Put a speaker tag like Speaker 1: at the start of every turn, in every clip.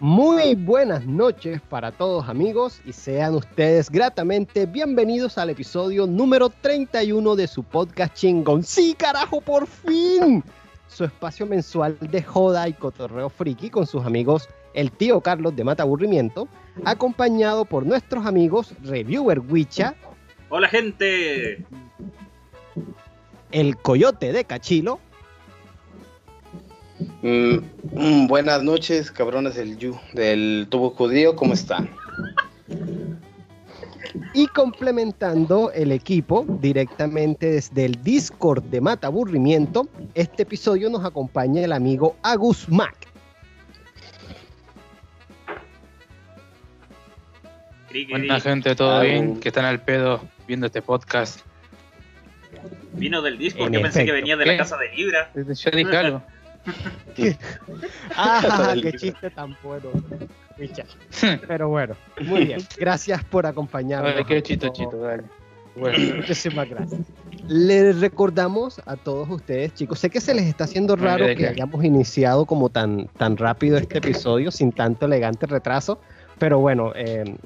Speaker 1: Muy buenas noches para todos amigos y sean ustedes gratamente bienvenidos al episodio número 31 de su podcast chingón. Sí, carajo, por fin. Su espacio mensual de joda y cotorreo friki con sus amigos el tío Carlos de Mata Aburrimiento, acompañado por nuestros amigos Reviewer Wicha.
Speaker 2: Hola gente.
Speaker 1: El Coyote de Cachilo.
Speaker 3: Mm, mm, buenas noches, cabrones del Yu, del tubo judío, ¿cómo están?
Speaker 1: Y complementando el equipo directamente desde el Discord de Mata Aburrimiento, este episodio nos acompaña el amigo Agus Mac.
Speaker 4: Buena gente, ¿todo bien? Que están al pedo viendo este podcast.
Speaker 2: Vino del disco, yo pensé que venía de la casa de Libra.
Speaker 4: Yo dije algo.
Speaker 1: Ah, qué chiste tan bueno. Pero bueno, muy bien. Gracias por acompañarnos.
Speaker 4: Vale, qué chito, chito, dale.
Speaker 1: Bueno, muchísimas gracias. Les recordamos a todos ustedes, chicos, sé que se les está haciendo raro que hayamos iniciado como tan, tan rápido este episodio, sin tanto elegante retraso, pero bueno, eh,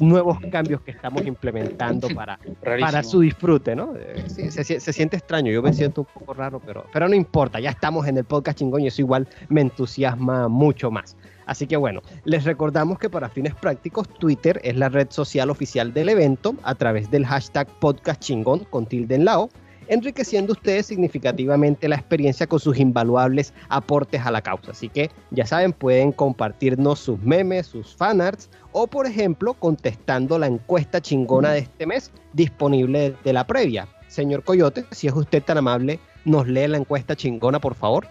Speaker 1: nuevos cambios que estamos implementando para, para su disfrute, ¿no? Eh, se, se, siente extraño, yo me siento un poco raro, pero, pero no importa, ya estamos en el podcast chingón y eso igual me entusiasma mucho más. Así que bueno, les recordamos que para fines prácticos Twitter es la red social oficial del evento a través del hashtag podcast chingón con tilde en lao enriqueciendo ustedes significativamente la experiencia con sus invaluables aportes a la causa. Así que ya saben, pueden compartirnos sus memes, sus fanarts o por ejemplo contestando la encuesta chingona de este mes disponible de la previa. Señor Coyote, si es usted tan amable, nos lee la encuesta chingona, por favor.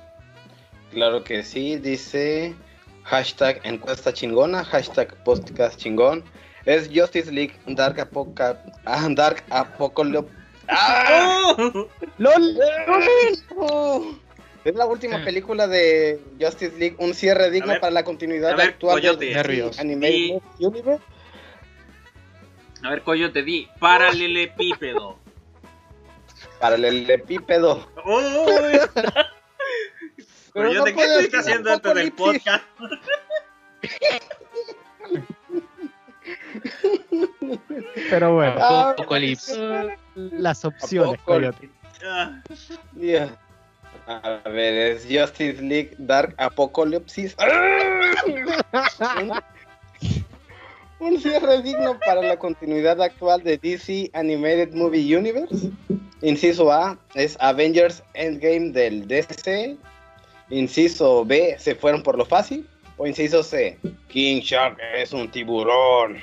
Speaker 3: Claro que sí, dice hashtag encuesta chingona, hashtag podcast chingón. Es Justice League Dark, Apoca ah, Dark Apocalypse ¡Ah! ¡Lol! Es la última película de Justice League, un cierre digno para la continuidad actual
Speaker 2: de Anime Universe. A ver, Coyote, di paralelepípedo.
Speaker 3: Paralelepípedo.
Speaker 2: Coyote, ¿qué estás haciendo antes del podcast?
Speaker 1: Pero bueno,
Speaker 4: ah,
Speaker 1: las opciones, Coyote.
Speaker 3: A ver, es Justice League Dark Apocalypse. un, cierre digno para la continuidad actual de DC Animated Movie Universe. Inciso A es Avengers Endgame del DC. Inciso B, se fueron por lo fácil. O inciso C, King Shark es un tiburón.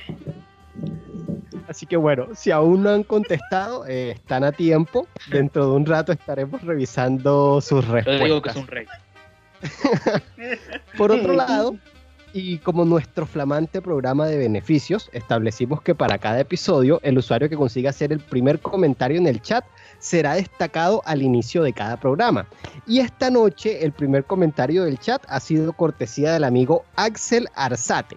Speaker 1: Así que bueno, si aún no han contestado, eh, están a tiempo. Dentro de un rato estaremos revisando sus respuestas. Yo digo que es un rey. Por otro lado, y como nuestro flamante programa de beneficios, establecimos que para cada episodio el usuario que consiga hacer el primer comentario en el chat será destacado al inicio de cada programa. Y esta noche el primer comentario del chat ha sido cortesía del amigo Axel Arzate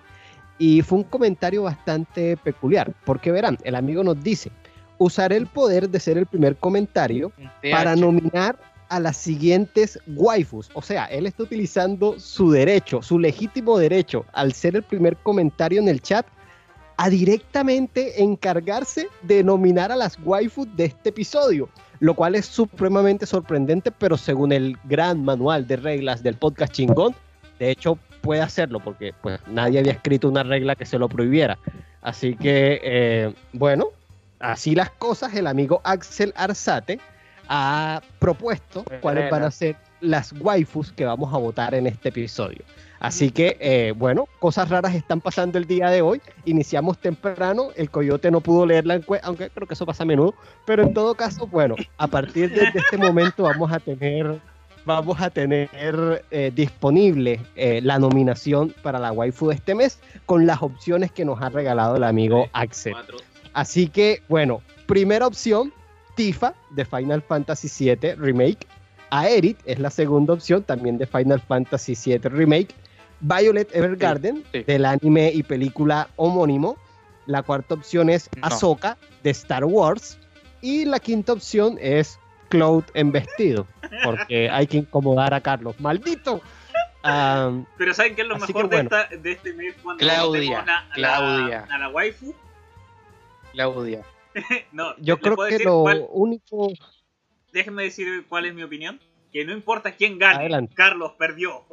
Speaker 1: y fue un comentario bastante peculiar, porque verán, el amigo nos dice, usaré el poder de ser el primer comentario para nominar a las siguientes waifus. O sea, él está utilizando su derecho, su legítimo derecho, al ser el primer comentario en el chat, a directamente encargarse de nominar a las waifus de este episodio, lo cual es supremamente sorprendente, pero según el gran manual de reglas del podcast chingón, de hecho puede hacerlo porque pues nadie había escrito una regla que se lo prohibiera. Así que, eh, bueno, así las cosas, el amigo Axel Arzate ha propuesto cuáles van a ser las waifus que vamos a votar en este episodio. Así que, eh, bueno, cosas raras están pasando el día de hoy. Iniciamos temprano, el coyote no pudo leer la encuesta, aunque creo que eso pasa a menudo, pero en todo caso, bueno, a partir de este momento vamos a tener vamos a tener eh, disponible eh, la nominación para la waifu de este mes con las opciones que nos ha regalado el amigo Axel. Así que, bueno, primera opción, Tifa de Final Fantasy VII Remake. Aerith es la segunda opción, también de Final Fantasy VII Remake. Violet Evergarden, del anime y película homónimo. La cuarta opción es Ahsoka, de Star Wars. Y la quinta opción es Cloud en vestido, porque hay que incomodar a Carlos. ¡Maldito!
Speaker 2: Pero ¿saben qué es lo mejor de, esta, de, este mes? Cuando
Speaker 4: Claudia, a, Claudia.
Speaker 2: A la, waifu.
Speaker 4: Claudia.
Speaker 2: no,
Speaker 1: yo creo que lo único...
Speaker 2: Déjenme decir cuál es mi opinión. Que no importa quién gane, Carlos perdió.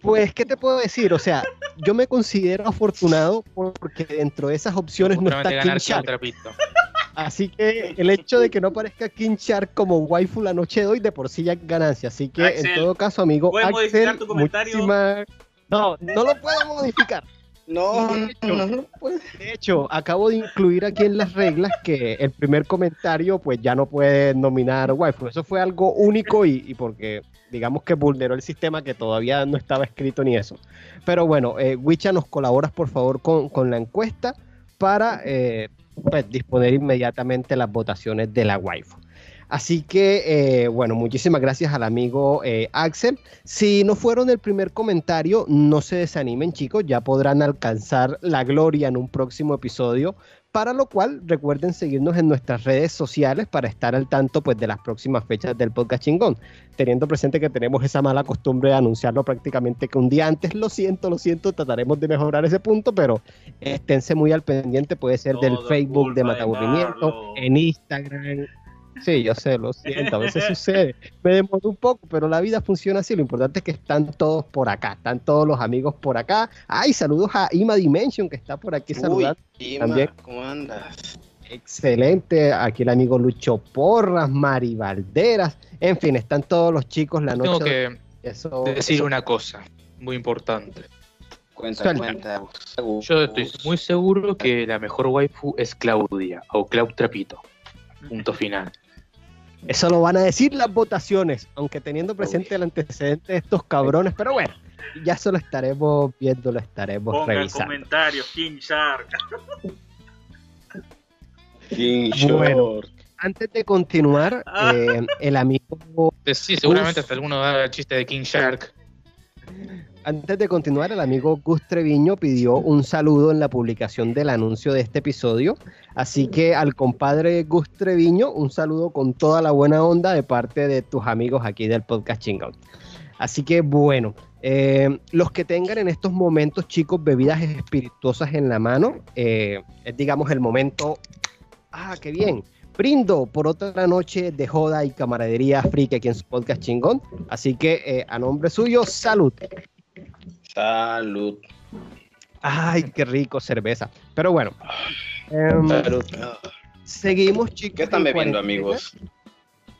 Speaker 1: Pues, ¿qué te puedo decir? O sea, yo me considero afortunado porque dentro de esas opciones no está King Shark. Así que el hecho de que no aparezca King Shark como waifu la noche de hoy de por sí ya es ganancia. Así que en todo caso, amigo,
Speaker 2: ¿puedes modificar tu comentario?
Speaker 1: No, no lo puedo modificar.
Speaker 3: No, de hecho, no, no puede.
Speaker 1: De hecho, acabo de incluir aquí en las reglas que el primer comentario pues ya no puede nominar waifu. Eso fue algo único y, y porque digamos que vulneró el sistema que todavía no estaba escrito ni eso. Pero bueno, eh, Wicha, nos colaboras por favor con, con la encuesta para eh, pues, disponer inmediatamente las votaciones de la waifu. Así que, eh, bueno, muchísimas gracias al amigo eh, Axel. Si no fueron el primer comentario, no se desanimen chicos, ya podrán alcanzar la gloria en un próximo episodio para lo cual recuerden seguirnos en nuestras redes sociales para estar al tanto pues, de las próximas fechas del podcast chingón, teniendo presente que tenemos esa mala costumbre de anunciarlo prácticamente que un día antes, lo siento, lo siento, trataremos de mejorar ese punto, pero esténse muy al pendiente, puede ser del Facebook de Mataburrimiento, en Instagram, Sí, yo sé, lo siento, a veces sucede. Me demoro un poco, pero la vida funciona así. Lo importante es que están todos por acá, están todos los amigos por acá. Ay, saludos a Ima Dimension, que está por aquí saludando.
Speaker 3: también. ¿cómo andas?
Speaker 1: Excelente, aquí el amigo Lucho Porras, Mari Valderas, en fin, están todos los chicos la noche.
Speaker 4: Tengo que eso, decir una cosa muy importante.
Speaker 3: Cuenta, cuenta.
Speaker 4: Yo estoy muy seguro que la mejor waifu es Claudia o Clau Trapito. Punto final.
Speaker 1: Eso lo van a decir las votaciones, aunque teniendo presente el antecedente de estos cabrones, pero bueno, ya eso lo estaremos viendo, lo estaremos Ponga revisando.
Speaker 2: comentarios, King Shark.
Speaker 1: King Shark. Bueno, antes de continuar, eh, el amigo.
Speaker 4: Sí, seguramente hasta alguno da el chiste de King Shark.
Speaker 1: Antes de continuar, el amigo Gus Treviño pidió un saludo en la publicación del anuncio de este episodio. Así que al compadre Gus Treviño, un saludo con toda la buena onda de parte de tus amigos aquí del podcast Chingout. Así que bueno, eh, los que tengan en estos momentos, chicos, bebidas espirituosas en la mano, eh, es digamos el momento. Ah, qué bien. Brindo por otra noche de joda y camaradería friki aquí en su podcast chingón. Así que eh, a nombre suyo, salud.
Speaker 3: Salud.
Speaker 1: Ay, qué rico cerveza. Pero bueno. Em, Salud. Seguimos, chicos.
Speaker 3: ¿Qué están bebiendo, amigos?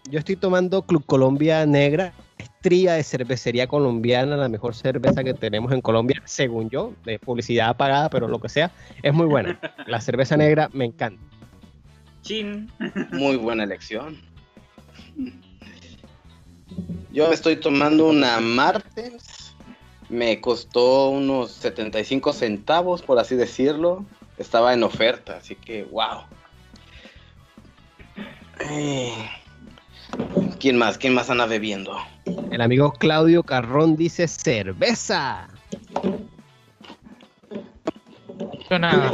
Speaker 1: Yo estoy tomando Club Colombia Negra, estría de cervecería colombiana, la mejor cerveza que tenemos en Colombia, según yo, de publicidad apagada, pero lo que sea, es muy buena. La cerveza negra me encanta.
Speaker 2: Chin.
Speaker 3: Muy buena elección. Yo estoy tomando una Martens me costó unos 75 centavos, por así decirlo. Estaba en oferta, así que wow. Eh, ¿Quién más? ¿Quién más anda bebiendo?
Speaker 1: El amigo Claudio Carrón dice cerveza.
Speaker 4: Nada.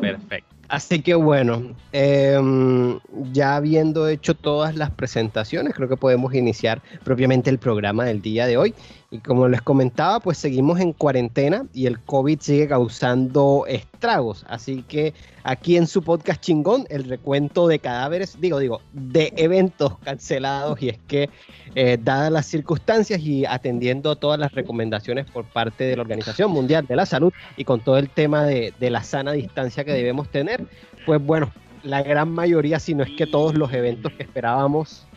Speaker 1: Perfecto. Así que bueno, em, ya habiendo hecho todas las presentaciones, creo que podemos iniciar propiamente el programa del día de hoy. Y como les comentaba, pues seguimos en cuarentena y el COVID sigue causando estragos. Así que aquí en su podcast chingón, el recuento de cadáveres, digo, digo, de eventos cancelados. Y es que, eh, dadas las circunstancias y atendiendo todas las recomendaciones por parte de la Organización Mundial de la Salud y con todo el tema de, de la sana distancia que debemos tener, pues bueno, la gran mayoría, si no es que todos los eventos que esperábamos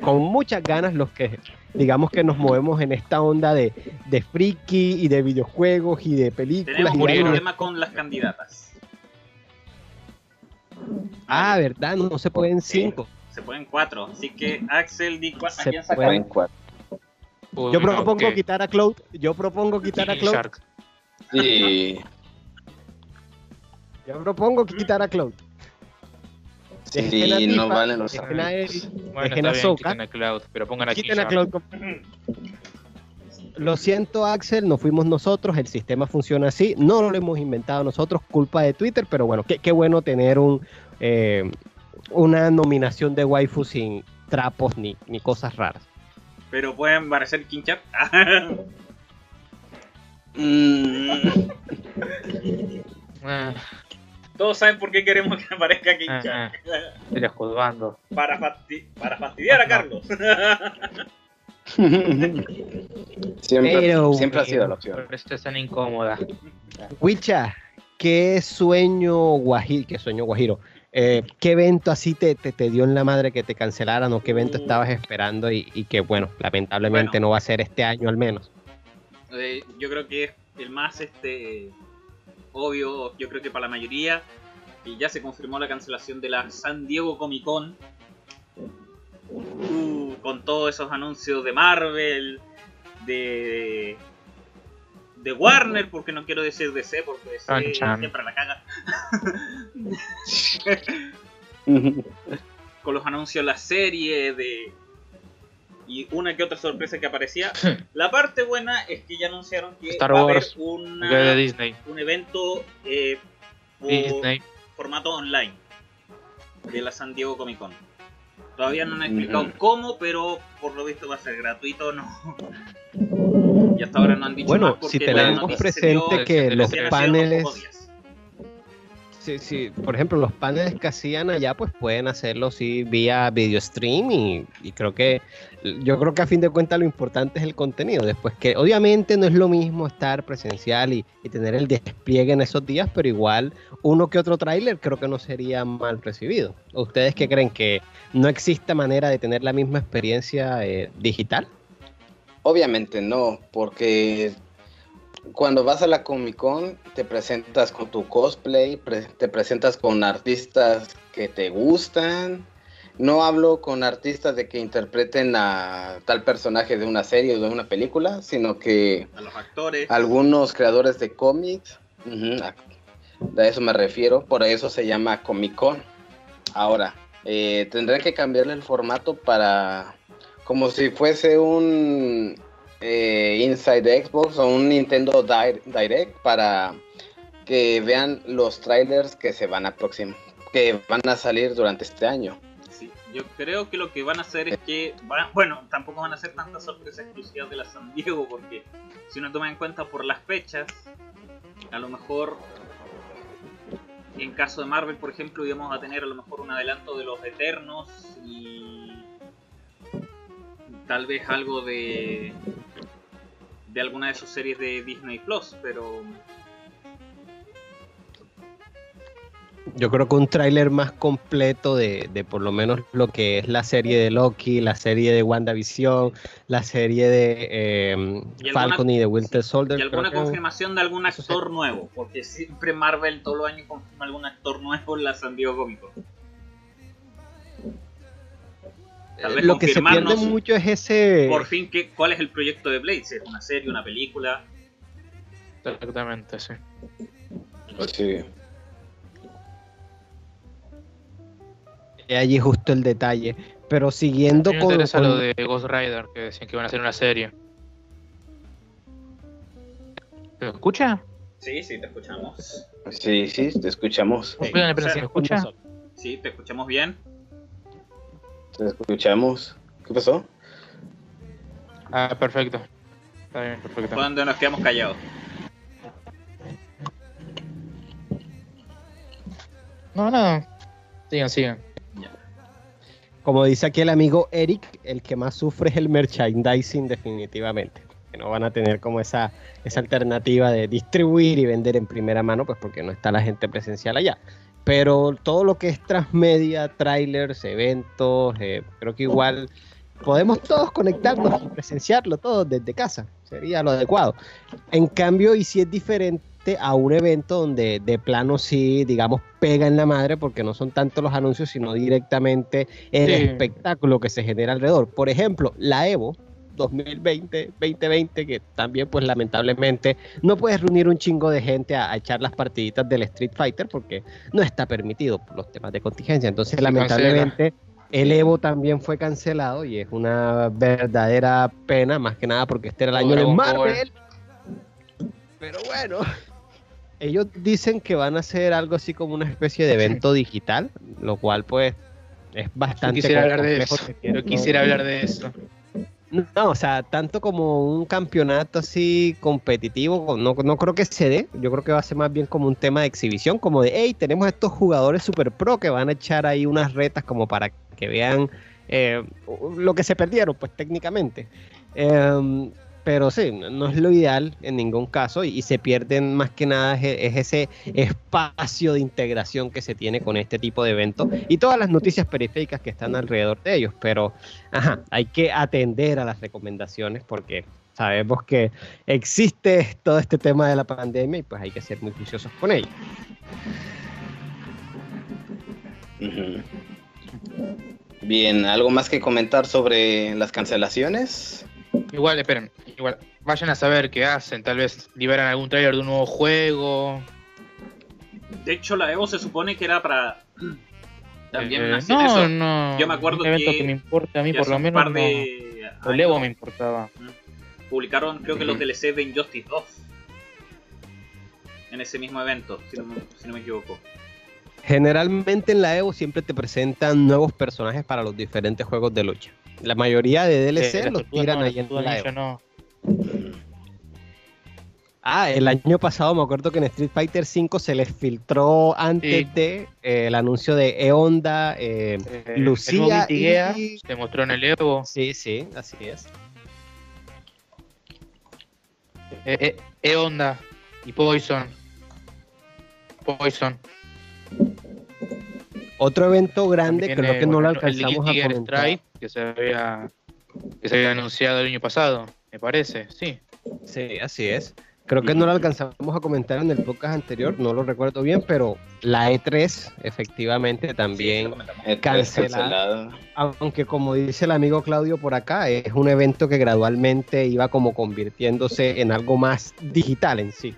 Speaker 1: con muchas ganas los que digamos que nos movemos en esta onda de, de friki y de videojuegos y de películas.
Speaker 2: Tenemos un problema con las candidatas.
Speaker 1: Ah, ¿verdad? No, se pueden cinco.
Speaker 2: se pueden cuatro. Así que Axel, di ¿a
Speaker 3: quién pueden cuatro.
Speaker 1: Yo propongo quitar a Cloud. Yo propongo quitar a Cloud.
Speaker 3: Sí.
Speaker 1: Yo propongo quitar a Cloud.
Speaker 3: Sí, no valen los
Speaker 4: dejen a bueno, está a Cloud, pero pongan aquí
Speaker 1: a Cloud. Lo siento, Axel, no fuimos nosotros, el sistema funciona así, no lo hemos inventado nosotros, culpa de Twitter, pero bueno, qué, qué bueno tener un, eh, una nominación de waifu sin trapos ni, ni cosas raras.
Speaker 2: Pero pueden parecer Kinchap.
Speaker 3: Mm,
Speaker 4: Ah,
Speaker 2: Todos saben por qué queremos que aparezca Kinchap.
Speaker 4: Eres juzgando.
Speaker 2: para, fasti- para fastidiar a Carlos.
Speaker 3: siempre
Speaker 1: Pero,
Speaker 3: siempre ha sido la opción.
Speaker 4: Por eso es tan incómoda.
Speaker 1: Wicha, ¿qué sueño guajiro? ¿Qué sueño guajiro? Eh, ¿Qué evento así te, te, te dio en la madre que te cancelaran o qué evento
Speaker 2: Uh.
Speaker 1: estabas esperando y, y que, bueno, lamentablemente
Speaker 2: Bueno.
Speaker 1: no va a ser este año al menos?
Speaker 2: Eh, yo creo que es el más este obvio, yo creo que para la mayoría, y ya se confirmó la cancelación de la San Diego Comic Con. Uh, con todos esos anuncios de Marvel, de de Warner, porque no quiero decir DC, porque DC
Speaker 4: Chan, chan.
Speaker 2: siempre la caga. con los anuncios de la serie, de y una que otra sorpresa que aparecía. La parte buena es que ya anunciaron que
Speaker 4: Star
Speaker 2: va a haber una-
Speaker 4: Que de Disney.
Speaker 2: un evento eh, por
Speaker 4: Disney.
Speaker 2: formato online de la San Diego Comic Con. Todavía no han explicado cómo, pero por lo visto va a ser gratuito, no. Y hasta ahora no han dicho
Speaker 1: Bueno,
Speaker 2: más porque
Speaker 1: si
Speaker 2: la
Speaker 1: tenemos
Speaker 2: noticia se dio-
Speaker 1: presente que los paneles. Sí, sí, por ejemplo, los paneles que hacían allá, pues pueden hacerlo sí vía video stream y, creo que, yo creo que a fin de cuentas lo importante es el contenido. Después que obviamente no es lo mismo estar presencial y, y tener el despliegue en esos días, pero igual uno que otro tráiler creo que no sería mal recibido. ¿Ustedes qué creen que no existe manera de tener la misma experiencia eh, digital?
Speaker 3: Obviamente no, porque cuando vas a la Comic Con te presentas con tu cosplay, pre- te presentas con artistas que te gustan. No hablo con artistas de que interpreten a tal personaje de una serie o de una película, sino que
Speaker 2: A los actores.
Speaker 3: algunos creadores de cómics, ujú, a, a eso me refiero, por eso se llama Comic Con. Ahora, eh, tendrán que cambiarle el formato para como si fuese un eh, Inside Xbox o un Nintendo Di- Direct para que vean los trailers que se van a próxim- que van a salir durante este año.
Speaker 2: Sí, yo creo que lo que van a hacer es que, bueno, tampoco van a hacer tantas sorpresas exclusivas de la San Diego, porque si uno toma en cuenta por las fechas, a lo mejor, en caso de Marvel, por ejemplo, íbamos a tener a lo mejor un adelanto de los Eternos y tal vez algo de de alguna de sus series de Disney Plus, pero
Speaker 1: Yo creo que un tráiler más completo de, de por lo menos lo que es la serie de Loki, la serie de WandaVision, la serie de eh,
Speaker 2: Y alguna-
Speaker 1: Falcon y de Winter Soldier.
Speaker 2: y alguna confirmación de algún actor nuevo, porque siempre Marvel todos los años confirma algún actor nuevo en la San Diego Comic Con.
Speaker 1: Lo que se pierde
Speaker 2: confirmarnos
Speaker 1: mucho es ese...
Speaker 2: por fin que, cuál es el proyecto de Blade, es una serie, una película.
Speaker 4: Exactamente, sí.
Speaker 3: Sí.
Speaker 1: Y allí justo el detalle. Pero siguiendo
Speaker 4: me
Speaker 1: con,
Speaker 4: interesa
Speaker 1: con-
Speaker 4: lo de Ghost Rider, que decían que iban a hacer una serie. ¿Se escucha?
Speaker 2: Sí, sí, te escuchamos.
Speaker 3: Sí, sí, te escuchamos.
Speaker 1: Sí.
Speaker 4: Oigan, pero
Speaker 2: o
Speaker 4: ¿se
Speaker 2: sea,
Speaker 4: me escucha?
Speaker 2: Sí, te escuchamos bien.
Speaker 3: Te escuchamos. ¿Qué pasó?
Speaker 4: Ah, perfecto. Está bien, perfecto.
Speaker 2: Donde nos quedamos callados.
Speaker 4: No, nada. Sigan, sigan.
Speaker 1: como dice aquí el amigo Eric, el que más sufre es el merchandising definitivamente. Que no van a tener como esa, esa alternativa de distribuir y vender en primera mano, pues porque no está la gente presencial allá. Pero todo lo que es transmedia, trailers, eventos, eh, creo que igual podemos todos conectarnos y presenciarlo todo desde casa. Sería lo adecuado. En cambio, y si es diferente a un evento donde de plano sí, digamos, pega en la madre, porque no son tanto los anuncios, sino directamente el
Speaker 4: Sí.
Speaker 1: espectáculo que se genera alrededor. Por ejemplo, la Evo 2020, 2020, que también pues lamentablemente no puedes reunir un chingo de gente a, a echar las partiditas del Street Fighter porque no está permitido por los temas de contingencia. Entonces, lamentablemente, el Evo también fue cancelado y es una verdadera pena, más que nada porque este era el año de. Marvel. Pero bueno, ellos dicen que van a hacer algo así como una especie de evento digital, lo cual pues es
Speaker 4: Yo
Speaker 1: bastante
Speaker 4: quisiera hablar de eso. Yo quisiera hablar de eso.
Speaker 1: No, o sea, tanto como un campeonato así competitivo, no, no creo que se dé. Yo creo que va a ser más bien como un tema de exhibición, como de, hey, tenemos estos jugadores super pro que van a echar ahí unas retas como para que vean eh, lo que se perdieron, pues técnicamente. Em, pero sí, no es lo ideal en ningún caso y, se pierden más que nada es, ese espacio de integración que se tiene con este tipo de eventos y todas las noticias periféricas que están alrededor de ellos. Pero ajá, hay que atender a las recomendaciones porque sabemos que existe todo este tema de la pandemia y pues hay que ser muy juiciosos con ello.
Speaker 3: Bien, ¿algo más que comentar sobre las cancelaciones?
Speaker 4: Igual, esperen, igual, vayan a saber qué hacen, tal vez liberan algún trailer de un nuevo juego.
Speaker 2: De hecho, la Evo se supone que era para
Speaker 4: también eh, no, no.
Speaker 2: Yo me acuerdo que,
Speaker 4: que me importa a mí por lo menos el Evo me importaba.
Speaker 2: Publicaron creo que los DLC de Injustice 2 en ese mismo evento, si no, si no me equivoco.
Speaker 1: Generalmente en la Evo siempre te presentan nuevos personajes para los diferentes juegos de lucha. La mayoría de DLC los tiran ahí en la Evo. Ah, el año pasado me acuerdo que en Street Fighter V se les filtró antes de eh, el anuncio de E-Honda, eh, eh, Lucía
Speaker 4: y... Se mostró en el Evo.
Speaker 1: Sí, sí, así es.
Speaker 4: E-Honda y Poison. Poison.
Speaker 1: Otro evento grande, creo que no lo alcanzamos a comentar.
Speaker 4: Que se había que se había anunciado el año pasado, me parece, sí.
Speaker 1: Sí, así es. Creo que no lo alcanzamos a comentar en el podcast anterior, no lo recuerdo bien, pero la E3 efectivamente también
Speaker 3: e cancelada.
Speaker 1: Aunque como dice el amigo Claudio por acá, es un evento que gradualmente iba como convirtiéndose en algo más digital en sí.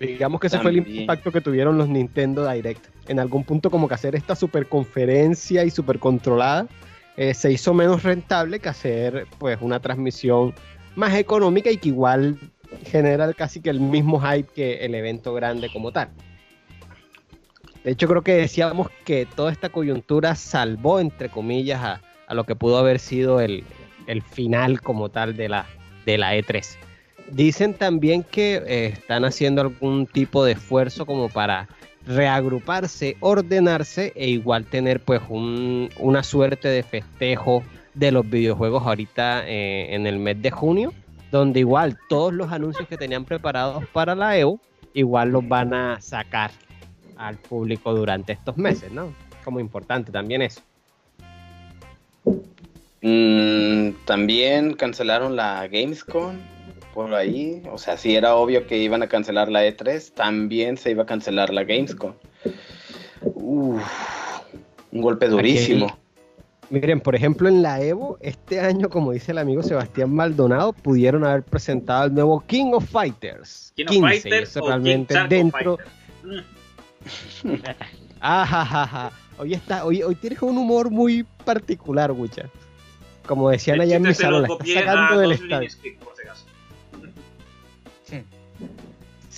Speaker 1: Digamos que ese fue el impacto que tuvieron los Nintendo Direct. En algún punto como que hacer esta super conferencia y super controlada eh, se hizo menos rentable que hacer pues una transmisión más económica y que igual genera casi que el mismo hype que el evento grande como tal. De hecho creo que decíamos que toda esta coyuntura salvó entre comillas a, lo que pudo haber sido el, el final como tal de la, de la E3. Dicen también que eh, están haciendo algún tipo de esfuerzo como para reagruparse, ordenarse e igual tener pues una suerte de festejo de los videojuegos ahorita eh, en el mes de junio, donde igual todos los anuncios que tenían preparados para la EU, igual los van a sacar al público durante estos meses, ¿no? Como importante también eso.
Speaker 3: Mm, también cancelaron la Gamescom por ahí. O sea, si era obvio que iban a cancelar la E3, también se iba a cancelar la Gamescom. un golpe durísimo.
Speaker 1: miren, por ejemplo, en la Evo, este año, como dice el amigo Sebastián Maldonado, pudieron haber presentado el nuevo King of Fighters.
Speaker 2: King of Fighters realmente dentro.
Speaker 1: ah, Hoy, está, hoy, hoy tienes un humor muy particular, Mucha. Como decían allá en mi salón, la está sacando del estadio.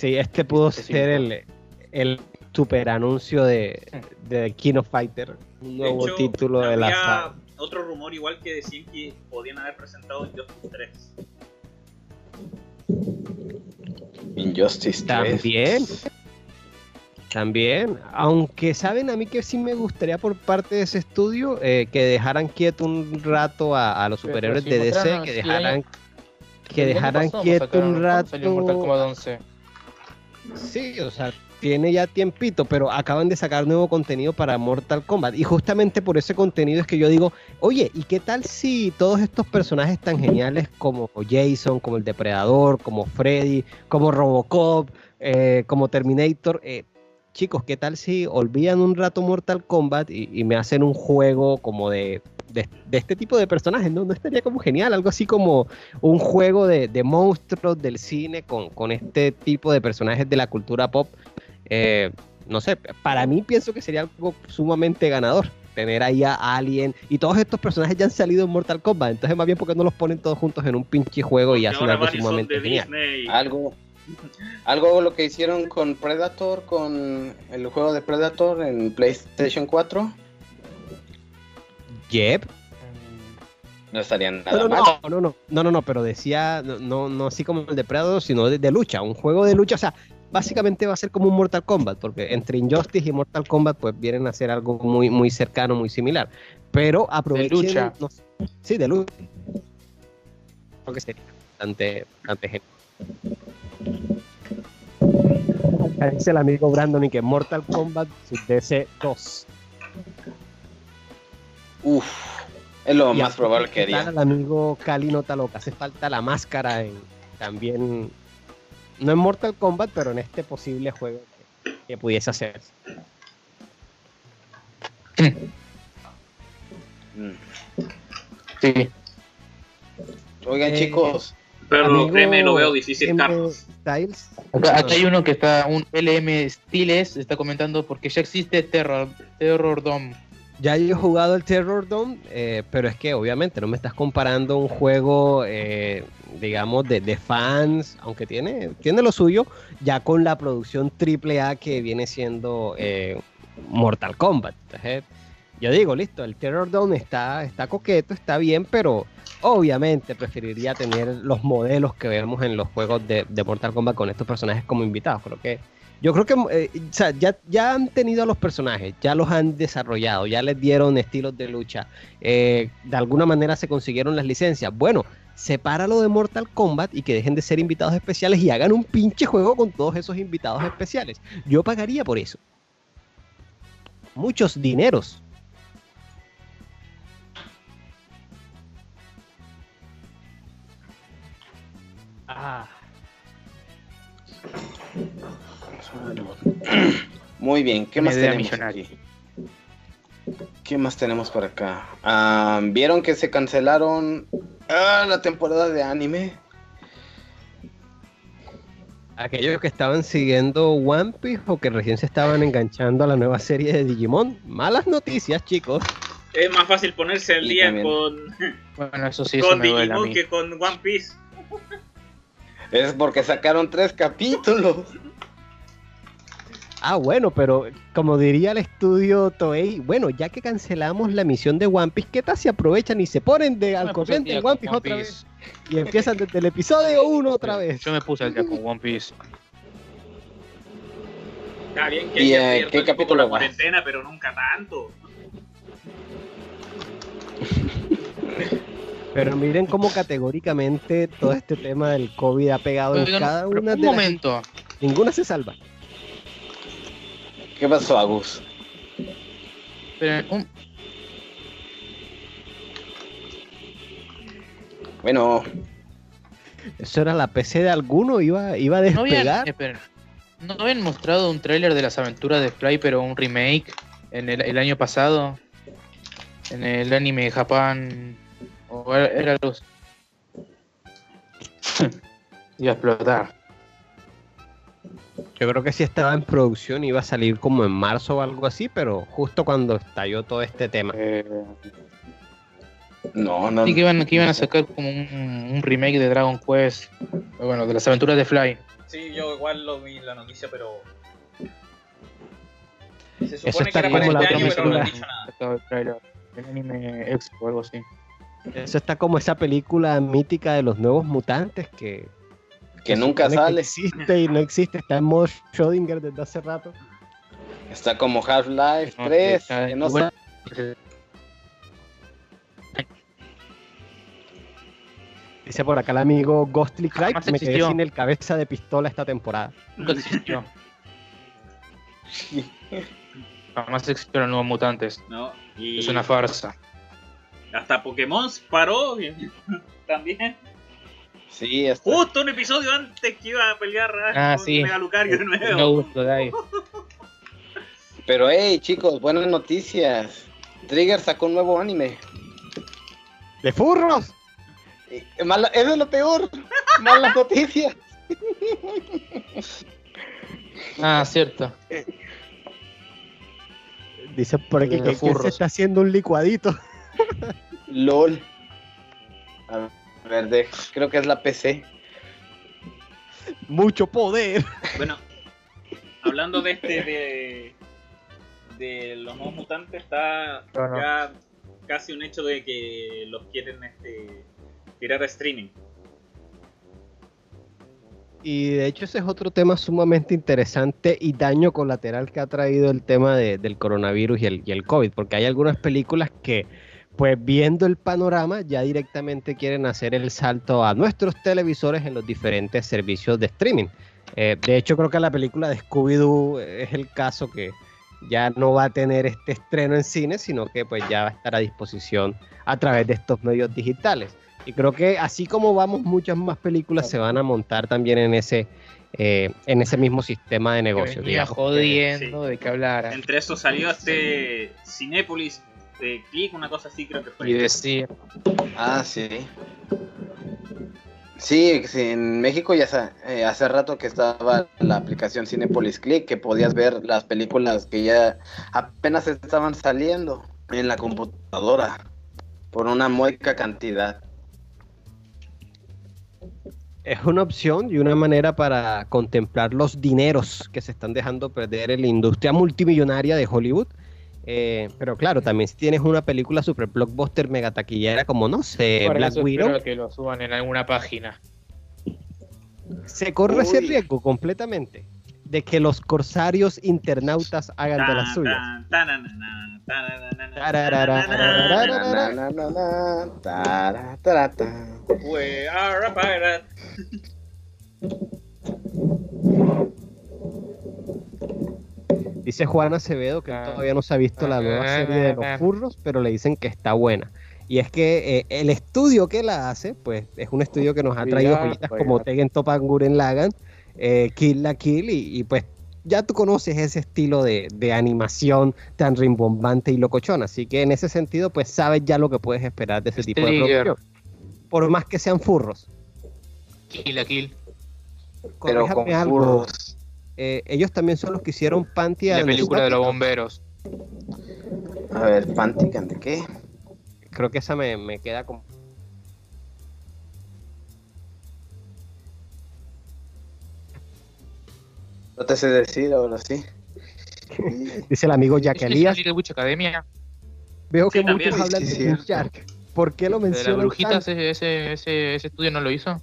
Speaker 1: Sí, este pudo ser el, el super anuncio de, de Kino Fighter, un nuevo título de la saga.
Speaker 2: Otro rumor igual que decían que podían haber presentado Injustice 3.
Speaker 3: Injustice 3.
Speaker 1: También. También, aunque saben a mí que sí me gustaría por parte de ese estudio eh, que dejaran quieto un rato a, los superhéroes de DC, que dejaran, que dejaran quieto un rato. Sí, o sea, tiene ya tiempito, pero acaban de sacar nuevo contenido para Mortal Kombat. Y justamente por ese contenido es que yo digo, oye, ¿y qué tal si todos estos personajes tan geniales como Jason, como el Depredador, como Freddy, como Robocop, eh, como Terminator, eh, chicos, ¿qué tal si olvidan un rato Mortal Kombat y me hacen un juego como de de, este tipo de personajes, ¿no? ¿no? estaría como genial, algo así como un juego de, monstruos del cine con, este tipo de personajes de la cultura pop. Eh, no sé, para mí pienso que sería algo sumamente ganador tener ahí a Alien y todos estos personajes ya han salido en Mortal Kombat, entonces más bien porque no los ponen todos juntos en un pinche juego y hacen algo sumamente genial.
Speaker 3: Algo algo lo que hicieron con Predator, con el juego de Predator en PlayStation 4.
Speaker 1: Yep.
Speaker 3: No estaría nada
Speaker 1: No, no,
Speaker 3: mal.
Speaker 1: no, no, no, no, no, no, pero decía, no, no, no así como el Depredador, sino de, de lucha, un juego de lucha, o sea, básicamente va a ser como un Mortal Kombat, porque entre Injustice y Mortal Kombat pues vienen a ser algo muy, muy cercano, muy similar, pero aprovechen...
Speaker 4: lucha.
Speaker 1: no sé, sí, de lucha. Creo que sería bastante, bastante genial. Acá Dice el amigo Brandon y que Mortal Kombat DC 2.
Speaker 3: Uf, es lo
Speaker 1: Y
Speaker 3: más probable que haría.
Speaker 1: al amigo Cali nota loca, hace falta la máscara en, también, no en Mortal Kombat, pero en este posible juego que, que pudiese hacerse.
Speaker 4: Sí.
Speaker 3: Oigan,
Speaker 1: Eh,
Speaker 3: chicos,
Speaker 2: Pero
Speaker 1: Amigo
Speaker 2: créeme, lo veo difícil. Carlos.
Speaker 1: Styles.
Speaker 4: Acá, acá hay uno que está, un LM Stiles, está comentando porque ya existe Terror, Terror Dome.
Speaker 1: Ya yo he jugado el Terror Dome, eh, pero es que obviamente no me estás comparando un juego, eh, digamos, de, de fans, aunque tiene, tiene lo suyo, ya con la producción AAA que viene siendo eh, Mortal Kombat. Entonces, yo digo, listo, el Terror Dome está, está coqueto, está bien, pero obviamente preferiría tener los modelos que vemos en los juegos de, de Mortal Kombat con estos personajes como invitados. Creo que yo creo que eh, ya, ya han tenido a los personajes, ya los han desarrollado, ya les dieron estilos de lucha, eh, de alguna manera se consiguieron las licencias. Bueno, sepáralo de Mortal Kombat y que dejen de ser invitados especiales y hagan un pinche juego con todos esos invitados especiales. Yo pagaría por eso. Muchos dineros. Ah.
Speaker 3: muy bien, ¿qué
Speaker 4: Una
Speaker 3: más tenemos?
Speaker 4: millonaria.
Speaker 3: aquí? ¿Qué más tenemos por acá? Ah, ¿Vieron que se cancelaron ah, la temporada de anime?
Speaker 1: Aquellos que estaban siguiendo One Piece o que recién se estaban enganchando a la nueva serie de Digimon, malas noticias, chicos.
Speaker 2: Es más fácil ponerse al día
Speaker 3: también-
Speaker 2: con,
Speaker 4: Bueno, eso sí, eso
Speaker 2: con
Speaker 4: me duele a
Speaker 2: Digimon
Speaker 4: mí.
Speaker 2: que con One Piece.
Speaker 3: Es porque sacaron tres capítulos.
Speaker 1: Ah, bueno, pero como diría el estudio Toei, bueno, ya que cancelamos la misión de One Piece, ¿qué tal si aprovechan y se ponen de al
Speaker 4: puse al
Speaker 1: corriente en One
Speaker 4: con
Speaker 1: Piece otra vez? Y empiezan desde el episodio 1 otra vez.
Speaker 4: Yo me puse al día con One Piece.
Speaker 2: Está bien que
Speaker 3: ¿Y,
Speaker 2: haya
Speaker 3: eh, qué capítulo
Speaker 2: la cuarentena, pero nunca tanto.
Speaker 1: Pero miren cómo categóricamente todo este tema del COVID ha pegado en cada
Speaker 4: pero
Speaker 1: una
Speaker 4: un
Speaker 1: de las...
Speaker 4: momento.
Speaker 1: Ninguna se salva.
Speaker 3: ¿Qué pasó, Agus?
Speaker 4: Esperen, un-
Speaker 3: Bueno,
Speaker 1: Eso era la PC de alguno, iba, iba a
Speaker 4: ¿no habían,
Speaker 1: despegar.
Speaker 4: ¿no habían mostrado un tráiler de las aventuras de Fly, pero un remake en el, el año pasado? En el anime Japan. O era, era así. Iba a explotar.
Speaker 1: Yo creo que sí estaba en producción, iba a salir como en marzo o algo así, pero justo cuando estalló todo este tema.
Speaker 4: Eh,
Speaker 3: no, no.
Speaker 4: sí, que iban, que iban a sacar como un, un remake de Dragon Quest. Bueno, de las aventuras de Fly.
Speaker 2: Sí, yo igual lo vi en la noticia, pero. Se
Speaker 1: Eso
Speaker 2: supone que
Speaker 1: está
Speaker 2: era para
Speaker 1: como
Speaker 2: este
Speaker 1: la
Speaker 2: año, pero no han
Speaker 1: película.
Speaker 2: dicho nada.
Speaker 4: El anime Expo o algo así.
Speaker 1: Eso está como esa película mítica de los nuevos mutantes que,
Speaker 3: Que nunca
Speaker 1: supone que
Speaker 3: sale.
Speaker 1: existe y no existe, está en modo Schrödinger desde hace rato.
Speaker 3: Está como Half-Life
Speaker 4: No,
Speaker 3: 3,
Speaker 4: está-
Speaker 3: que no sale.
Speaker 1: Dice por acá el amigo Ghostly Cry, me quedé sin el cabeza de pistola esta temporada.
Speaker 4: Nunca existió. Jamás existieron nuevos mutantes.
Speaker 2: ¿no? Y
Speaker 4: Es una farsa.
Speaker 2: hasta Pokémon paró también.
Speaker 3: Sí.
Speaker 2: Justo un episodio antes que iba a pelear
Speaker 4: Ah,
Speaker 2: con
Speaker 4: sí.
Speaker 2: Mega Lucario de nuevo.
Speaker 4: No gusto.
Speaker 3: Pero hey, chicos, buenas noticias. Trigger sacó un nuevo anime.
Speaker 1: ¡De furros!
Speaker 3: Y- mala- eso es lo peor. Malas noticias.
Speaker 4: Ah, cierto.
Speaker 1: Dice por aquí
Speaker 4: De
Speaker 1: que, que se
Speaker 4: furros.
Speaker 1: está haciendo un licuadito.
Speaker 3: LOL. A ver, de- creo que es la PC.
Speaker 1: Mucho poder.
Speaker 2: Bueno, hablando de este de, de los nuevos mutantes, está
Speaker 4: No, no.
Speaker 2: ya casi un hecho de que los quieren este, tirar a streaming.
Speaker 1: Y de hecho ese es otro tema sumamente interesante y daño colateral que ha traído el tema de- del coronavirus y el, y el COVID, porque hay algunas películas que, pues viendo el panorama, ya directamente quieren hacer el salto a nuestros televisores en los diferentes servicios de streaming. Eh, de hecho creo que la película de Scooby-Doo es el caso que ya no va a tener este estreno en cine, sino que pues ya va a estar a disposición a través de estos medios digitales. Y creo que así como vamos, muchas más películas se van a montar también en ese, eh, en ese mismo sistema de negocio.
Speaker 4: venía
Speaker 1: digamos.
Speaker 4: jodiendo de que hablara.
Speaker 2: Entre eso salió este Cinépolis de Click, una cosa así creo que fue.
Speaker 4: Y decir,
Speaker 3: Ah, sí. Sí, sí, en México ya sa- eh, hace rato que estaba la aplicación Cinepolis Click, que podías ver las películas que ya apenas estaban saliendo en la computadora por una mueca cantidad.
Speaker 1: Es una opción y una manera para contemplar los dineros que se están dejando perder en la industria multimillonaria de Hollywood. Eh, pero claro, también si tienes una película super blockbuster mega taquillera como, no sé,
Speaker 4: por
Speaker 1: Black
Speaker 4: eso
Speaker 1: Widow,
Speaker 4: espero que lo suban en alguna página.
Speaker 1: se corre ese riesgo completamente de que los corsarios internautas hagan de las suyas.
Speaker 2: Tan, tan,
Speaker 1: Dice Juan Acevedo que
Speaker 4: Ah.
Speaker 1: todavía no se ha visto la nueva serie de los furros, pero le dicen que está buena. Y es que eh, el estudio que la hace, pues es un estudio que nos ha traído
Speaker 4: Cuidado,
Speaker 1: joyitas
Speaker 4: cuidado.
Speaker 1: como Tegen Topan Guren Lagan, eh, Kill la Kill, y, y, pues ya tú conoces ese estilo de, de animación tan rimbombante y locochón. Así que en ese sentido, pues sabes ya lo que puedes esperar de ese tipo de producción. Por más que sean furros.
Speaker 4: Kill la kill.
Speaker 3: Pero con
Speaker 1: algo,
Speaker 3: furros.
Speaker 1: Eh, ellos también son los que hicieron Panty
Speaker 4: La
Speaker 1: and
Speaker 4: película de los bomberos.
Speaker 3: A ver, Pantican, ¿de qué?
Speaker 1: Creo que esa me, me queda como.
Speaker 3: No te sé decir ahora sí.
Speaker 1: Dice el amigo Jack
Speaker 4: ¿Es
Speaker 1: Elías.
Speaker 4: Witch Academia?
Speaker 1: Veo que
Speaker 2: Sí, también.
Speaker 1: muchos hablan
Speaker 3: Sí,
Speaker 1: de. Shark. ¿Por qué lo
Speaker 4: ¿De la
Speaker 1: mencionan
Speaker 4: brujita ese, ese, ese estudio no lo hizo?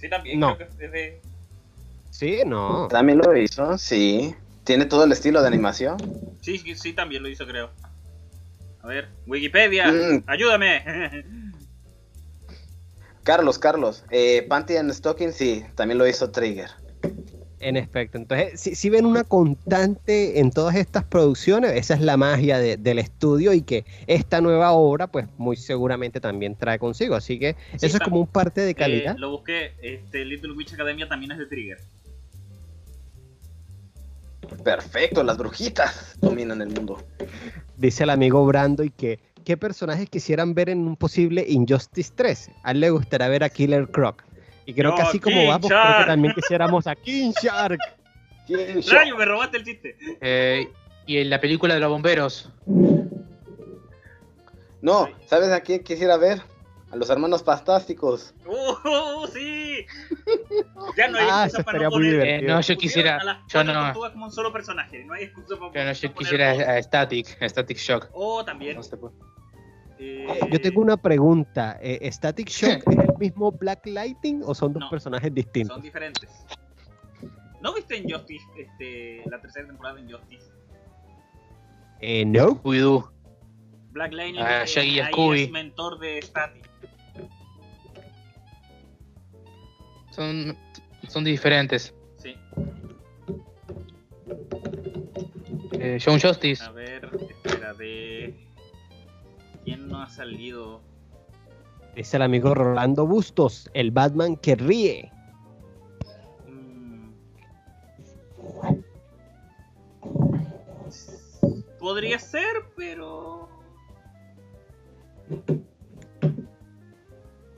Speaker 2: Sí, también
Speaker 1: No.
Speaker 2: creo que es de...
Speaker 1: Sí, no.
Speaker 3: También lo hizo, sí. Tiene todo el estilo de animación.
Speaker 2: Sí, sí, sí, también lo hizo, creo. A ver, Wikipedia,
Speaker 3: Mm.
Speaker 2: ayúdame.
Speaker 3: Carlos, Carlos. Eh, Panty and Stocking, sí, también lo hizo Trigger.
Speaker 1: En efecto. Entonces, si, si ven una constante en todas estas producciones, esa es la magia de- del estudio y que esta nueva obra, pues muy seguramente también trae consigo. Así que
Speaker 2: Sí,
Speaker 1: eso es como un parte de calidad.
Speaker 2: Eh, lo busqué, este Little Witch Academia también es de Trigger.
Speaker 3: Perfecto, las brujitas dominan el mundo.
Speaker 1: Dice el amigo Brando y que qué personajes quisieran ver en un posible Injustice 3. A él le gustaría ver a Killer Croc. Y creo que así como vamos, creo que también quisiéramos a King Shark.
Speaker 3: ¿Quién
Speaker 2: Rayo, me robaste el chiste.
Speaker 4: Eh, y en la película de los bomberos.
Speaker 3: No, ¿sabes a quién quisiera ver? A los hermanos fantásticos.
Speaker 2: ¡Uh, sí! Ya no hay
Speaker 1: Ah,
Speaker 2: excusa para no poner.
Speaker 4: Eh, no, yo quisiera. Yo no.
Speaker 2: como un solo personaje. No hay excusa para,
Speaker 4: Yo, no, yo
Speaker 2: poner
Speaker 4: quisiera a, a Static, a Static Shock.
Speaker 2: O también.
Speaker 4: No
Speaker 2: eh,
Speaker 1: Yo tengo una pregunta. eh, ¿Static Shock es el mismo Black Lightning o son dos
Speaker 2: No.
Speaker 1: personajes distintos?
Speaker 2: Son diferentes. ¿No viste en Justice este, la tercera temporada de Justice?
Speaker 1: Eh, no.
Speaker 4: Scooby-Doo.
Speaker 2: Black Lightning
Speaker 4: Ah, Shaggy y
Speaker 2: ahí
Speaker 4: Scooby.
Speaker 2: es mentor de Static.
Speaker 4: Son, son diferentes.
Speaker 2: Sí.
Speaker 4: Eh, John Justice.
Speaker 2: A ver, espera, de. ¿Quién no ha salido?
Speaker 1: Es el amigo Rolando Bustos, el Batman que ríe.
Speaker 2: Mm. Podría ser, pero.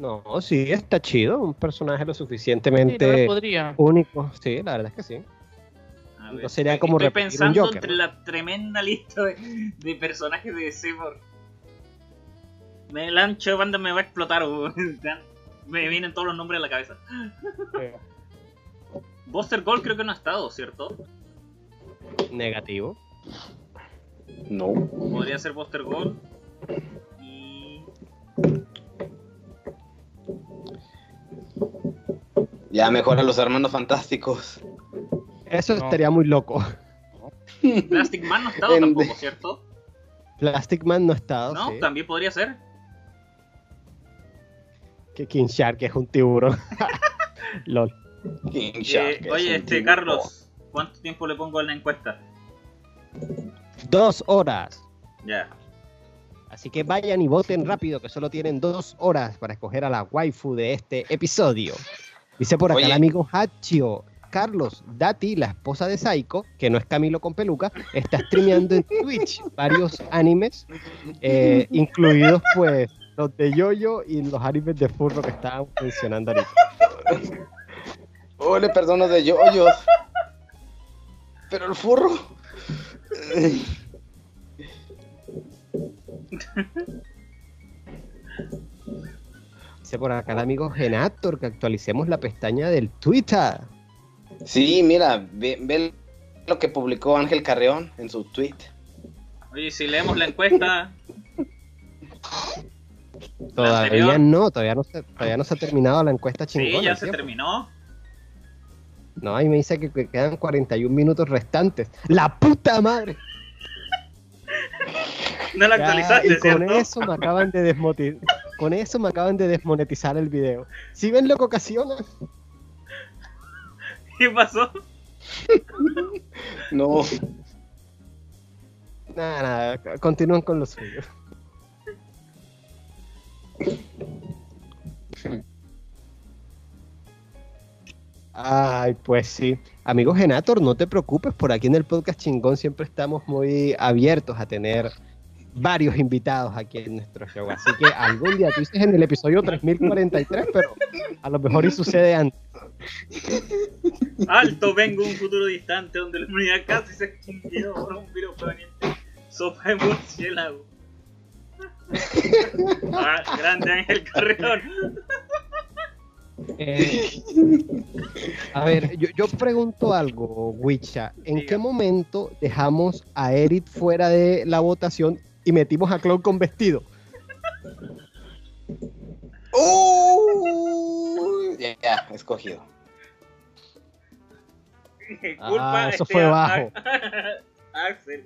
Speaker 1: No, sí, está chido. Un personaje lo suficientemente único. Sí, la verdad es que sí.
Speaker 2: A
Speaker 1: No sería como
Speaker 2: estoy
Speaker 1: un
Speaker 2: pensando
Speaker 1: Joker,
Speaker 2: entre
Speaker 1: ¿no?
Speaker 2: la tremenda lista de, de personajes de por- Me el ancho de banda me va a explotar. me vienen todos los nombres a la cabeza. Buster Gold creo que no ha estado, ¿cierto?
Speaker 1: Negativo.
Speaker 3: No.
Speaker 2: Podría ser Buster Gold. Y.
Speaker 3: Ya mejora los hermanos fantásticos.
Speaker 1: Eso
Speaker 4: No.
Speaker 1: estaría muy loco.
Speaker 2: Plastic Man no ha estado
Speaker 3: En-
Speaker 2: tampoco, ¿cierto?
Speaker 1: Plastic Man no ha estado.
Speaker 2: No,
Speaker 1: sí.
Speaker 2: también podría ser.
Speaker 1: Que King Shark es un tiburón. LOL.
Speaker 3: King
Speaker 2: Eh,
Speaker 3: Shark es
Speaker 2: oye,
Speaker 3: un
Speaker 2: este. Carlos, ¿cuánto tiempo le pongo en la encuesta?
Speaker 1: Dos horas.
Speaker 2: Ya.
Speaker 1: Así que vayan y voten rápido, que solo tienen dos horas para escoger a la waifu de este episodio. Dice por acá
Speaker 3: Oye.
Speaker 1: el amigo Hachio. Carlos, Dati, la esposa de Saiko, que no es Camilo con peluca, está streameando en Twitch varios animes, eh, incluidos pues los de Yoyo y los animes de Furro que estaban mencionando ahorita.
Speaker 3: Oh, le perdono de yoyos. Pero el furro.
Speaker 1: Dice por acá el amigo Genator que actualicemos la pestaña del Twitter.
Speaker 3: Sí, mira, ve, ve lo que publicó Ángel Carreón en su tweet.
Speaker 2: Oye, si leemos la encuesta,
Speaker 1: Todavía no, todavía no, se, todavía no se ha terminado la encuesta
Speaker 2: sí,
Speaker 1: chingona.
Speaker 2: ya
Speaker 1: el
Speaker 2: se
Speaker 1: tiempo.
Speaker 2: terminó.
Speaker 1: No, ahí me dice que, que quedan 41 minutos restantes. ¡La puta madre!
Speaker 2: No la
Speaker 1: Ya,
Speaker 2: actualizaste,
Speaker 1: y con
Speaker 2: ¿cierto?
Speaker 1: eso me acaban de desmonetizar. Con eso me acaban de desmonetizar el video. ¿Sí ven lo que ocasiona?
Speaker 2: ¿Qué pasó?
Speaker 3: No.
Speaker 1: Nada, nada, continúan con lo suyo. Ay, pues sí. Amigo Genator, no te preocupes, por aquí en el podcast chingón siempre estamos muy abiertos a tener varios invitados aquí en nuestro show. Así que algún día tú dices en el episodio 3043, pero a lo mejor y sucede antes.
Speaker 2: Alto, vengo un futuro distante donde la humanidad casi se extinguió por un virus proveniente sopa de murciélago. Ah, grande Ángel Carreón.
Speaker 1: Eh, a ver, yo, yo pregunto algo, Wicha. ¿En
Speaker 2: Diga.
Speaker 1: qué momento dejamos a Eric fuera de la votación y metimos a Cloud con vestido?
Speaker 3: Uh, ya, ya, escogido.
Speaker 2: Culpa
Speaker 1: Ah, eso
Speaker 2: este,
Speaker 1: fue
Speaker 2: a-
Speaker 1: bajo.
Speaker 2: Axel.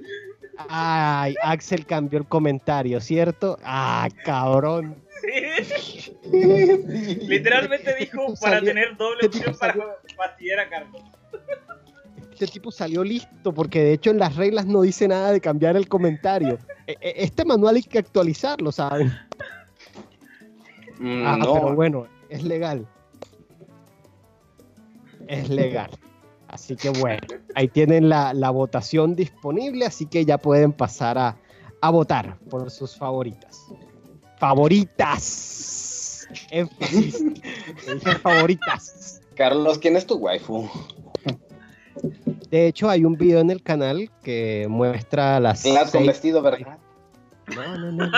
Speaker 1: Ay, Axel cambió el comentario, ¿cierto? Ah, cabrón.
Speaker 2: Sí. Literalmente dijo
Speaker 1: Este
Speaker 2: para
Speaker 1: salió-
Speaker 2: tener doble
Speaker 1: este
Speaker 2: opción para fastidiar a Carlos.
Speaker 1: Este tipo salió listo porque de hecho en las reglas no dice nada de cambiar el comentario. E- e- Este manual hay que actualizarlo, ¿saben?
Speaker 3: Mm,
Speaker 1: Ah,
Speaker 3: no,
Speaker 1: pero bueno, es legal. Es legal. Así que bueno, ahí tienen la, la votación disponible, así que ya pueden pasar a, a votar por sus favoritas. Favoritas. Énfasis. Dije favoritas.
Speaker 3: Carlos, ¿quién es tu waifu?
Speaker 1: De hecho, hay un video en el canal que muestra las.
Speaker 3: Las con vestido, ¿verdad?
Speaker 1: No, no, no.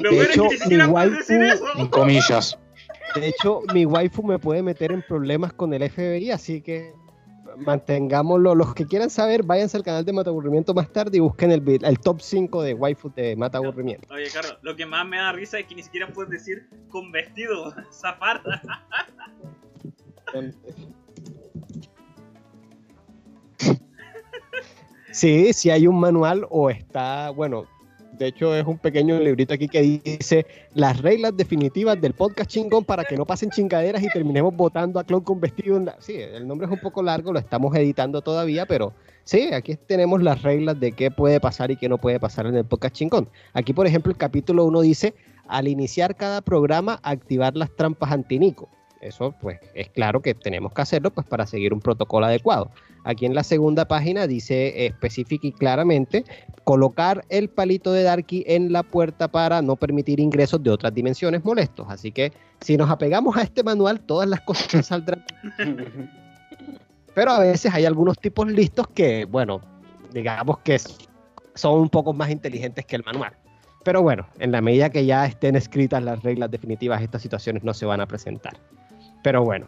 Speaker 2: Lo
Speaker 1: De
Speaker 2: es
Speaker 1: hecho,
Speaker 2: que
Speaker 1: mi waifu-
Speaker 2: decir eso.
Speaker 4: En comillas.
Speaker 1: De hecho, mi waifu me puede meter en problemas con el FBI, así que mantengámoslo. Los que quieran saber, váyanse al canal de Mata Aburrimiento más tarde y busquen el, top 5 de waifu de Mata Aburrimiento.
Speaker 2: Oye, Carlos, lo que más me da risa es que ni siquiera puedes decir con vestido, zafar.
Speaker 1: Sí, sí hay un manual o está, bueno, de hecho es un pequeño librito aquí que dice las reglas definitivas del podcast chingón para que no pasen chingaderas y terminemos votando a Cloud con vestido. En la... Sí, el nombre es un poco largo, lo estamos editando todavía, pero sí, aquí tenemos las reglas de qué puede pasar y qué no puede pasar en el podcast chingón. Aquí, por ejemplo, el capítulo 1 dice, al iniciar cada programa, activar las trampas antinico. Eso, pues, es claro que tenemos que hacerlo pues, para seguir un protocolo adecuado. Aquí en la segunda página dice específica y claramente colocar el palito de Darky en la puerta para no permitir ingresos de otras dimensiones molestos. Así que si nos apegamos a este manual, todas las cosas saldrán. Pero a veces hay algunos tipos listos que, bueno, digamos que son un poco más inteligentes que el manual. Pero bueno, en la medida que ya estén escritas las reglas definitivas, estas situaciones no se van a presentar. Pero bueno.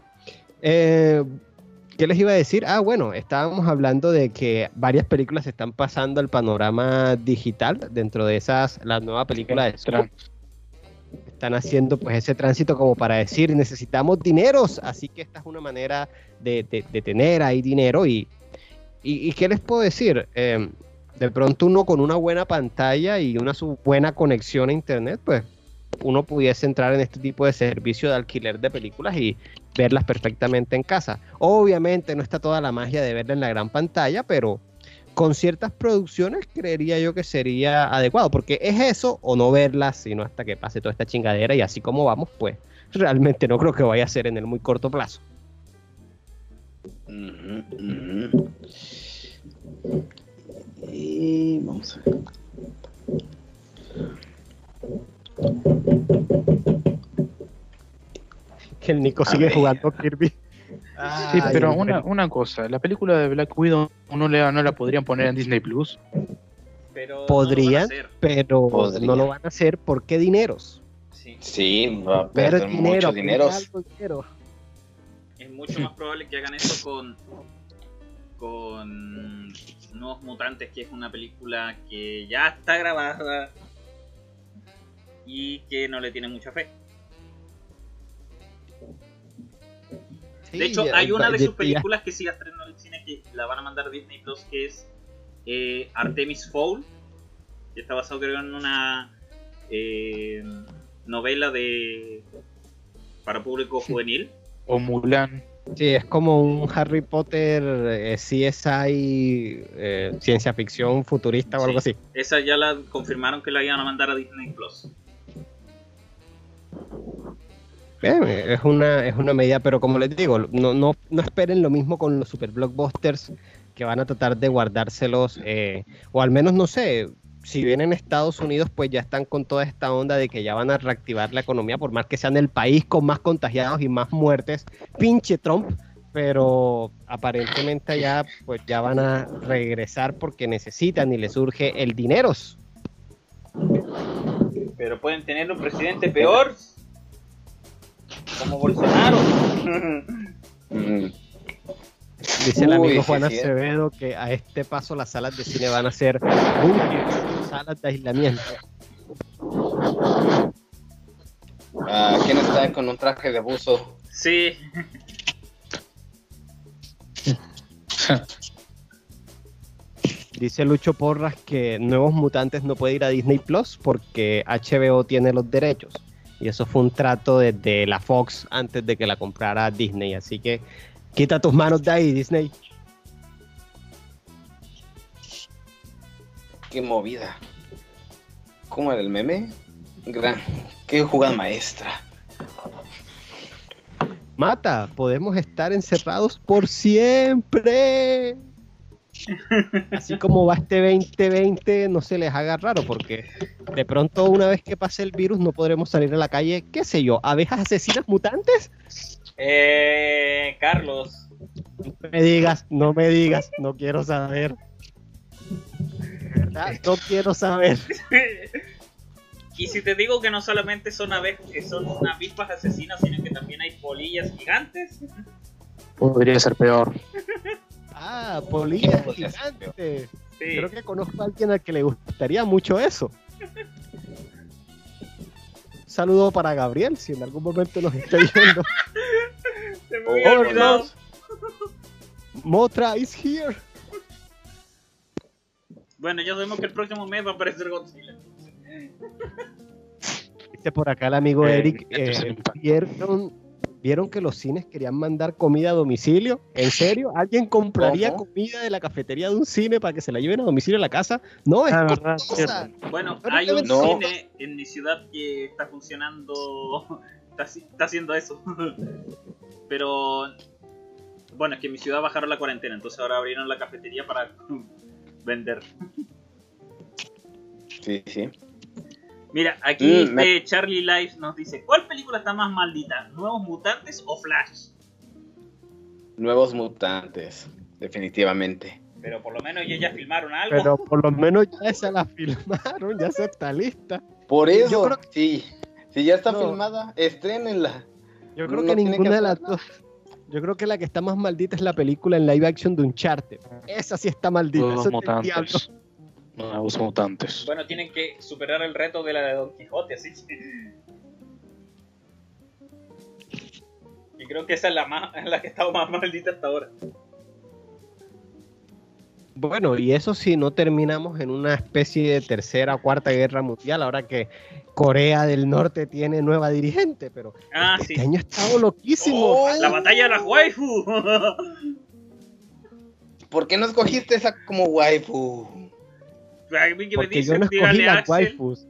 Speaker 1: Eh, ¿Qué les iba a decir? Ah, bueno, estábamos hablando de que varias películas están pasando al panorama digital. Dentro de esas, la nueva película de Scott. Están haciendo pues ese tránsito como para decir, necesitamos dineros. Así que esta es una manera de, de- de tener ahí dinero. Y, y, y ¿qué les puedo decir? Eh, de pronto uno con una buena pantalla y una buena conexión a internet, pues uno pudiese entrar en este tipo de servicio de alquiler de películas y verlas perfectamente en casa. Obviamente no está toda la magia de verla en la gran pantalla, pero con ciertas producciones creería yo que sería adecuado, porque es eso o no verlas, sino hasta que pase toda esta chingadera y así como vamos, pues realmente no creo que vaya a ser en el muy corto plazo.
Speaker 3: Y vamos a ver.
Speaker 1: Que el Nico sigue jugando Kirby.
Speaker 4: Sí,
Speaker 1: Ay,
Speaker 4: pero una, una cosa, la película de Black Widow no, le, no la podrían poner en Disney Plus.
Speaker 2: Pero
Speaker 1: Podrían.
Speaker 2: no lo van a hacer.
Speaker 1: pero
Speaker 3: Podría.
Speaker 1: no lo van a hacer porque dineros.
Speaker 2: Sí.
Speaker 3: Sí, va a
Speaker 1: Pero
Speaker 3: perder
Speaker 1: dinero,
Speaker 3: muchos
Speaker 1: pero
Speaker 3: dineros.
Speaker 1: algo dinero.
Speaker 2: Es mucho más probable que hagan eso con con Nuevos Mutantes, que es una película que ya está grabada y que no le tiene mucha fe.
Speaker 1: Sí,
Speaker 2: De hecho, hay una de sus películas que sigue estrenando en el cine que la van a mandar a Disney Plus, que es eh, Artemis Fowl, que está basado creo en una eh, novela de para público juvenil.
Speaker 4: O Mulan.
Speaker 1: Sí, es como un Harry Potter eh, CSI eh, ciencia ficción futurista o algo así.
Speaker 2: Esa ya la confirmaron que la iban a mandar a Disney Plus.
Speaker 1: Eh, es una es una medida, pero como les digo, no, no, no esperen lo mismo con los super blockbusters que van a tratar de guardárselos, eh, o al menos no sé, si vienen Estados Unidos, pues ya están con toda esta onda de que ya van a reactivar la economía, por más que sean el país con más contagiados y más muertes. Pinche Trump, pero aparentemente ya pues ya van a regresar porque necesitan y les surge el dinero.
Speaker 2: Pero pueden tener un presidente peor. Como Bolsonaro.
Speaker 3: Mm,
Speaker 1: Dice el amigo Juan
Speaker 3: sí.
Speaker 1: Acevedo que a este paso las salas de cine van a ser salas de aislamiento.
Speaker 3: ah, ¿Quién está con un traje de buzo?
Speaker 2: Sí,
Speaker 1: Dice Lucho Porras que Nuevos Mutantes no puede ir a Disney Plus porque HBO tiene los derechos. Y eso fue un trato desde la Fox antes de que la comprara Disney. Así que quita tus manos de ahí, Disney.
Speaker 3: Qué movida. ¿Cómo era el meme? Gran. Qué jugada maestra.
Speaker 1: Mata, podemos estar encerrados por siempre. Así como va este 2020, no se les haga raro, porque de pronto una vez que pase el virus no podremos salir a la calle, qué sé yo, abejas asesinas mutantes.
Speaker 2: eh, Carlos.
Speaker 1: No me digas, no me digas, no quiero saber. Verdad, no quiero saber.
Speaker 2: Y si te digo que no solamente son aves, que son avispas asesinas, sino que también hay polillas gigantes.
Speaker 4: Podría ser peor.
Speaker 1: Ah, gigantes.
Speaker 2: Sí.
Speaker 1: Creo que conozco a alguien al que le gustaría mucho eso. Un saludo para Gabriel, si en algún momento nos está viendo.
Speaker 2: Se me había
Speaker 3: Oh,
Speaker 2: olvidado.
Speaker 1: Motra is here.
Speaker 2: Bueno, ya sabemos que el próximo mes va a aparecer Godzilla.
Speaker 1: Dice por acá el amigo
Speaker 4: Eh,
Speaker 1: Eric, eh. ¿vieron, ¿vieron que los cines querían mandar comida a domicilio? ¿En serio? ¿Alguien compraría
Speaker 3: ¿Cómo?
Speaker 1: comida de la cafetería de un cine para que se la lleven a domicilio a la casa? No, es
Speaker 4: Ah, verdad.
Speaker 2: Bueno, hay un
Speaker 3: no.
Speaker 2: cine en mi ciudad que está funcionando, está haciendo eso. Pero, bueno, es que en mi ciudad bajaron la cuarentena, entonces ahora abrieron la cafetería para vender.
Speaker 3: Sí, sí.
Speaker 2: Mira, aquí
Speaker 3: Mm, me-
Speaker 2: eh, Charlie Lives nos dice, ¿cuál película está más maldita? ¿Nuevos Mutantes o Flash?
Speaker 3: Nuevos mutantes. Definitivamente.
Speaker 2: Pero por lo menos ellos ya filmaron algo.
Speaker 1: Pero por lo menos ya se la filmaron, ya se está lista.
Speaker 3: Por eso,
Speaker 1: creo
Speaker 3: sí. Si ya está
Speaker 1: No.
Speaker 3: filmada, estrénenla.
Speaker 1: Yo creo
Speaker 3: No
Speaker 1: que ninguna
Speaker 3: que
Speaker 1: de las dos. Yo creo que la que está más maldita es la película en live action de Uncharted. Esa sí está maldita.
Speaker 4: Los
Speaker 1: diablo.
Speaker 4: mutantes. Nuevos mutantes.
Speaker 2: Bueno, tienen que superar el reto de la de Don Quijote, así que. Y creo que esa es la más la que ha estado más maldita hasta ahora.
Speaker 1: Bueno, y eso sí, no terminamos en una especie de tercera o cuarta guerra mundial, ahora que Corea del Norte tiene nueva dirigente, pero
Speaker 2: Ah,
Speaker 1: este
Speaker 2: sí.
Speaker 1: año ha estado loquísimo.
Speaker 3: Oh,
Speaker 2: La batalla de las waifu.
Speaker 3: ¿Por qué no escogiste esa como waifu?
Speaker 2: A mí que me
Speaker 1: Porque yo no escogí las waifus.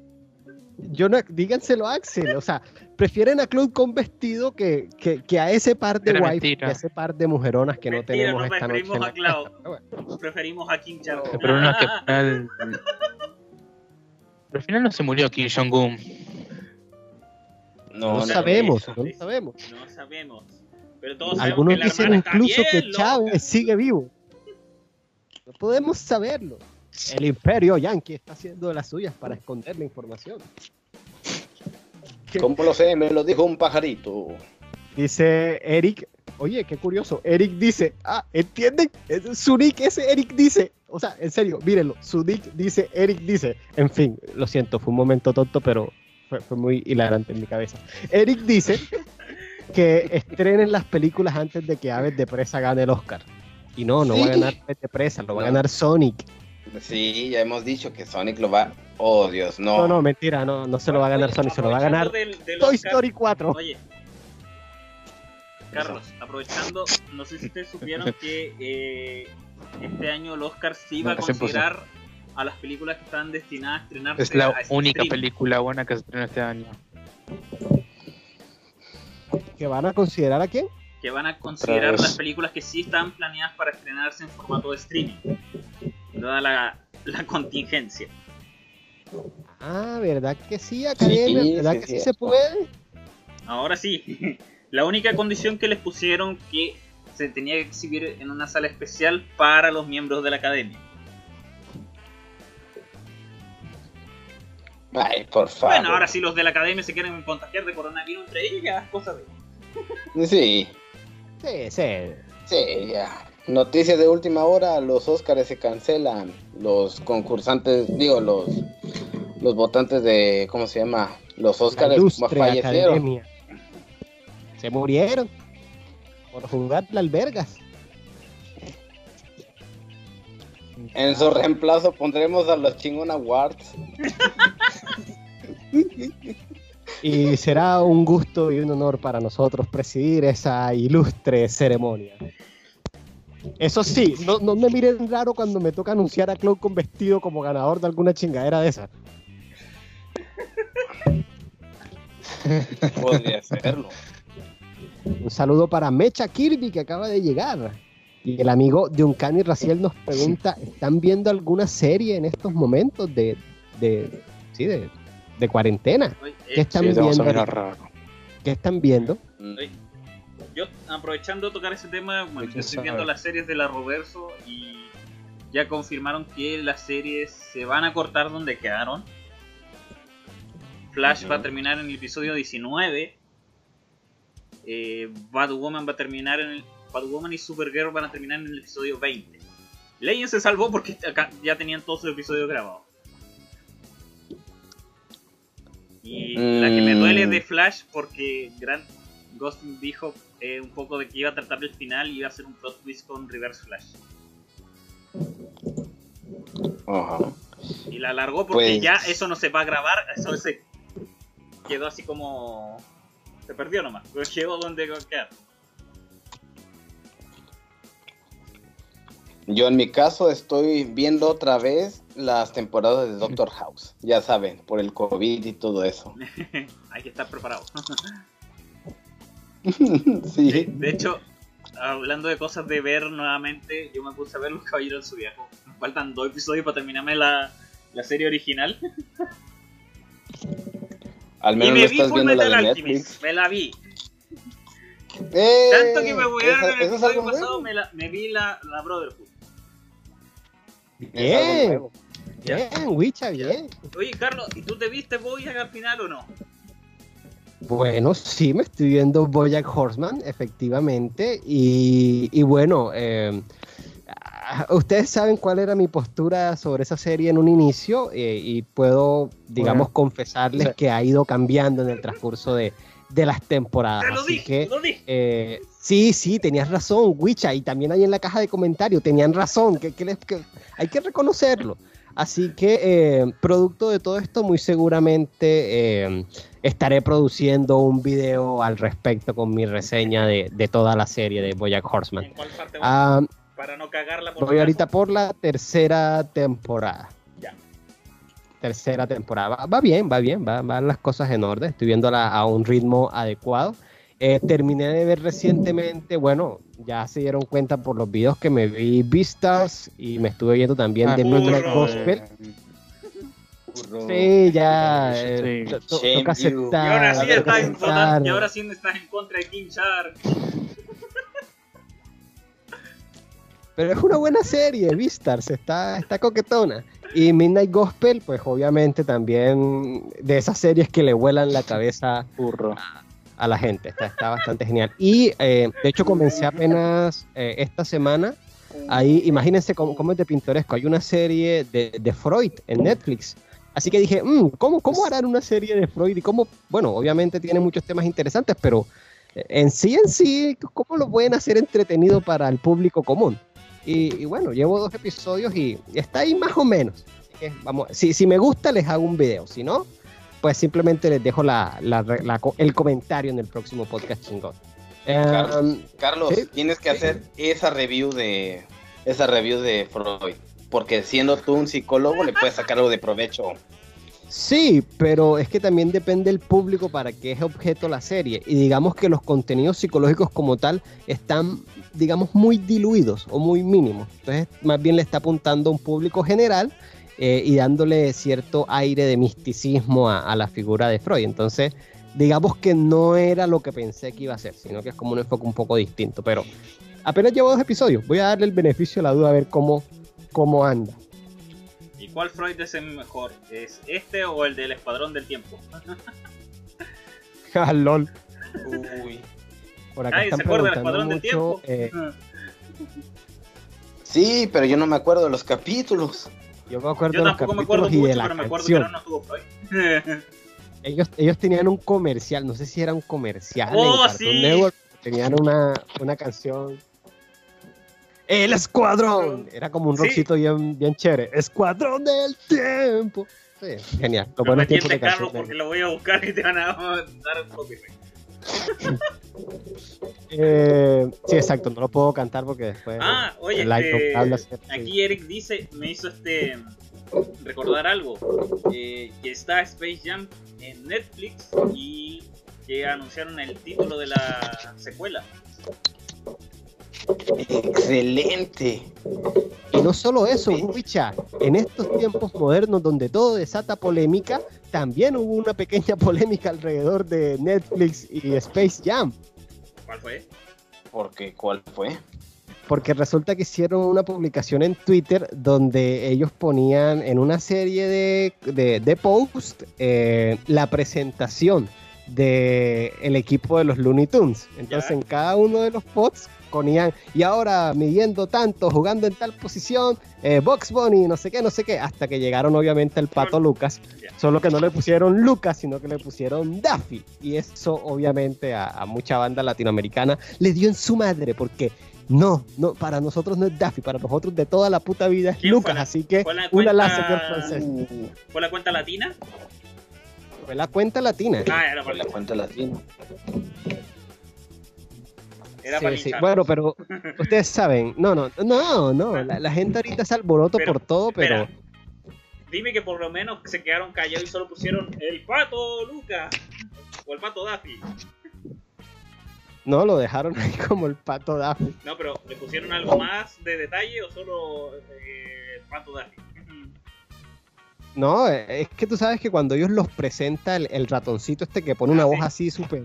Speaker 1: Yo no, díganselo a Axel, o sea, prefieren a Claude con vestido que, que, que a ese par de waifus, que a ese par de mujeronas que no
Speaker 2: Mentira,
Speaker 1: tenemos
Speaker 2: nos
Speaker 1: esta noche.
Speaker 2: preferimos
Speaker 1: la
Speaker 2: a
Speaker 1: bueno.
Speaker 2: Preferimos a Kim Jong.
Speaker 4: Pero no, que al al final no se murió Kim Jong-un.
Speaker 3: No,
Speaker 1: No,
Speaker 3: no,
Speaker 1: sabemos,
Speaker 3: no.
Speaker 1: no lo sabemos.
Speaker 2: No sabemos. Pero todos
Speaker 1: Algunos
Speaker 2: sabemos que
Speaker 1: dicen incluso que
Speaker 2: bien.
Speaker 1: Chávez sigue vivo. No podemos saberlo. El imperio yanqui está haciendo las suyas para esconder la información.
Speaker 3: ¿Cómo lo sé? Me lo dijo un pajarito.
Speaker 1: Dice Eric, oye, qué curioso. Eric dice, ah, ¿entienden? Es- Su nick ese Eric dice, o sea, en serio, mírenlo, su nick dice, Eric dice. En fin, lo siento, fue un momento tonto, pero fue, fue muy hilarante en mi cabeza. Eric dice que estrenen las películas antes de que Aves de Presa gane el Oscar. Y no, no va a ganar Aves de Presa, lo va a ganar Sonic.
Speaker 3: Sí, ya hemos dicho que Sonic lo va. Oh, Dios, no.
Speaker 1: No, no, mentira, no, no se lo va a ganar Sonic, se lo va a ganar
Speaker 2: del- del
Speaker 1: Toy
Speaker 2: Oscar-
Speaker 1: Story 4.
Speaker 2: Oye, Carlos, aprovechando, no sé si ustedes supieron que eh, este año el Oscar sí iba a
Speaker 4: No, 100%.
Speaker 2: considerar a las películas que estaban destinadas a estrenarse
Speaker 4: Es la única película buena que se estrenó este año.
Speaker 1: ¿Que van a considerar a quién?
Speaker 2: que van a considerar las películas que sí están planeadas para estrenarse en formato de streaming, dada la, la contingencia.
Speaker 1: Ah, ¿verdad que sí, Academia?
Speaker 3: Sí,
Speaker 1: ¿Verdad
Speaker 3: sí,
Speaker 1: que
Speaker 3: sí,
Speaker 1: se puede?
Speaker 2: Ahora sí, la única condición que les pusieron que se tenía que exhibir en una sala especial para los miembros de la academia.
Speaker 3: Ay, por favor.
Speaker 2: Bueno, ahora sí los de la academia se quieren contagiar de coronavirus entre ellos, ya es cosa de...
Speaker 3: Sí,
Speaker 1: Sí, sí.
Speaker 3: sí, ya. Noticias de última hora, los Óscares se cancelan. Los concursantes, digo, los los votantes de, ¿cómo se llama? Los Óscares fallecieron.
Speaker 1: academia. Se murieron por jugar la albergas.
Speaker 3: En su reemplazo pondremos a los Chingon Awards.
Speaker 1: Y será un gusto y un honor para nosotros presidir esa ilustre ceremonia. Eso sí, no, no me miren raro cuando me toca anunciar a Cloud con vestido como ganador de alguna chingadera de esa.
Speaker 3: Podría serlo.
Speaker 1: Un saludo para Mecha Kirby que acaba de llegar. Y el amigo de Uncanny Raciel nos pregunta, ¿están viendo alguna serie en estos momentos de, de, sí, de, de cuarentena? ¿Qué están
Speaker 4: Sí,
Speaker 1: viendo? ¿Qué están viendo?
Speaker 3: Mm.
Speaker 2: yo aprovechando de tocar ese tema, bueno, yo estoy viendo las series de la Roverso y ya confirmaron que las series se van a cortar donde quedaron. Flash va a terminar en el episodio 19. Eh, Batwoman va a terminar en el. Batwoman y Supergirl van a terminar en el episodio 20. Legend se salvó porque acá ya tenían todos sus episodios grabados. Y la que me
Speaker 3: Mm.
Speaker 2: duele de Flash porque Grant Gustin dijo eh, un poco de que iba a tratar el final y iba a hacer un plot twist con Reverse Flash.
Speaker 3: Ajá.
Speaker 2: Y la alargó porque
Speaker 3: Pues-
Speaker 2: ya eso no se va a grabar, eso se quedó así como... Se perdió nomás, pero quedó donde quedar.
Speaker 3: Yo en mi caso estoy viendo otra vez las temporadas de Doctor House. Ya saben, por el COVID y todo eso.
Speaker 2: Hay que estar preparado.
Speaker 3: sí.
Speaker 2: De, de hecho, hablando de cosas de ver nuevamente, yo me puse a ver Los Caballeros del Zodiaco. Me faltan dos episodios para terminarme la, la serie original.
Speaker 3: Al
Speaker 2: Y
Speaker 3: menos
Speaker 2: me
Speaker 3: no
Speaker 2: vi
Speaker 3: estás
Speaker 2: Full
Speaker 3: viendo la
Speaker 2: Metal
Speaker 3: de Netflix.
Speaker 2: me la vi.
Speaker 3: ¡Eh!
Speaker 2: Tanto que me
Speaker 3: Esa-
Speaker 2: huearon en el episodio pasado, me, la, me vi la, la Brotherhood.
Speaker 1: Bien, bien, Wicha, bien.
Speaker 2: Oye, Carlos, ¿y tú te viste Boy al final o no?
Speaker 1: Bueno, sí, me estoy viendo Bojack Horseman, efectivamente. Y, y bueno, eh, ah, ustedes saben cuál era mi postura sobre esa serie en un inicio eh, y puedo, digamos,
Speaker 4: Bueno,
Speaker 1: confesarles
Speaker 4: sí.
Speaker 1: que ha ido cambiando en el transcurso de, de las temporadas.
Speaker 2: Te lo
Speaker 1: Así
Speaker 2: dije,
Speaker 1: que,
Speaker 2: te lo dije.
Speaker 1: eh, sí, sí, tenías razón, Wicha, y también ahí en la caja de comentarios tenían razón, que, que les- que hay que reconocerlo. Así que, eh, producto de todo esto, muy seguramente eh, estaré produciendo un video al respecto con mi reseña de, de toda la serie de Bojack Horseman.
Speaker 2: ¿En cuál parte?
Speaker 1: Ah,
Speaker 2: Para no cagarla por
Speaker 1: voy ahorita por la tercera temporada.
Speaker 2: Ya.
Speaker 1: Tercera temporada. Va, va bien, va bien, va- van las cosas en orden. Estoy viéndola a un ritmo adecuado. Eh, terminé de ver recientemente, bueno, ya se dieron cuenta por los videos que me vi Vistas y me estuve viendo también
Speaker 4: Ah,
Speaker 1: de
Speaker 2: burro,
Speaker 1: Midnight
Speaker 2: eh.
Speaker 1: Gospel.
Speaker 3: Burro.
Speaker 1: Sí, ya. eh,
Speaker 4: Sí.
Speaker 1: to-
Speaker 3: Shame
Speaker 1: toca
Speaker 3: you.
Speaker 2: Y ahora
Speaker 1: aceptar.
Speaker 2: sí estás en
Speaker 1: aceptar.
Speaker 2: total- y ahora sí estás en contra de King Shark.
Speaker 1: Pero es una buena serie, Vistars, está, está coquetona. Y Midnight Gospel, pues obviamente también de esas series que le vuelan la cabeza
Speaker 4: Burro.
Speaker 1: a la gente. Está, está bastante genial. Y eh, de hecho comencé apenas eh, esta semana. Ahí, imagínense cómo, cómo es de pintoresco. Hay una serie de, de Freud en Netflix. Así que dije, "Mm, ¿cómo, ¿cómo harán una serie de Freud? Y cómo, bueno, obviamente tiene muchos temas interesantes, pero eh, en sí, en sí, ¿cómo lo pueden hacer entretenido para el público común? Y, bueno, llevo dos episodios y está ahí más o menos. Vamos, si, si me gusta, les hago un video. Si no, pues simplemente les dejo la, la- la- el comentario en el próximo podcast chingón.
Speaker 3: Carlos.
Speaker 1: Em,
Speaker 3: Carlos,
Speaker 1: Sí.
Speaker 3: tienes que hacer esa review de esa review de Freud, porque siendo tú un psicólogo le puedes sacar algo de provecho.
Speaker 1: sí, pero es que también depende el público para qué es objeto la serie. Y digamos que los contenidos psicológicos como tal están, digamos, muy diluidos o muy mínimos. Entonces, más bien le está apuntando a un público general eh, y dándole cierto aire de misticismo a, a la figura de Freud. Entonces, digamos que no era lo que pensé que iba a ser, sino que es como un enfoque un poco distinto. Pero apenas llevo dos episodios, voy a darle el beneficio de la duda a ver cómo, cómo anda.
Speaker 2: ¿Y cuál Freud es el mejor? ¿Es este o el del Escuadrón del Tiempo?
Speaker 1: Ah, lol.
Speaker 3: Uy.
Speaker 1: Por acá
Speaker 2: Ay,
Speaker 1: están
Speaker 2: ¿se acuerda del Escuadrón del
Speaker 1: mucho,
Speaker 2: Tiempo?
Speaker 1: eh,
Speaker 3: Sí, pero yo no me acuerdo de los capítulos.
Speaker 1: Yo me acuerdo
Speaker 2: Yo
Speaker 1: de los
Speaker 2: tampoco me acuerdo
Speaker 1: capítulos y
Speaker 2: mucho,
Speaker 1: de la
Speaker 2: pero me acuerdo que era.
Speaker 1: Ellos, ellos tenían un comercial, no sé si era un comercial
Speaker 2: ¡Oh,
Speaker 1: en Cartoon
Speaker 2: sí!
Speaker 1: Network, tenían una, una canción. El Escuadrón. Era como un
Speaker 2: Sí.
Speaker 1: rockcito bien, bien chévere. Escuadrón del Tiempo. Sí, genial. Lo bueno
Speaker 2: Carlos
Speaker 1: canción.
Speaker 2: porque lo voy a buscar y te van a dar un copyright.
Speaker 1: Eh, sí, exacto. No lo puedo cantar porque después.
Speaker 2: Ah, oye,
Speaker 1: el habla
Speaker 2: aquí Eric dice, me hizo este recordar algo, eh, que está Space Jam en Netflix y que anunciaron el título de la secuela.
Speaker 3: Excelente.
Speaker 1: Y no solo eso, Wicha, en estos tiempos modernos donde todo desata polémica, también hubo una pequeña polémica alrededor de Netflix y Space Jam,
Speaker 2: ¿Cuál fue?
Speaker 3: Porque ¿cuál fue?
Speaker 1: porque resulta que hicieron una publicación en Twitter donde ellos ponían en una serie de, de, de posts eh, la presentación del el equipo de los Looney Tunes. Entonces
Speaker 2: Ya.
Speaker 1: en cada uno de los posts ponían, y ahora midiendo tanto, jugando en tal posición, eh, Box Bunny, no sé qué, no sé qué, hasta que llegaron obviamente el pato Lucas, solo que no le pusieron Lucas, sino que le pusieron Daffy. Y eso obviamente a, a mucha banda latinoamericana le dio en su madre, porque no, no, para nosotros no es Daffy, para nosotros de toda la puta vida es
Speaker 2: ¿Quién fue
Speaker 1: Lucas,
Speaker 2: la-
Speaker 1: así que
Speaker 2: la
Speaker 1: una la
Speaker 2: cuenta-
Speaker 1: señor francés.
Speaker 3: Uh,
Speaker 2: ¿Fue la cuenta latina?
Speaker 1: Fue la cuenta latina.
Speaker 2: Ah, era
Speaker 3: por
Speaker 2: para,
Speaker 3: la cuenta latina.
Speaker 2: Era
Speaker 1: Sí,
Speaker 2: para
Speaker 1: sí.
Speaker 2: linchar.
Speaker 1: Bueno, pero ustedes saben, no, no, no, no, la, la gente ahorita se alboroto
Speaker 2: Pero,
Speaker 1: por todo, pero
Speaker 2: espera. Dime que por lo menos se quedaron callados y solo pusieron el pato Lucas o el pato Daffy.
Speaker 1: no lo dejaron ahí como el pato Daffy.
Speaker 2: No, pero ¿le pusieron algo más de detalle o solo eh, el pato Daffy?
Speaker 1: No, es que tú sabes que cuando ellos los presenta el, el ratoncito este que pone una
Speaker 2: Ah,
Speaker 1: voz
Speaker 2: sí.
Speaker 1: así súper...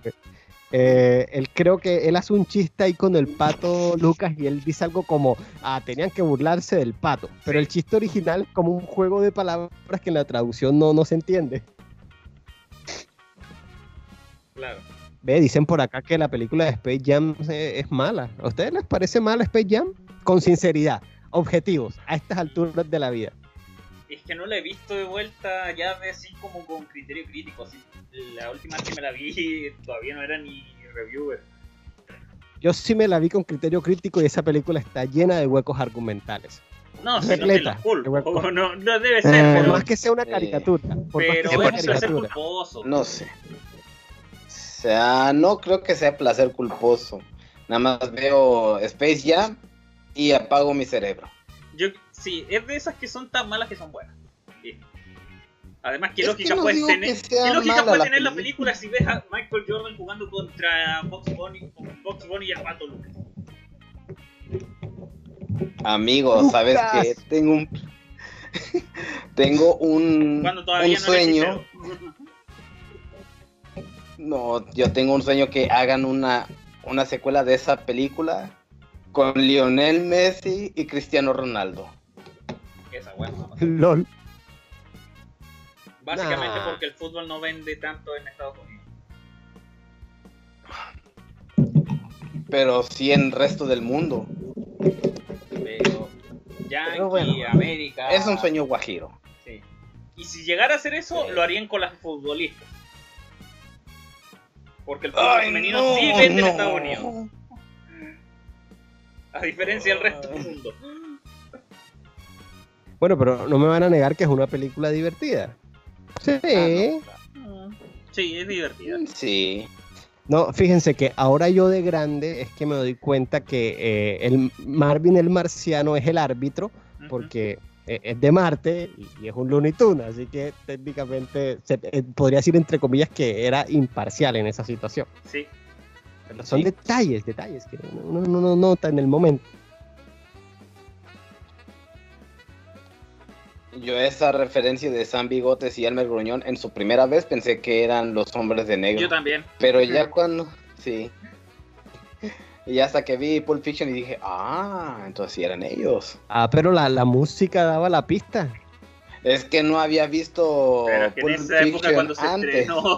Speaker 1: eh, él creo que él hace un chiste ahí con el pato Lucas y él dice algo como, ah, tenían que burlarse del pato. Pero el chiste original es como un juego de palabras que en la traducción no, no se entiende.
Speaker 2: Claro.
Speaker 1: Ve, dicen por acá que la película de Space Jam eh, es mala. ¿A ustedes les parece mala Space Jam? Con sinceridad, objetivos, a estas alturas de la vida.
Speaker 2: Es que no la he visto de vuelta ya de así como con criterio crítico. así. La última vez que me la vi todavía no era ni reviewer.
Speaker 1: Yo sí me la vi con criterio crítico y esa película está llena de huecos argumentales.
Speaker 2: No, si no te culpo.
Speaker 1: huecos.
Speaker 2: No, no debe ser,
Speaker 3: Eh,
Speaker 1: Por
Speaker 2: pero,
Speaker 1: más que sea una
Speaker 3: eh,
Speaker 1: caricatura. Por más que
Speaker 2: pero
Speaker 1: sea una caricatura.
Speaker 2: culposo.
Speaker 3: No sé. O sea, no creo que sea placer culposo. Nada más veo Space Jam y apago mi cerebro.
Speaker 2: Yo, sí, es de esas que son tan malas que son buenas. Sí. Además, ¿qué
Speaker 3: Es
Speaker 2: lógica
Speaker 3: que no
Speaker 2: tener? ¿Qué lógica puede
Speaker 3: la
Speaker 2: tener la
Speaker 3: película.
Speaker 2: si ves a Michael Jordan jugando contra Box Bunny, con Box Bunny y el Pato Lucas?
Speaker 3: Amigo, sabes que tengo un tengo un, sueño. No, yo tengo un sueño que hagan una, una secuela de esa película con Lionel Messi y Cristiano Ronaldo.
Speaker 2: Esa, bueno.
Speaker 1: LOL.
Speaker 2: Básicamente
Speaker 1: Nah.
Speaker 2: porque el fútbol no vende tanto en Estados Unidos.
Speaker 3: Pero sí en el resto del mundo.
Speaker 2: Pero Yankee,
Speaker 3: Pero bueno,
Speaker 2: América.
Speaker 3: Es un sueño guajiro.
Speaker 2: Sí. Y si llegara a hacer eso,
Speaker 3: Sí.
Speaker 2: lo harían con las futbolistas. Porque el fútbol femenino
Speaker 3: no,
Speaker 2: sí vende en. Estados Unidos. A diferencia del resto del mundo.
Speaker 1: Bueno, pero no me van a negar que es una película divertida. Sí.
Speaker 3: Ah,
Speaker 2: Sí, es divertida.
Speaker 3: Sí.
Speaker 1: No, fíjense que ahora yo de grande es que me doy cuenta que eh, el Marvin el marciano es el árbitro porque eh, es de Marte y, y es un Looney Tunes, así que técnicamente se, eh, podría decir entre comillas que era imparcial en esa situación.
Speaker 2: Sí.
Speaker 1: Pero son
Speaker 3: Sí.
Speaker 1: detalles, detalles que uno no, no nota en el momento.
Speaker 3: Yo esa referencia de San Bigotes y Elmer Gruñón en su primera vez pensé que eran los hombres de negro.
Speaker 2: Yo también.
Speaker 3: Pero ya cuando... Sí. Y hasta que vi Pulp Fiction y dije, ah, entonces sí eran ellos.
Speaker 1: Ah, pero la, la música daba la pista.
Speaker 3: Es que no había visto
Speaker 2: Pero que en
Speaker 3: Pulp
Speaker 2: esa época
Speaker 3: Fiction
Speaker 2: cuando se
Speaker 3: antes.
Speaker 2: estrenó,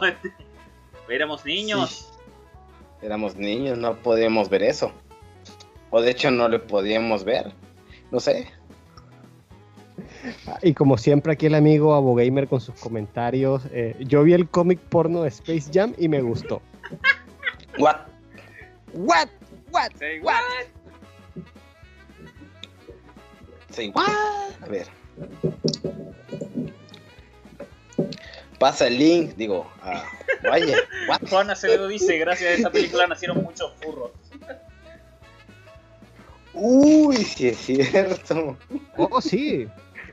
Speaker 2: éramos niños.
Speaker 3: Sí. Éramos niños, no podíamos ver eso. O de hecho no le podíamos ver. No sé.
Speaker 1: Y como siempre aquí el amigo Abogamer con sus comentarios. eh, yo vi el cómic porno de Space Jam y me gustó.
Speaker 3: What?
Speaker 1: What? What?
Speaker 2: Say what?
Speaker 3: Sí. A ver. Pasa el link, digo. ah, vaya. What?
Speaker 2: Juan Acevedo dice, gracias a esa película nacieron muchos furros.
Speaker 3: Uy, sí es cierto.
Speaker 1: Oh, sí.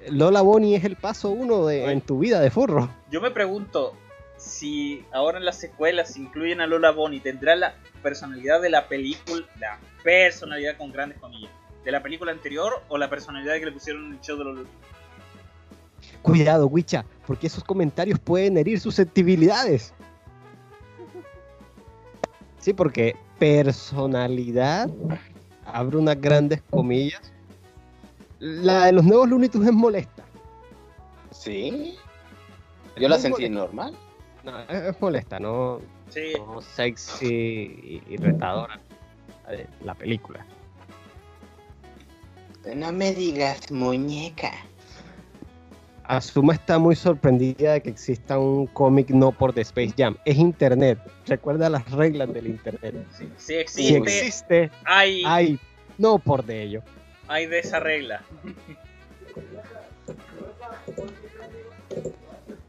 Speaker 1: Lola Bonnie es el paso uno de, en tu vida de furro.
Speaker 2: Yo me pregunto si ahora en las secuelas se incluyen a Lola Bonnie, ¿tendrá la personalidad de la película, la personalidad con grandes comillas, de la película anterior o la personalidad que le pusieron en el show de los
Speaker 1: Cuidado, Wicha, porque esos comentarios pueden herir susceptibilidades. Sí, porque personalidad, abre unas grandes comillas. La de los nuevos Looney Tunes es molesta.
Speaker 3: Sí. Yo la sentí
Speaker 1: molesta.
Speaker 3: normal.
Speaker 1: No, es, es molesta, no,
Speaker 2: Sí,
Speaker 1: no sexy y, y retadora. la película.
Speaker 3: No me digas muñeca.
Speaker 1: Asuma está muy sorprendida de que exista un cómic no por The Space Jam. Es internet. Recuerda las reglas del internet.
Speaker 2: sí, sí
Speaker 1: Si
Speaker 2: existe,
Speaker 1: existe,
Speaker 2: hay,
Speaker 1: hay no por de ello.
Speaker 2: Hay de esa regla.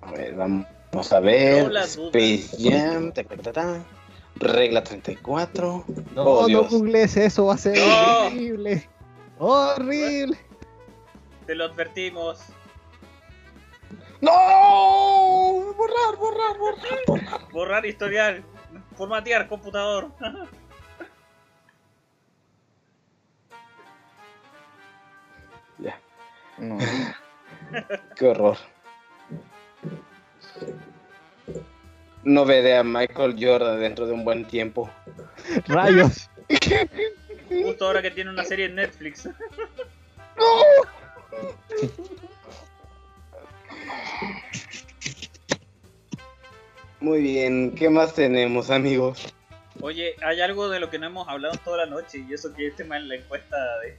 Speaker 3: A ver, vamos a ver.
Speaker 2: No.
Speaker 3: Space Jam. ta, ta, ta, ta. Regla 34.
Speaker 1: No,
Speaker 3: Oh,
Speaker 1: no googlees eso, va a ser
Speaker 2: No.
Speaker 1: horrible. Horrible.
Speaker 2: Te lo advertimos.
Speaker 3: ¡No! Borrar, borrar, borrar, borrar.
Speaker 2: Borrar historial. Formatear computador.
Speaker 3: No. Qué horror. No veré a Michael Jordan dentro de un buen tiempo.
Speaker 1: Rayos.
Speaker 2: Justo ahora que tiene una serie en Netflix.
Speaker 3: Muy bien, ¿qué más tenemos, amigos?
Speaker 2: Oye, hay algo de lo que no hemos hablado toda la noche y eso que este tema en la encuesta de...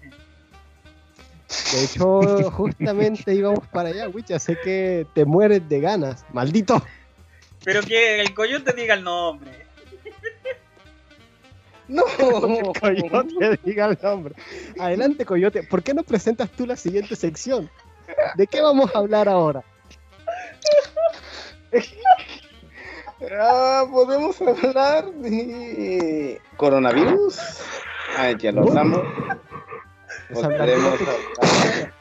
Speaker 1: De hecho, justamente íbamos para allá, Wicha. Sé que te mueres de ganas. ¡Maldito!
Speaker 2: Pero que el coyote diga el nombre.
Speaker 3: No,
Speaker 1: Que Coyote diga el nombre. Adelante, Coyote. ¿Por qué no presentas tú la siguiente sección? ¿De qué vamos a hablar ahora?
Speaker 3: Ah, podemos hablar de coronavirus. Ah, ya lo hablamos. Volveremos a.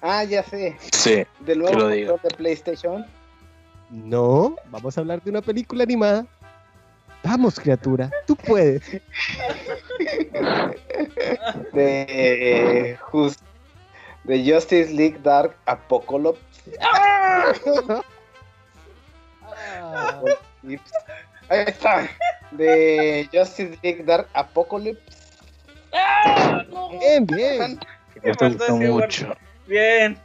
Speaker 3: Ah, ya sé.
Speaker 4: Sí.
Speaker 3: Del nuevo
Speaker 4: lo
Speaker 3: de PlayStation.
Speaker 1: No, vamos a hablar de una película animada. Vamos, criatura, tú puedes.
Speaker 3: De, eh, Jus- de Justice League Dark Apocalypse.
Speaker 1: Ah,
Speaker 3: Ahí está. De Justice League Dark Apocalypse.
Speaker 1: Bien, bien.
Speaker 4: Me gustó mucho.
Speaker 2: Bien.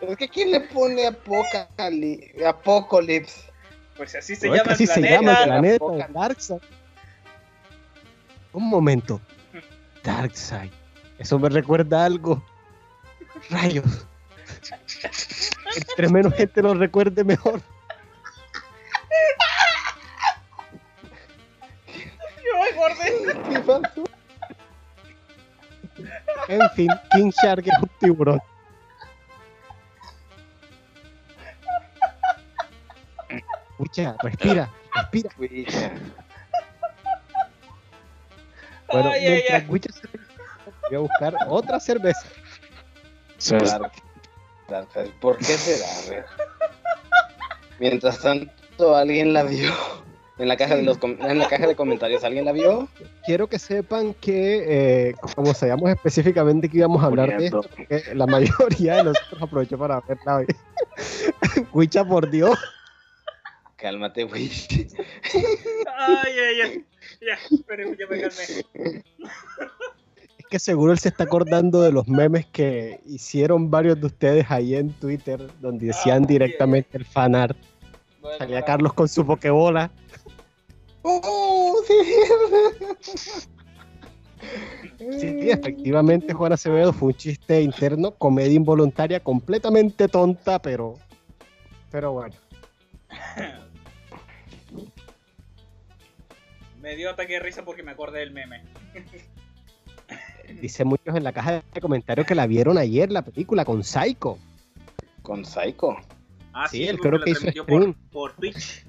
Speaker 3: Es que ¿quién le pone Apocali- Apocalypse?
Speaker 2: Pues así se
Speaker 1: No,
Speaker 2: llama el
Speaker 1: así se llama el planeta
Speaker 3: Apocalypse.
Speaker 1: Darkseid. Un momento. Darkseid. Eso me recuerda a algo. Rayos. Entre menos gente lo recuerde, mejor.
Speaker 2: Yo me acordé.
Speaker 3: ¿Qué pasó?
Speaker 1: En fin, King Shark es un tiburón. Escucha, respira, respira. Bueno,
Speaker 2: Ay,
Speaker 1: mientras
Speaker 2: ay.
Speaker 1: Wicha se voy a buscar otra cerveza.
Speaker 3: Dark. Dark. ¿Por qué será? Mientras tanto, ¿alguien la vio? En la caja de los en la caja de comentarios, ¿alguien la vio?
Speaker 1: Quiero que sepan que, eh, como sabíamos específicamente que íbamos a hablar de esto, porque la mayoría de nosotros aprovechó para verla hoy. Wicha, por Dios.
Speaker 3: Cálmate, Wicha.
Speaker 2: Ay, ay, ay. Ya, esperen, ya me calmé.
Speaker 1: Es que seguro él se está acordando de los memes que hicieron varios de ustedes ahí en Twitter, donde decían
Speaker 2: Ah,
Speaker 1: directamente el fanart.
Speaker 2: Bueno,
Speaker 1: Salía. Carlos con su pokebola.
Speaker 3: ¡Oh, sí!
Speaker 1: Sí, efectivamente, Juan Acevedo fue un chiste interno, comedia involuntaria, completamente tonta, pero. Pero bueno.
Speaker 2: Me dio ataque de risa porque me acordé del meme.
Speaker 1: Dice muchos en la caja de comentarios que la vieron ayer, la película con Psycho.
Speaker 3: Con Psycho.
Speaker 2: Ah,
Speaker 1: Sí,
Speaker 2: sí,
Speaker 1: él creo que hizo
Speaker 2: por, por Twitch.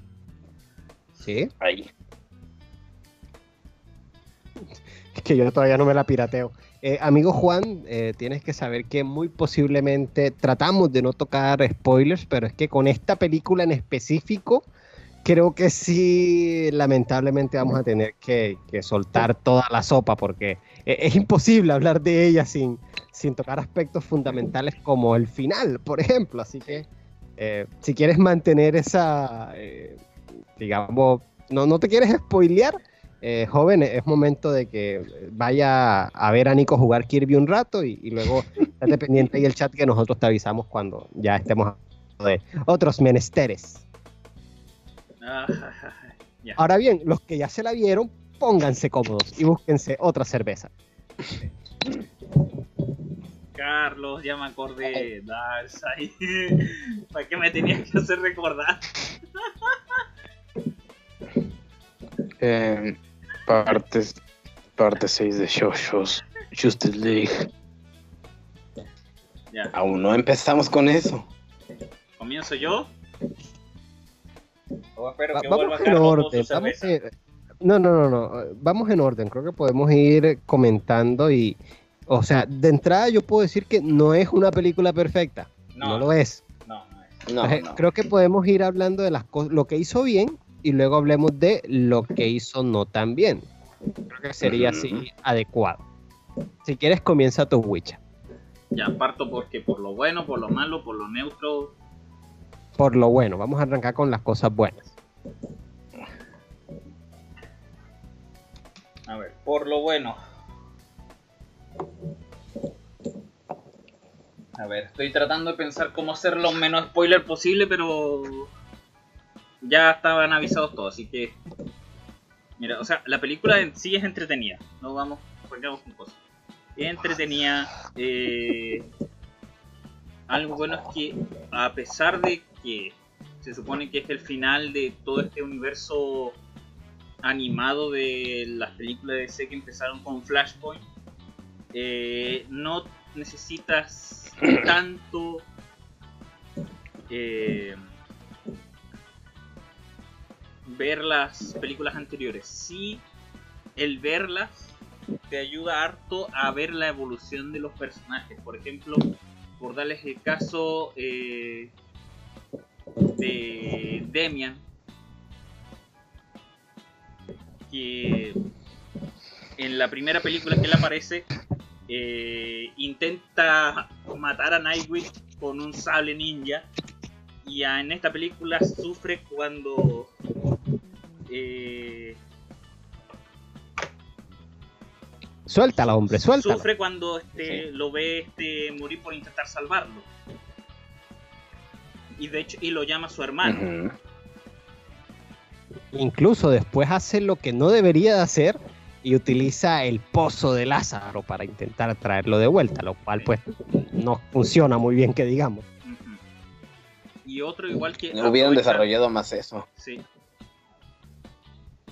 Speaker 1: Sí.
Speaker 3: Ahí.
Speaker 1: que yo todavía no me la pirateo. Eh, amigo Juan, eh, tienes que saber que muy posiblemente tratamos de no tocar spoilers, pero es que con esta película en específico, creo que sí, lamentablemente vamos a tener que, que soltar toda la sopa, porque eh, es imposible hablar de ella sin, sin tocar aspectos fundamentales como el final, por ejemplo. Así que eh, si quieres mantener esa, digamos, no, no te quieres spoilear, eh, joven, es momento de que vaya a ver a Nico jugar Kirby un rato y, y luego estate pendiente ahí el chat que nosotros te avisamos cuando ya estemos hablando de otros menesteres.
Speaker 2: Ah.
Speaker 1: Ahora bien, los que ya se la vieron, pónganse cómodos y búsquense otra cerveza.
Speaker 2: Carlos, ya me acordé. Darkseid. ¿Para qué me tenías que hacer recordar?
Speaker 4: Eh, partes, parte 6 de JoJo's Justice League.
Speaker 2: Ya,
Speaker 3: Aún no empezamos con eso.
Speaker 2: comienzo yo. O espero
Speaker 1: Va-
Speaker 2: que vuelva
Speaker 1: vamos en orden. vamos no, no, no, no. Vamos en orden. Creo que podemos ir comentando y, o sea, de entrada yo puedo decir que no es una película perfecta. No,
Speaker 2: No,
Speaker 1: lo es.
Speaker 2: no, no es.
Speaker 3: No,
Speaker 1: Entonces,
Speaker 3: no.
Speaker 1: Creo que podemos ir hablando de las cosas, lo que hizo bien y luego hablemos de lo que hizo no tan bien. Creo que sería así adecuado. Si quieres, comienza tu Witcher.
Speaker 2: Ya parto porque por lo bueno, por lo malo, por lo neutro.
Speaker 1: Por lo bueno, vamos a arrancar con las cosas buenas.
Speaker 2: A ver, por lo bueno. A ver, estoy tratando de pensar cómo hacer lo menos spoiler posible, pero. Ya estaban avisados todos, así que. Mira, o sea, la película en sí es entretenida. No vamos, vamos con cosas. Es entretenida. eh, algo bueno es que, a pesar de que se supone que es el final de todo este universo animado de las películas de DC que empezaron con Flashpoint, eh, no necesitas tanto eh, ver las películas anteriores. Sí, el verlas te ayuda harto a ver la evolución de los personajes. Por ejemplo, por darles el caso eh, de Demian, que en la primera película que él aparece eh, intenta matar a Nightwing con un sable ninja y en esta película sufre cuando eh,
Speaker 1: Suéltala, hombre, suéltala.
Speaker 2: sufre cuando este, lo ve este, morir por intentar salvarlo y de hecho y lo llama su hermano.
Speaker 1: Incluso después hace lo que no debería de hacer y utiliza el pozo de Lázaro para intentar traerlo de vuelta, lo cual pues no funciona muy bien que digamos.
Speaker 2: Y otro igual que
Speaker 3: Hubieran
Speaker 2: aprovecha-
Speaker 3: desarrollado más eso.
Speaker 2: sí,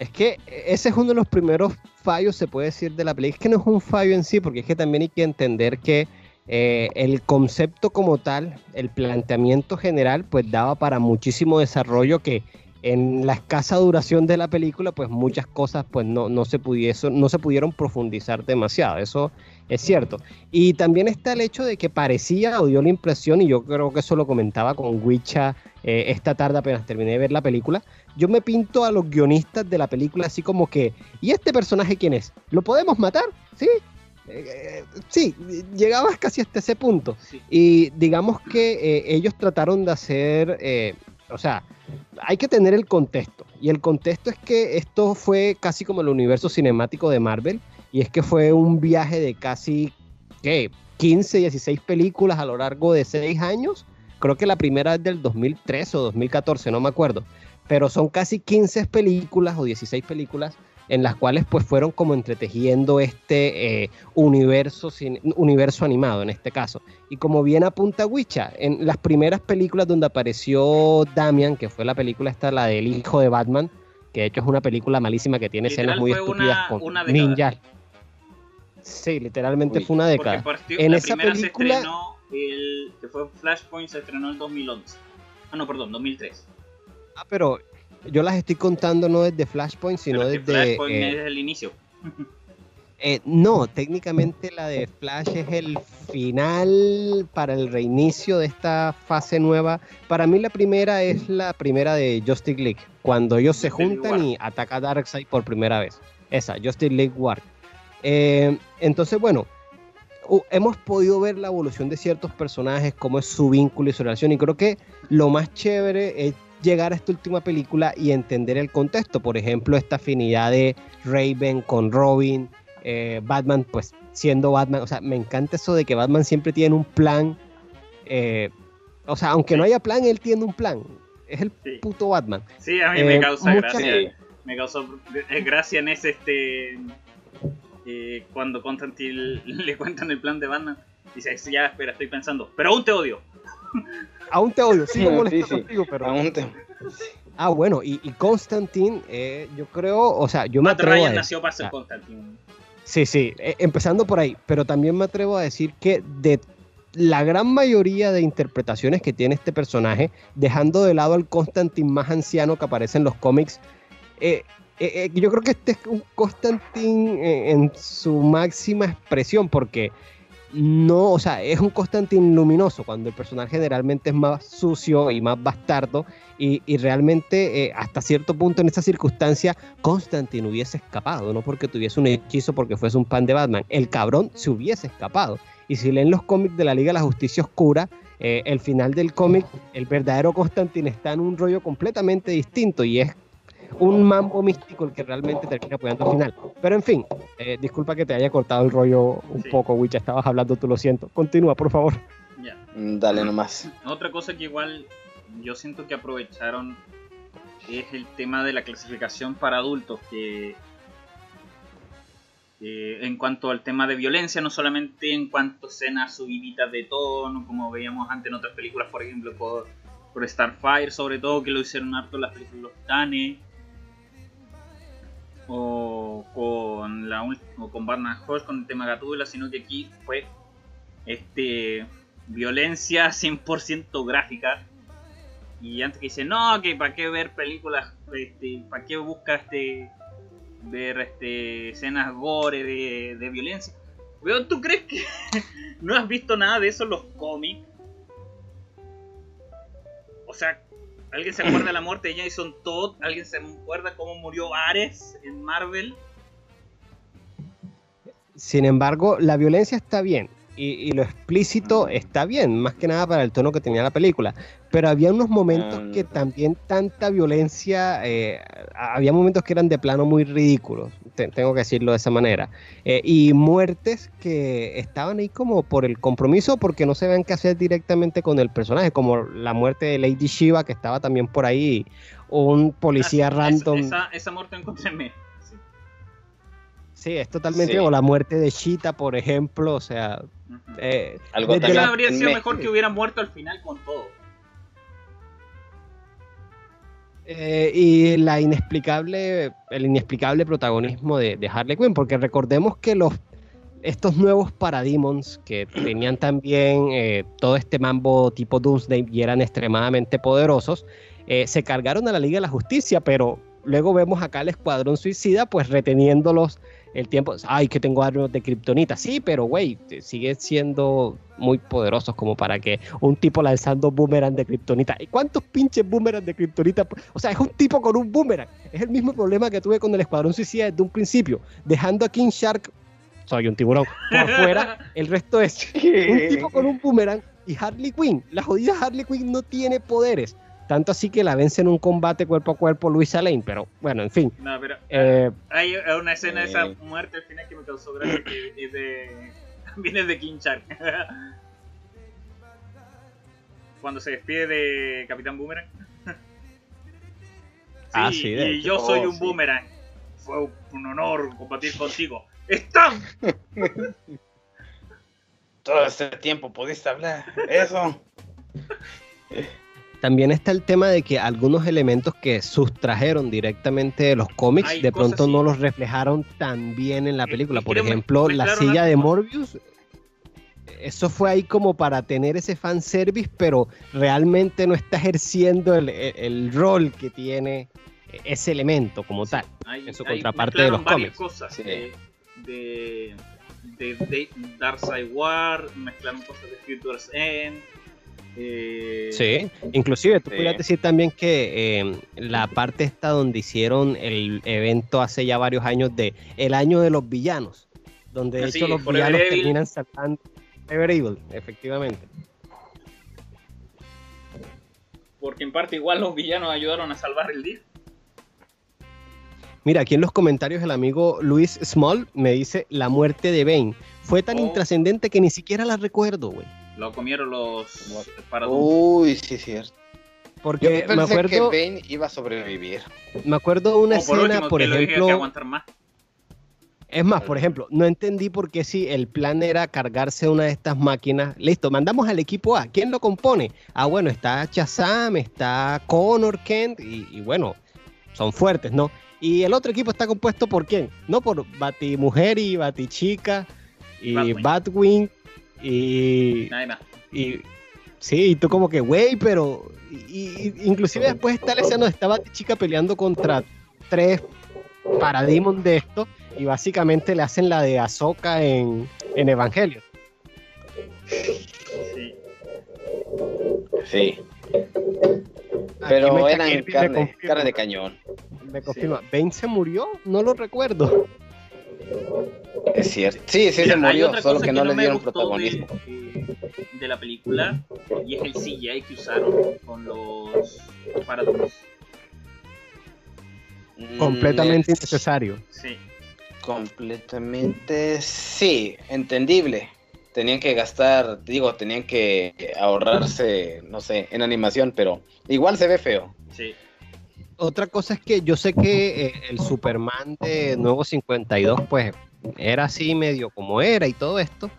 Speaker 1: Es que ese es uno de los primeros fallos, se puede decir, de la película. Es que no es un fallo en sí, porque es que también hay que entender que eh, el concepto como tal, el planteamiento general, pues daba para muchísimo desarrollo que en la escasa duración de la película, pues muchas cosas pues no, no, se, pudiese- no se pudieron profundizar demasiado. Eso es cierto. Y también está el hecho de que parecía o dio la impresión, y yo creo que eso lo comentaba con Wicha eh, esta tarde apenas terminé de ver la película, yo me pinto a los guionistas de la película así como que, ¿y este personaje quién es? ¿Lo podemos matar? ¿Sí? Eh, eh, sí, llegabas casi hasta ese punto.
Speaker 2: sí.
Speaker 1: Y digamos que ellos trataron de hacer, o sea, hay que tener el contexto. Y el contexto es que esto fue casi como el universo cinemático de Marvel. Y es que fue un viaje de casi, ¿qué? 15, 16 películas a lo largo de 6 años. Creo que la primera es del 2013 o 2014, no me acuerdo. Pero son casi 15 películas o 16 películas en las cuales pues fueron como entretejiendo este eh, universo, cine- universo animado en este caso. Y como bien apunta Wicha, en las primeras películas donde apareció Damian, que fue la película esta, la del hijo de Batman, que de hecho es una película malísima que tiene
Speaker 2: Literal
Speaker 1: escenas muy estúpidas
Speaker 2: una-
Speaker 1: con
Speaker 2: una
Speaker 1: ninjas. Sí, literalmente
Speaker 3: Uy,
Speaker 1: fue una década.
Speaker 2: partió-
Speaker 1: En
Speaker 2: la
Speaker 1: esa película-
Speaker 2: se estrenó, el, que fue Flashpoint, se estrenó en 2011. Ah, no, perdón, 2003.
Speaker 1: Ah, pero yo las estoy contando no desde Flashpoint, sino
Speaker 2: Pero
Speaker 1: desde...
Speaker 2: Flashpoint
Speaker 1: eh,
Speaker 2: es el inicio.
Speaker 1: Eh, no, técnicamente la de Flash es el final para el reinicio de esta fase nueva. Para mí la primera es la primera de Justice League, cuando ellos se juntan y ataca a Darkseid por primera vez. Esa, Justice League War. Eh, entonces, bueno, hemos podido ver la evolución de ciertos personajes, cómo es su vínculo y su relación, y creo que lo más chévere es llegar a esta última película y entender el contexto. Por ejemplo, esta afinidad de Raven con Robin, eh, Batman, pues siendo Batman, o sea, me encanta eso de que Batman siempre tiene un plan. eh, o sea, aunque no haya plan, él tiene un plan. Es el
Speaker 2: Sí.
Speaker 1: puto Batman.
Speaker 2: Sí, a mí
Speaker 1: Eh,
Speaker 2: me causa
Speaker 1: muchas-
Speaker 2: gracia. Me causó eh, gracia en ese este eh, cuando Constantine le cuentan el plan de Batman. Dice, "Sí, ya, espera, estoy pensando. Pero aún te odio.
Speaker 1: Aún te odio, sigo
Speaker 3: Sí,
Speaker 1: molesto
Speaker 3: sí.
Speaker 1: contigo, pero.
Speaker 3: Aún te-
Speaker 1: Ah, bueno, y, y Constantine, eh, yo creo, o sea, yo me atrevo a
Speaker 2: Ryan
Speaker 1: decir-
Speaker 2: nació para ser
Speaker 1: ah.
Speaker 2: Constantine.
Speaker 1: Sí, sí, eh, empezando por ahí, pero también me atrevo a decir que de la gran mayoría de interpretaciones que tiene este personaje, dejando de lado al Constantine más anciano que aparece en los cómics, eh, eh, eh, yo creo que este es un Constantine eh, en su máxima expresión, porque no, o sea, es un Constantine luminoso, cuando el personaje generalmente es más sucio y más bastardo, y, y realmente eh, hasta cierto punto en esta circunstancia Constantine hubiese escapado, no porque tuviese un hechizo, porque fuese un pan de Batman, el cabrón se hubiese escapado. Y si leen los cómics de la Liga de la Justicia Oscura, eh, el final del cómic, el verdadero Constantine está en un rollo completamente distinto y es un mambo místico el que realmente termina apoyando al final. Pero en fin, eh, disculpa que te haya cortado el rollo un
Speaker 2: Sí.
Speaker 1: poco, Wicha, estabas hablando, tú lo siento. Continúa, por favor.
Speaker 2: Ya.
Speaker 3: Mm, Dale nomás.
Speaker 2: Otra cosa que igual yo siento que aprovecharon es el tema de la clasificación para adultos, que eh, en cuanto al tema de violencia, no solamente en cuanto a escenas subiditas de tono, como veíamos antes en otras películas, por ejemplo, por, por Starfire, sobre todo, que lo hicieron harto en las películas Los Titanes, o con, la, o con Batman Horse con el tema Gatúbela, sino que aquí fue este violencia 100% gráfica. Y antes que dice, no, que para qué ver películas, este, para qué busca este ver este escenas gore de, de violencia. ¿tú crees que no has visto nada de eso en los cómics? O sea, ¿alguien se acuerda de la muerte de Jason Todd? ¿Alguien se acuerda cómo murió Ares en Marvel?
Speaker 1: Sin embargo, la violencia está bien y, lo explícito está bien, más que nada para el tono que tenía la película. Pero había unos momentos que ah. también tanta violencia, eh, había momentos que eran de plano muy ridículos, tengo que decirlo de esa manera. Eh, y muertes que estaban ahí como por el compromiso, porque no se ven qué hacer directamente con el personaje, como la muerte de Lady Shiva, que estaba también por ahí, o un policía ah, random.
Speaker 2: Esa, esa, muerte encontré
Speaker 1: Sí, es totalmente. O la muerte de Cheetah, por ejemplo. O sea.
Speaker 2: Eh, Algo también habría sido mejor que hubieran muerto al final con todo.
Speaker 1: Eh, y la inexplicable, el inexplicable protagonismo de, Harley Quinn, porque recordemos que los estos nuevos Parademons que tenían también eh, todo este mambo tipo Doomsday y eran extremadamente poderosos, eh, se cargaron a la Liga de la Justicia, pero luego vemos acá el Escuadrón Suicida pues reteniéndolos el tiempo, ay, que tengo armas de kriptonita. Sí, pero güey, sigue siendo muy poderosos como para que un tipo lanzando boomerang de kriptonita. ¿Y cuántos pinches boomerang de kriptonita? O sea, es un tipo con un boomerang. Es el mismo problema que tuve con el Escuadrón Suicida desde un principio, dejando a King Shark, soy un tiburón, por fuera, el resto es un tipo con un boomerang y Harley Quinn. La jodida Harley Quinn no tiene poderes. Tanto así que la vence en un combate cuerpo a cuerpo Luisa Lane, pero bueno, en fin.
Speaker 2: No, pero eh, hay una escena de esa muerte al final que me causó gracia que es de. Viene de King Shark. Cuando se despide de Capitán Boomerang.
Speaker 1: ah, sí,
Speaker 2: y yo soy oh, un boomerang. Fue un honor combatir contigo. ¡Están!
Speaker 3: Todo este tiempo pudiste hablar. Eso.
Speaker 1: También está el tema de que algunos elementos que sustrajeron directamente de los cómics de pronto no los reflejaron tan bien en la película. Por ejemplo, la silla de Morbius, eso fue ahí como para tener ese fanservice, pero realmente no está ejerciendo el, rol que tiene ese elemento como tal, en su contraparte de los cómics.
Speaker 2: Cosas, de, de, de, Darkseid War, mezclaron cosas de Futures End
Speaker 1: eh, sí, inclusive tú podrías decir también que em, la parte esta donde hicieron el evento hace ya varios años de el año de los villanos, donde de hecho los villanos terminan saltando Ever Evil, efectivamente.
Speaker 2: Porque en parte igual los villanos ayudaron a salvar el día.
Speaker 1: Mira, aquí en los comentarios el amigo Luis Small me dice la muerte de Bane. Fue tan oh. intrascendente que ni siquiera la recuerdo, güey.
Speaker 2: Lo comieron los
Speaker 3: Uy, sí, es cierto.
Speaker 1: Porque me acuerdo que
Speaker 3: Bane iba a sobrevivir.
Speaker 1: Me acuerdo una escena, por, ejemplo. Es más, por ejemplo, no entendí por qué si el plan era cargarse una de estas máquinas. Listo, mandamos al equipo A. ¿Quién lo compone? Ah, bueno, está Chazam, está Connor Kent y, bueno, son fuertes, ¿no? Y el otro equipo está compuesto por quién? No por Batimujer y Batichica y Batwing y, y sí, y tú como que, güey, pero... Y, inclusive después está la escena donde estaba chica peleando contra tres paradigmas de esto y básicamente le hacen la de Ahsoka en, en Evangelio.
Speaker 3: Sí. Sí. Pero eran carne, carne, de cañón.
Speaker 1: Me confirma. ¿Bane se murió? No lo recuerdo.
Speaker 3: Es cierto. Sí, sí se murió, solo que, no, le dieron protagonismo.
Speaker 2: De, la película, y es el CGI que usaron con los Paradox.
Speaker 1: Mm, Completamente innecesario.
Speaker 2: Sí.
Speaker 3: Completamente, sí, entendible. Tenían que gastar, digo, tenían que ahorrarse, no sé, en animación, pero igual se ve feo.
Speaker 2: Sí.
Speaker 1: Otra cosa es que yo sé que eh, el Superman de Nuevo 52, pues era así medio como era y todo esto.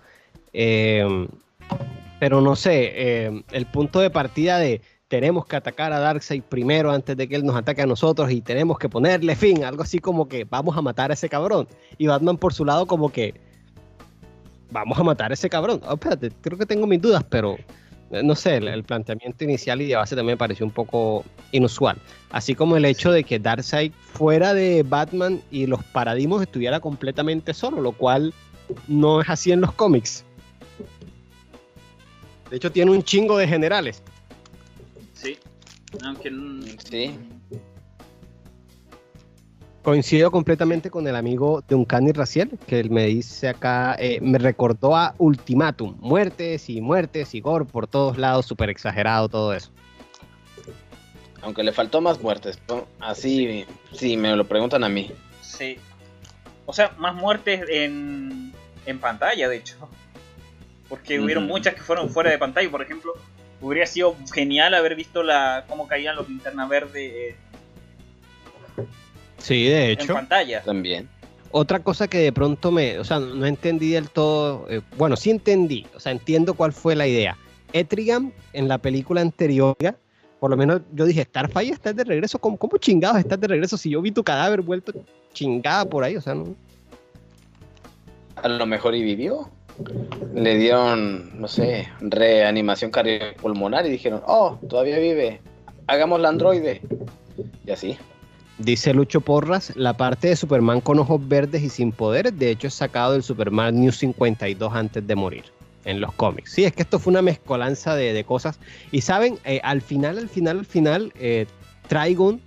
Speaker 1: Eh, pero no sé, eh, el punto de partida de tenemos que atacar a Darkseid primero antes de que él nos ataque a nosotros y tenemos que ponerle fin, algo así como que vamos a matar a ese cabrón. Y Batman por su lado como que vamos a matar a ese cabrón. Oh, espérate, creo que tengo mis dudas, pero no sé, el, el planteamiento inicial y de base también me pareció un poco inusual. Así como el hecho de que Darkseid fuera de Batman y los paradigmas estuviera completamente solo, lo cual no es así en los cómics. De hecho, tiene un chingo de generales.
Speaker 2: Sí. Aunque.
Speaker 3: Sí.
Speaker 1: Coincido completamente con el amigo de Uncanny Raciel, que él me dice acá, eh, me recordó a Ultimatum, muertes y muertes y gore por todos lados, súper exagerado todo eso.
Speaker 3: Aunque le faltó más muertes. ¿no? Así, sí, me lo preguntan a mí.
Speaker 2: Sí. O sea, más muertes en, en pantalla, de hecho. Porque hubieron muchas que fueron fuera de pantalla. Por ejemplo, hubiera sido genial haber visto la cómo caían los linternas verdes eh,
Speaker 1: Sí, de
Speaker 2: en
Speaker 1: hecho.
Speaker 2: pantalla.
Speaker 3: También.
Speaker 1: Otra cosa que de pronto me, o sea, no entendí del todo, eh, bueno, sí entendí, o sea, entiendo cuál fue la idea. Etrigan en la película anterior, por lo menos yo dije, Starfire está de regreso, ¿cómo, cómo chingados estás de regreso si yo vi tu cadáver vuelto chingada por ahí? O sea, no.
Speaker 3: A lo mejor y vivió. Le dieron, no sé, reanimación cardiopulmonar y dijeron, oh, todavía vive. Hagamos la androide. Y así.
Speaker 1: Dice Lucho Porras, la parte de Superman con ojos verdes y sin poderes, de hecho es sacado del Superman New 52 antes de morir en los cómics. Sí, es que esto fue una mezcolanza de, de cosas. Y saben, Eh, al final, al final, al final, eh, Trigon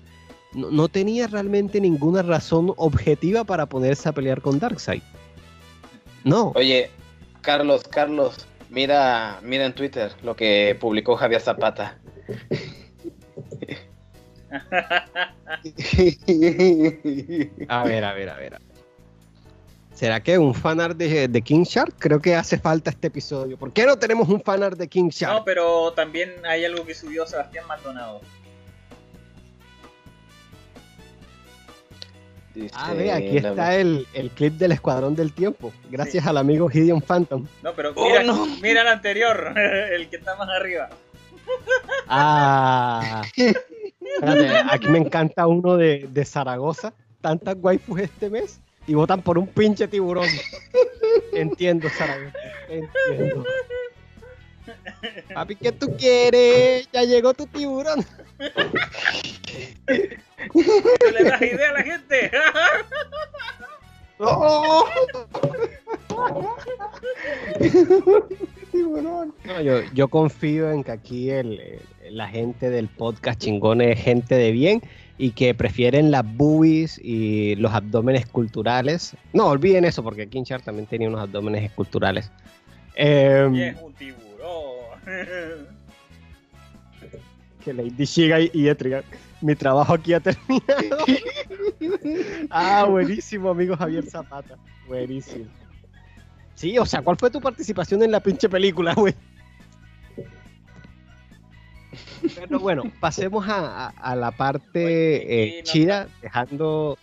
Speaker 1: no, no tenía realmente ninguna razón objetiva para ponerse a pelear con Darkseid. No,
Speaker 3: Oye, Carlos, Carlos, mira, mira en Twitter lo que publicó Javier Zapata.
Speaker 1: a ver, a ver, a ver. ¿Será que un fanart de, de King Shark? Creo que hace falta este episodio. ¿Por qué no tenemos un fanart de King Shark?
Speaker 2: No, pero también hay algo que subió Sebastián Maldonado.
Speaker 3: Dice,
Speaker 1: Ah, ve, aquí
Speaker 3: la-
Speaker 1: está el, el clip del Escuadrón del Tiempo. Gracias al amigo Gideon Phantom.
Speaker 2: No, pero
Speaker 3: Oh,
Speaker 2: mira,
Speaker 3: no.
Speaker 2: mira el anterior, el que está más arriba.
Speaker 1: Ah. Aquí me encanta uno de, Zaragoza. Tantas waifus este mes y votan por un pinche tiburón. Entiendo, Zaragoza. Entiendo. Papi, ¿qué tú quieres? Ya llegó tu tiburón.
Speaker 2: ¿Tú le das idea a la gente?
Speaker 1: ¡Oh! No, yo, yo confío en que aquí el, la gente del podcast chingón es gente de bien y que prefieren las boobies y los abdómenes culturales. No, olviden eso porque King Shark también tenía unos abdómenes esculturales. Em,
Speaker 2: es un tiburón.
Speaker 1: que Lady Shiga y, y Etrigan. Mi trabajo aquí ha terminado. ah, buenísimo, amigo Javier Zapata. Buenísimo. Sí, o sea, ¿cuál fue tu participación en la pinche película, güey? Pero bueno, pasemos a, a- a la parte eh, chida, dejando,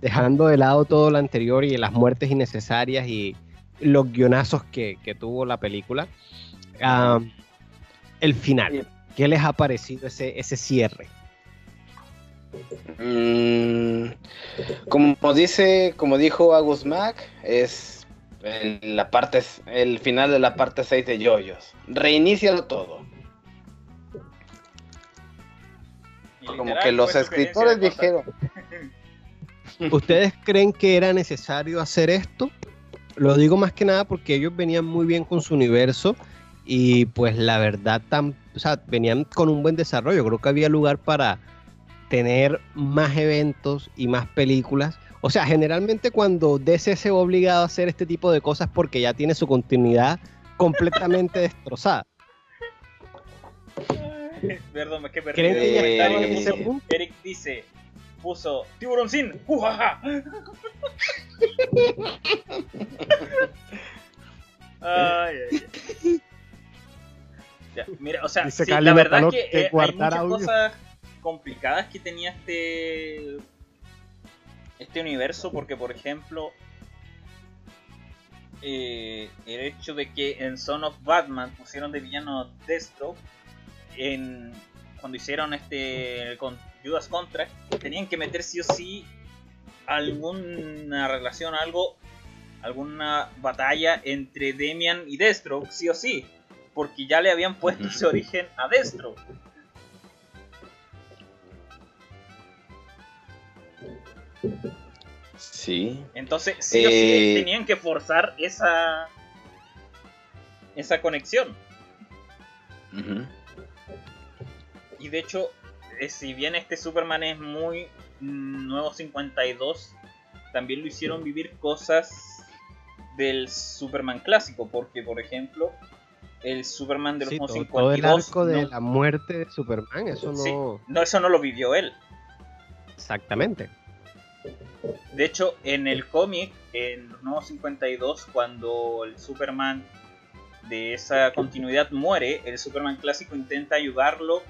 Speaker 1: dejando de lado todo lo anterior y las muertes innecesarias y los guionazos que, que tuvo la película. Ah, el final. ¿Qué les ha parecido ese, ese cierre?
Speaker 3: Mm, como dice, como dijo Agus Mac, es el, la parte, el final de la parte 6 de Yoyos. Reinícialo todo. Como que los escritores dijeron.
Speaker 1: ¿Ustedes creen que era necesario hacer esto? Lo digo más que nada porque ellos venían muy bien con su universo y pues la verdad tan, o sea, venían con un buen desarrollo. Creo que había lugar para tener más eventos y más películas. O sea, generalmente cuando DC se ve obligado a hacer este tipo de cosas porque ya tiene su continuidad completamente destrozada.
Speaker 2: Perdón, es que perdí
Speaker 1: ¿Creen
Speaker 2: el
Speaker 1: que ya
Speaker 3: estaban
Speaker 2: comentario
Speaker 3: en
Speaker 2: que
Speaker 3: ese
Speaker 2: puso.
Speaker 1: punto?
Speaker 2: Eric dice, puso tiburón sin, ¡Ujaja! Ay, ay, ay. Ya, mira, o sea, sí, la verdad es que
Speaker 1: que
Speaker 2: eh, hay muchas
Speaker 1: audio.
Speaker 2: cosas, complicadas que tenía este este universo porque por ejemplo eh, el hecho de que en Son of Batman pusieron de villano Deathstroke en cuando hicieron este con Judas Contract tenían que meter sí o sí alguna relación algo alguna batalla entre Demian y Deathstroke sí o sí porque ya le habían puesto ese origen a Deathstroke
Speaker 3: Sí.
Speaker 2: Entonces, sí o sí
Speaker 3: Eh.
Speaker 2: tenían que forzar esa esa conexión. Y de hecho, eh, si bien este Superman es muy nuevo 52, también lo hicieron vivir cosas del Superman clásico, porque por ejemplo, el Superman de los
Speaker 1: Sí,
Speaker 2: nuevos
Speaker 1: todo, todo el
Speaker 2: 52
Speaker 1: arco de
Speaker 2: no,
Speaker 1: la muerte de Superman, eso no.
Speaker 2: Sí. no, eso no lo vivió él.
Speaker 1: Exactamente.
Speaker 2: De hecho, en el cómic, en los nuevos 52, cuando el Superman de esa continuidad muere, el Superman clásico intenta ayudarlo.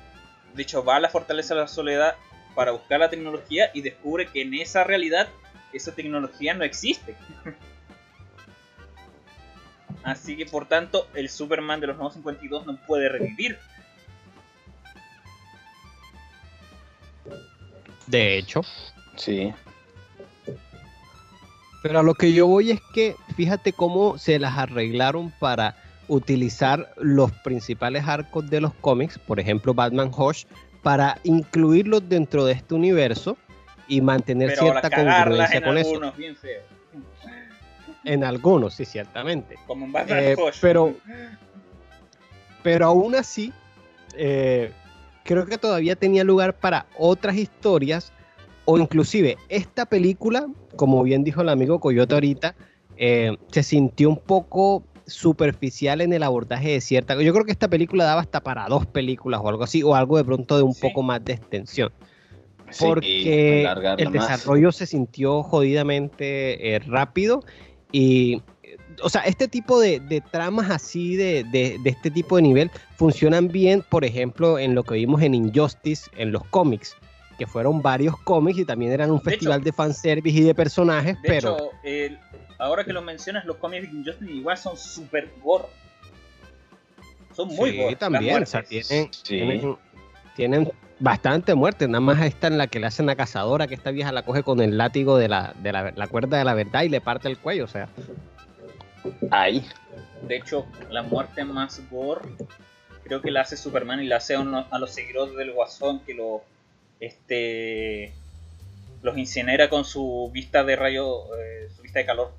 Speaker 2: De hecho, va a la Fortaleza de la Soledad para buscar la tecnología y descubre que en esa realidad esa tecnología no existe. Así que, por tanto, el Superman de los nuevos 52 no puede revivir.
Speaker 1: De hecho.
Speaker 3: Sí.
Speaker 1: Pero a lo que yo voy es que fíjate cómo se las arreglaron para utilizar los principales arcos de los cómics, por ejemplo Batman Hush, para incluirlos dentro de este universo y mantener
Speaker 2: Pero
Speaker 1: cierta congruencia
Speaker 2: en
Speaker 1: con eso.
Speaker 2: algunos, bien feo.
Speaker 1: En algunos, sí, ciertamente.
Speaker 2: Como en Batman
Speaker 1: Eh, pero, pero aún así, eh, creo que todavía tenía lugar para otras historias o inclusive esta película, como bien dijo el amigo Coyote ahorita, eh, se sintió un poco superficial en el abordaje de cierta... Yo creo que esta película daba hasta para dos películas o algo así, o algo de pronto de un
Speaker 2: Sí.
Speaker 1: poco más de extensión
Speaker 3: Sí,
Speaker 1: porque el
Speaker 3: más.
Speaker 1: desarrollo se sintió jodidamente eh, rápido y o sea este tipo de, de tramas así de, de- de este tipo de nivel funcionan bien por ejemplo en lo que vimos en Injustice en los cómics que fueron varios cómics y también eran un
Speaker 2: De
Speaker 1: festival
Speaker 2: hecho-
Speaker 1: de fanservice y de personajes
Speaker 2: De
Speaker 1: pero
Speaker 2: hecho, el- ahora que lo mencionas, los cómics de Injustice igual son super gore. Son muy
Speaker 1: sí,
Speaker 2: gore. las
Speaker 1: también o sea,
Speaker 2: muertes.
Speaker 1: tienen,
Speaker 3: Sí.
Speaker 1: tienen, tienen bastante muerte. Nada más esta en la que le hacen la cazadora, que esta vieja la coge con el látigo de la, de la, la cuerda de la verdad y le parte el cuello. O sea,
Speaker 3: Ahí.
Speaker 2: De hecho, la muerte más gore creo que la hace Superman y la hace a, uno- a los seguidores del Guasón que lo este los incinera con su vista de rayo, eh, su vista de calor.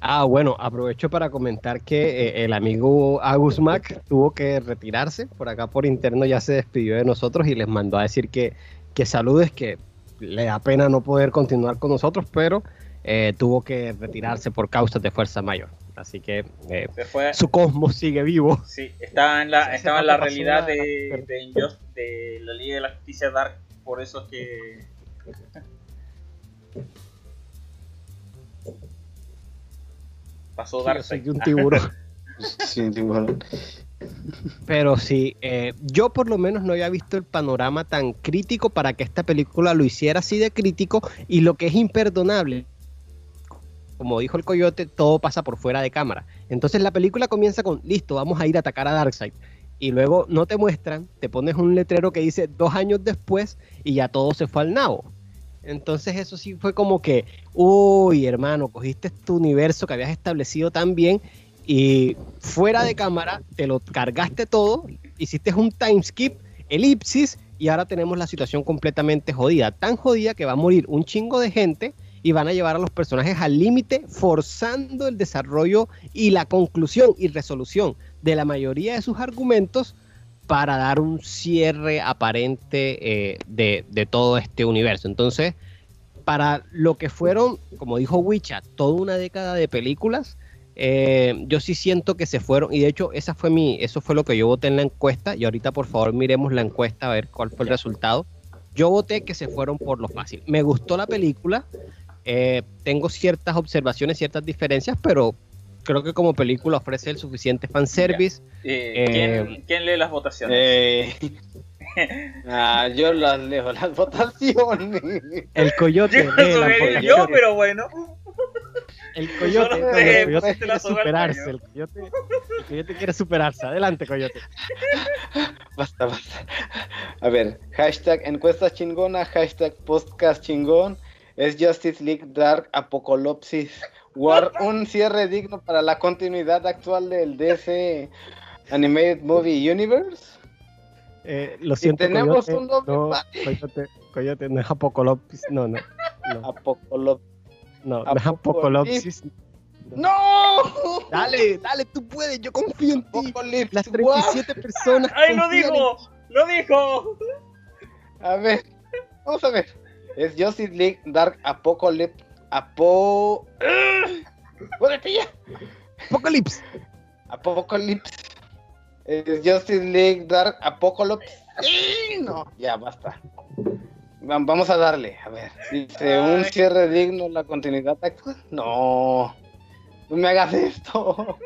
Speaker 1: Ah, bueno, aprovecho para comentar que eh, el amigo Agus Mac tuvo que retirarse. Por acá por interno ya se despidió de nosotros y les mandó a decir que, que saludes, que le da pena no poder continuar con nosotros, pero eh, tuvo que retirarse por causas de fuerza mayor. Así que eh, su cosmos sigue vivo.
Speaker 2: sí, estaba en la, estaba en la realidad
Speaker 1: una-
Speaker 2: de, de, Injust- de la Liga de la Justicia Dark, por eso es que pasó
Speaker 1: Sí,
Speaker 2: Dark
Speaker 1: yo soy un tiburón.
Speaker 3: Sí, tiburón.
Speaker 1: Pero sí, eh, yo por lo menos no había visto el panorama tan crítico para que esta película lo hiciera así de crítico y lo que es imperdonable, como dijo el coyote, todo pasa por fuera de cámara. Entonces la película comienza con, listo, vamos a ir a atacar a Darkseid. Y luego no te muestran, te pones un letrero que dice dos años después y ya todo se fue al nabo. Entonces eso sí fue como que, uy hermano, cogiste tu universo que habías establecido tan bien y fuera de cámara te lo cargaste todo, hiciste un time skip, elipsis y ahora tenemos la situación completamente jodida, tan jodida que va a morir un chingo de gente y van a llevar a los personajes al límite forzando el desarrollo y la conclusión y resolución de la mayoría de sus argumentos para dar un cierre aparente eh, de, todo este universo. Entonces, para lo que fueron, como dijo Wicha, toda una década de películas, eh, yo sí siento que se fueron, y de hecho esa fue mi, eso fue lo que yo voté en la encuesta, y ahorita por favor miremos la encuesta a ver cuál fue el resultado. Yo voté que se fueron por lo fácil. Me gustó la película, eh, tengo ciertas observaciones, ciertas diferencias, pero creo que como película ofrece el suficiente fanservice.
Speaker 2: Eh,
Speaker 1: Eh,
Speaker 2: ¿quién, quién lee las votaciones?
Speaker 3: Eh, ah, yo las leo, las votaciones.
Speaker 1: El coyote,
Speaker 2: yo,
Speaker 1: lee la
Speaker 2: soy
Speaker 1: votación.
Speaker 2: yo, pero bueno.
Speaker 1: El coyote, no,
Speaker 2: te-
Speaker 1: el coyote quiere superarse. El coyote, el coyote quiere superarse. Adelante, coyote.
Speaker 3: Basta, basta. A ver, hashtag encuesta chingona, hashtag podcast chingón. Es Justice League Dark Apocalypse War un cierre digno para la continuidad actual del DC Animated Movie Universe.
Speaker 1: Eh, lo siento,
Speaker 3: tenemos
Speaker 1: coyote.
Speaker 3: un doble
Speaker 1: no, coyote, coyote, no es apocalipsis. No, no. No,
Speaker 3: Apocalypse.
Speaker 1: no, no es.
Speaker 3: ¡No!
Speaker 1: Dale, dale, tú puedes. Yo confío en ti. Las
Speaker 3: War.
Speaker 1: 37 personas.
Speaker 2: ¡Ay, lo dijo! ¡Lo dijo!
Speaker 3: A ver, vamos a ver. Es Justice League Dark Apocalypse. Apo. ¡Jódete ya!
Speaker 1: Apocalipsis.
Speaker 3: Apocalypse. Es Justice League Dark Apocalypse. No, ya basta. Va- Vamos a darle, a ver. Dice, un cierre digno la continuidad actual. No, no me hagas esto.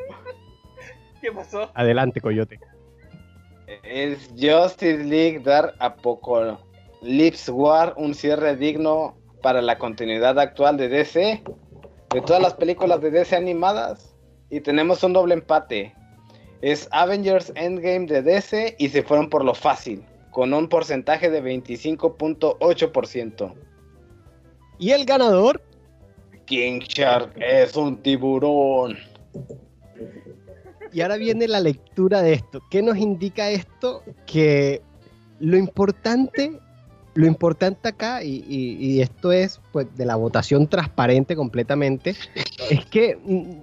Speaker 2: ¿Qué pasó?
Speaker 1: Adelante, coyote.
Speaker 3: Es Justice League Dark Apocalypse War, un cierre digno para la continuidad actual de DC, de todas las películas de DC animadas. Y tenemos un doble empate. Es Avengers Endgame de DC y se fueron por lo fácil, con un porcentaje de 25.8%.
Speaker 1: Y el ganador.
Speaker 3: King Shark es un tiburón.
Speaker 1: Y ahora viene la lectura de esto. ¿Qué nos indica esto? Que lo importante, lo importante acá, y, y- y esto es pues de la votación transparente completamente, es que mm,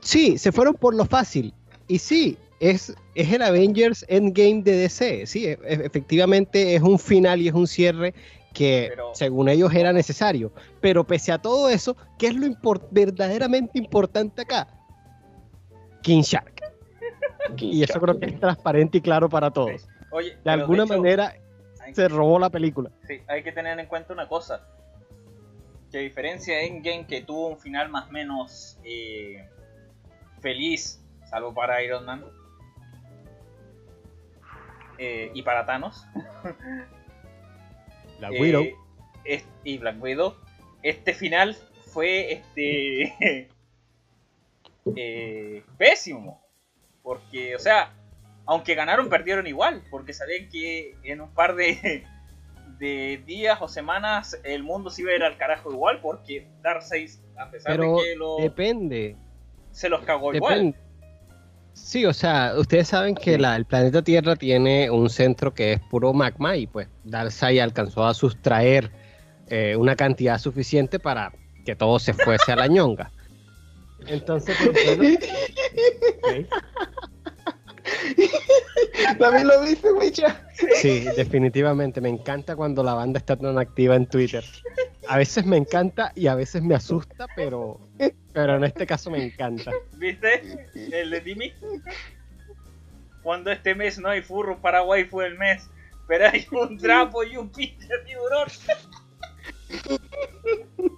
Speaker 1: sí, se fueron por lo fácil. Y sí, es, es el Avengers Endgame de DC. Sí, e- e- efectivamente es un final y es un cierre que
Speaker 2: Pero-
Speaker 1: según ellos era necesario. Pero pese a todo eso, ¿qué es lo impor- verdaderamente importante acá? King Shark.
Speaker 3: King
Speaker 1: Y eso
Speaker 3: Shark.
Speaker 1: creo que es transparente y claro para todos.
Speaker 2: Oye,
Speaker 1: De alguna
Speaker 2: hecho,
Speaker 1: manera
Speaker 2: hay,
Speaker 1: se robó la película.
Speaker 2: sí, hay que tener en cuenta una cosa. Que a diferencia de Endgame, que tuvo un final más o menos eh, feliz, salvo para Iron Man eh, y para Thanos,
Speaker 1: La
Speaker 2: eh,
Speaker 1: Widow.
Speaker 2: es- y Black Widow, este final fue este pésimo. Porque, o sea, aunque ganaron, perdieron igual. Porque sabían que en un par de, de días o semanas el mundo se iba a ir al carajo igual. Porque Darkseid, a pesar
Speaker 1: Pero
Speaker 2: de que lo,
Speaker 1: depende.
Speaker 2: se los cagó igual.
Speaker 1: Sí, o sea, ustedes saben que la- el planeta Tierra tiene un centro que es puro magma y pues Darkseid alcanzó a sustraer eh, una cantidad suficiente para que todo se fuese a la ñonga. Entonces, pues, bueno.
Speaker 3: También lo dice, Wicha.
Speaker 1: Sí, definitivamente. Me encanta cuando la banda está tan activa en Twitter. A veces me encanta y a veces me asusta, pero, pero en este caso me encanta.
Speaker 2: ¿Viste? El de Timmy. Cuando este mes no hay furro, Paraguay fue el mes. Pero hay un trapo y un pinche tiburón.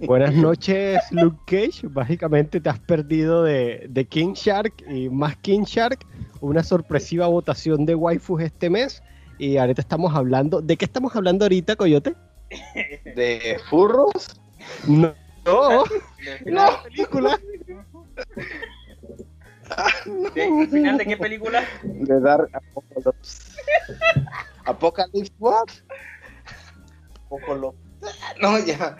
Speaker 1: Buenas noches, Luke Cage. Básicamente te has perdido de, de King Shark y más King Shark, una sorpresiva votación de waifus este mes. Y ahorita estamos hablando. ¿De qué estamos hablando ahorita, Coyote?
Speaker 3: ¿De furros?
Speaker 1: No, no, no.
Speaker 2: final,
Speaker 1: película.
Speaker 2: de- ¿Al final de qué película?
Speaker 3: De Dark Apocalypse. ¿Apocalypse what? Apocalypse. No, ya.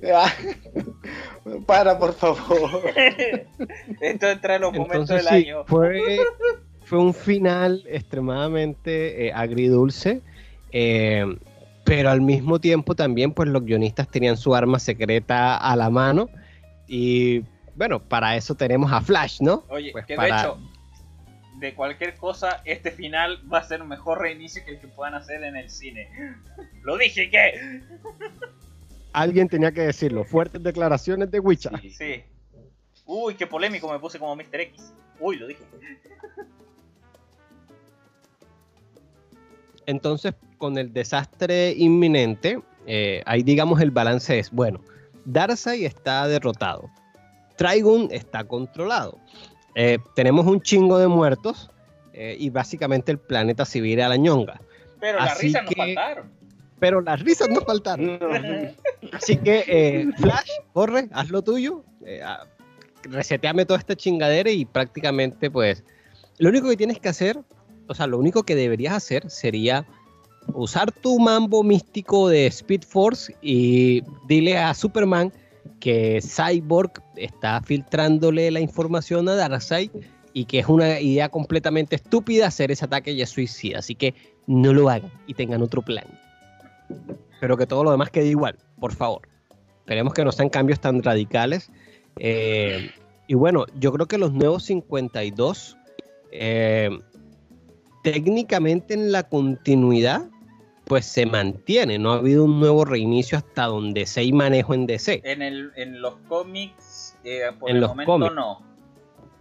Speaker 3: Ya. Para, por favor.
Speaker 2: Esto entra en los momentos
Speaker 1: Entonces
Speaker 2: del
Speaker 1: sí,
Speaker 2: año.
Speaker 1: fue, fue un final extremadamente eh, agridulce, eh, pero al mismo tiempo también pues los guionistas tenían su arma secreta a la mano y bueno, para eso tenemos a Flash, ¿no?
Speaker 2: Oye,
Speaker 1: Pues
Speaker 2: que
Speaker 1: para-
Speaker 2: de hecho, de cualquier cosa, este final va a ser un mejor reinicio que el que puedan hacer en el cine. Lo dije que.
Speaker 1: Alguien tenía que decirlo, fuertes declaraciones de Witcher.
Speaker 2: Sí. Uy, qué polémico me puse como Mr. X. Uy, lo dije.
Speaker 1: Entonces, con el desastre inminente, eh, ahí digamos el balance es, bueno, Darkseid está derrotado. Trigun está controlado. Eh, tenemos un chingo de muertos eh, y básicamente el planeta se vira a la ñonga.
Speaker 2: Pero las
Speaker 1: Así
Speaker 2: risas nos
Speaker 1: que-
Speaker 2: faltaron.
Speaker 1: Pero las risas no faltaron. Así que, eh, Flash, corre, haz lo tuyo. eh, ah, reseteame toda esta chingadera y prácticamente, pues, lo único que tienes que hacer, o sea, lo único que deberías hacer sería usar tu mambo místico de Speed Force y dile a Superman que Cyborg está filtrándole la información a Darkseid y que es una idea completamente estúpida hacer ese ataque y es suicida. Así que no lo hagan y tengan otro plan. Pero que todo lo demás quede igual, por favor. Esperemos que no sean cambios tan radicales. Eh, y bueno, yo creo que los nuevos 52, eh, técnicamente en la continuidad, pues se mantiene. No ha habido un nuevo reinicio hasta donde se hay manejo en DC.
Speaker 2: En, el, en los cómics, eh, por
Speaker 1: En
Speaker 2: el
Speaker 1: los
Speaker 2: momento
Speaker 1: cómics.
Speaker 2: no.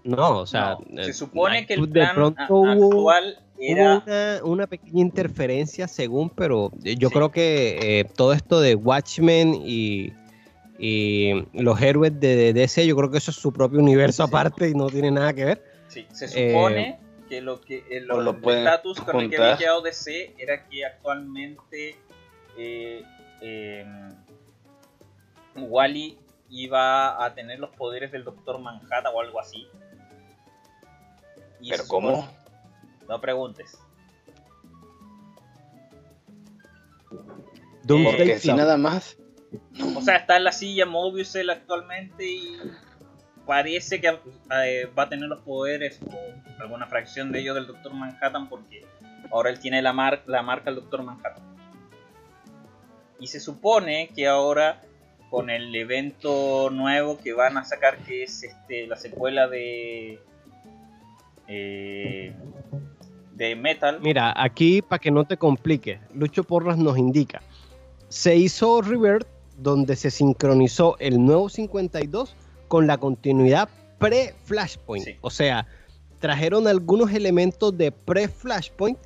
Speaker 1: No, o sea,
Speaker 2: No.
Speaker 1: eh,
Speaker 2: se supone que el
Speaker 1: de
Speaker 2: plan
Speaker 1: pronto
Speaker 2: a-
Speaker 1: hubo-
Speaker 2: actual era...
Speaker 1: Hubo una, una pequeña interferencia según, pero eh, yo
Speaker 2: Sí.
Speaker 1: creo que eh, todo esto de Watchmen y, y los héroes de, de DC, yo creo que eso es su propio universo
Speaker 2: Sí.
Speaker 1: aparte y no tiene nada que ver.
Speaker 2: Sí, se
Speaker 1: Eh,
Speaker 2: supone que lo que el,
Speaker 3: o lo
Speaker 2: el
Speaker 3: pueden
Speaker 2: estatus con el que había quedado DC era que actualmente eh, eh, Wally iba a tener los poderes del Doctor Manhattan o algo así. Y
Speaker 3: ¿Pero cómo?
Speaker 2: No preguntes.
Speaker 3: Porque si nada más.
Speaker 2: O sea, está en la silla Mobius él actualmente y parece que eh, va a tener los poderes o alguna fracción de ellos del Doctor Manhattan porque ahora él tiene la, mar- la marca del Doctor Manhattan. Y se supone que ahora con el evento nuevo que van a sacar que es este la secuela de eh, de Metal.
Speaker 1: Mira, aquí para que no te compliques, Lucho Porras nos indica, se hizo Revert donde se sincronizó el nuevo 52 con la continuidad pre-Flashpoint.
Speaker 2: Sí.
Speaker 1: O sea, trajeron algunos elementos de pre-Flashpoint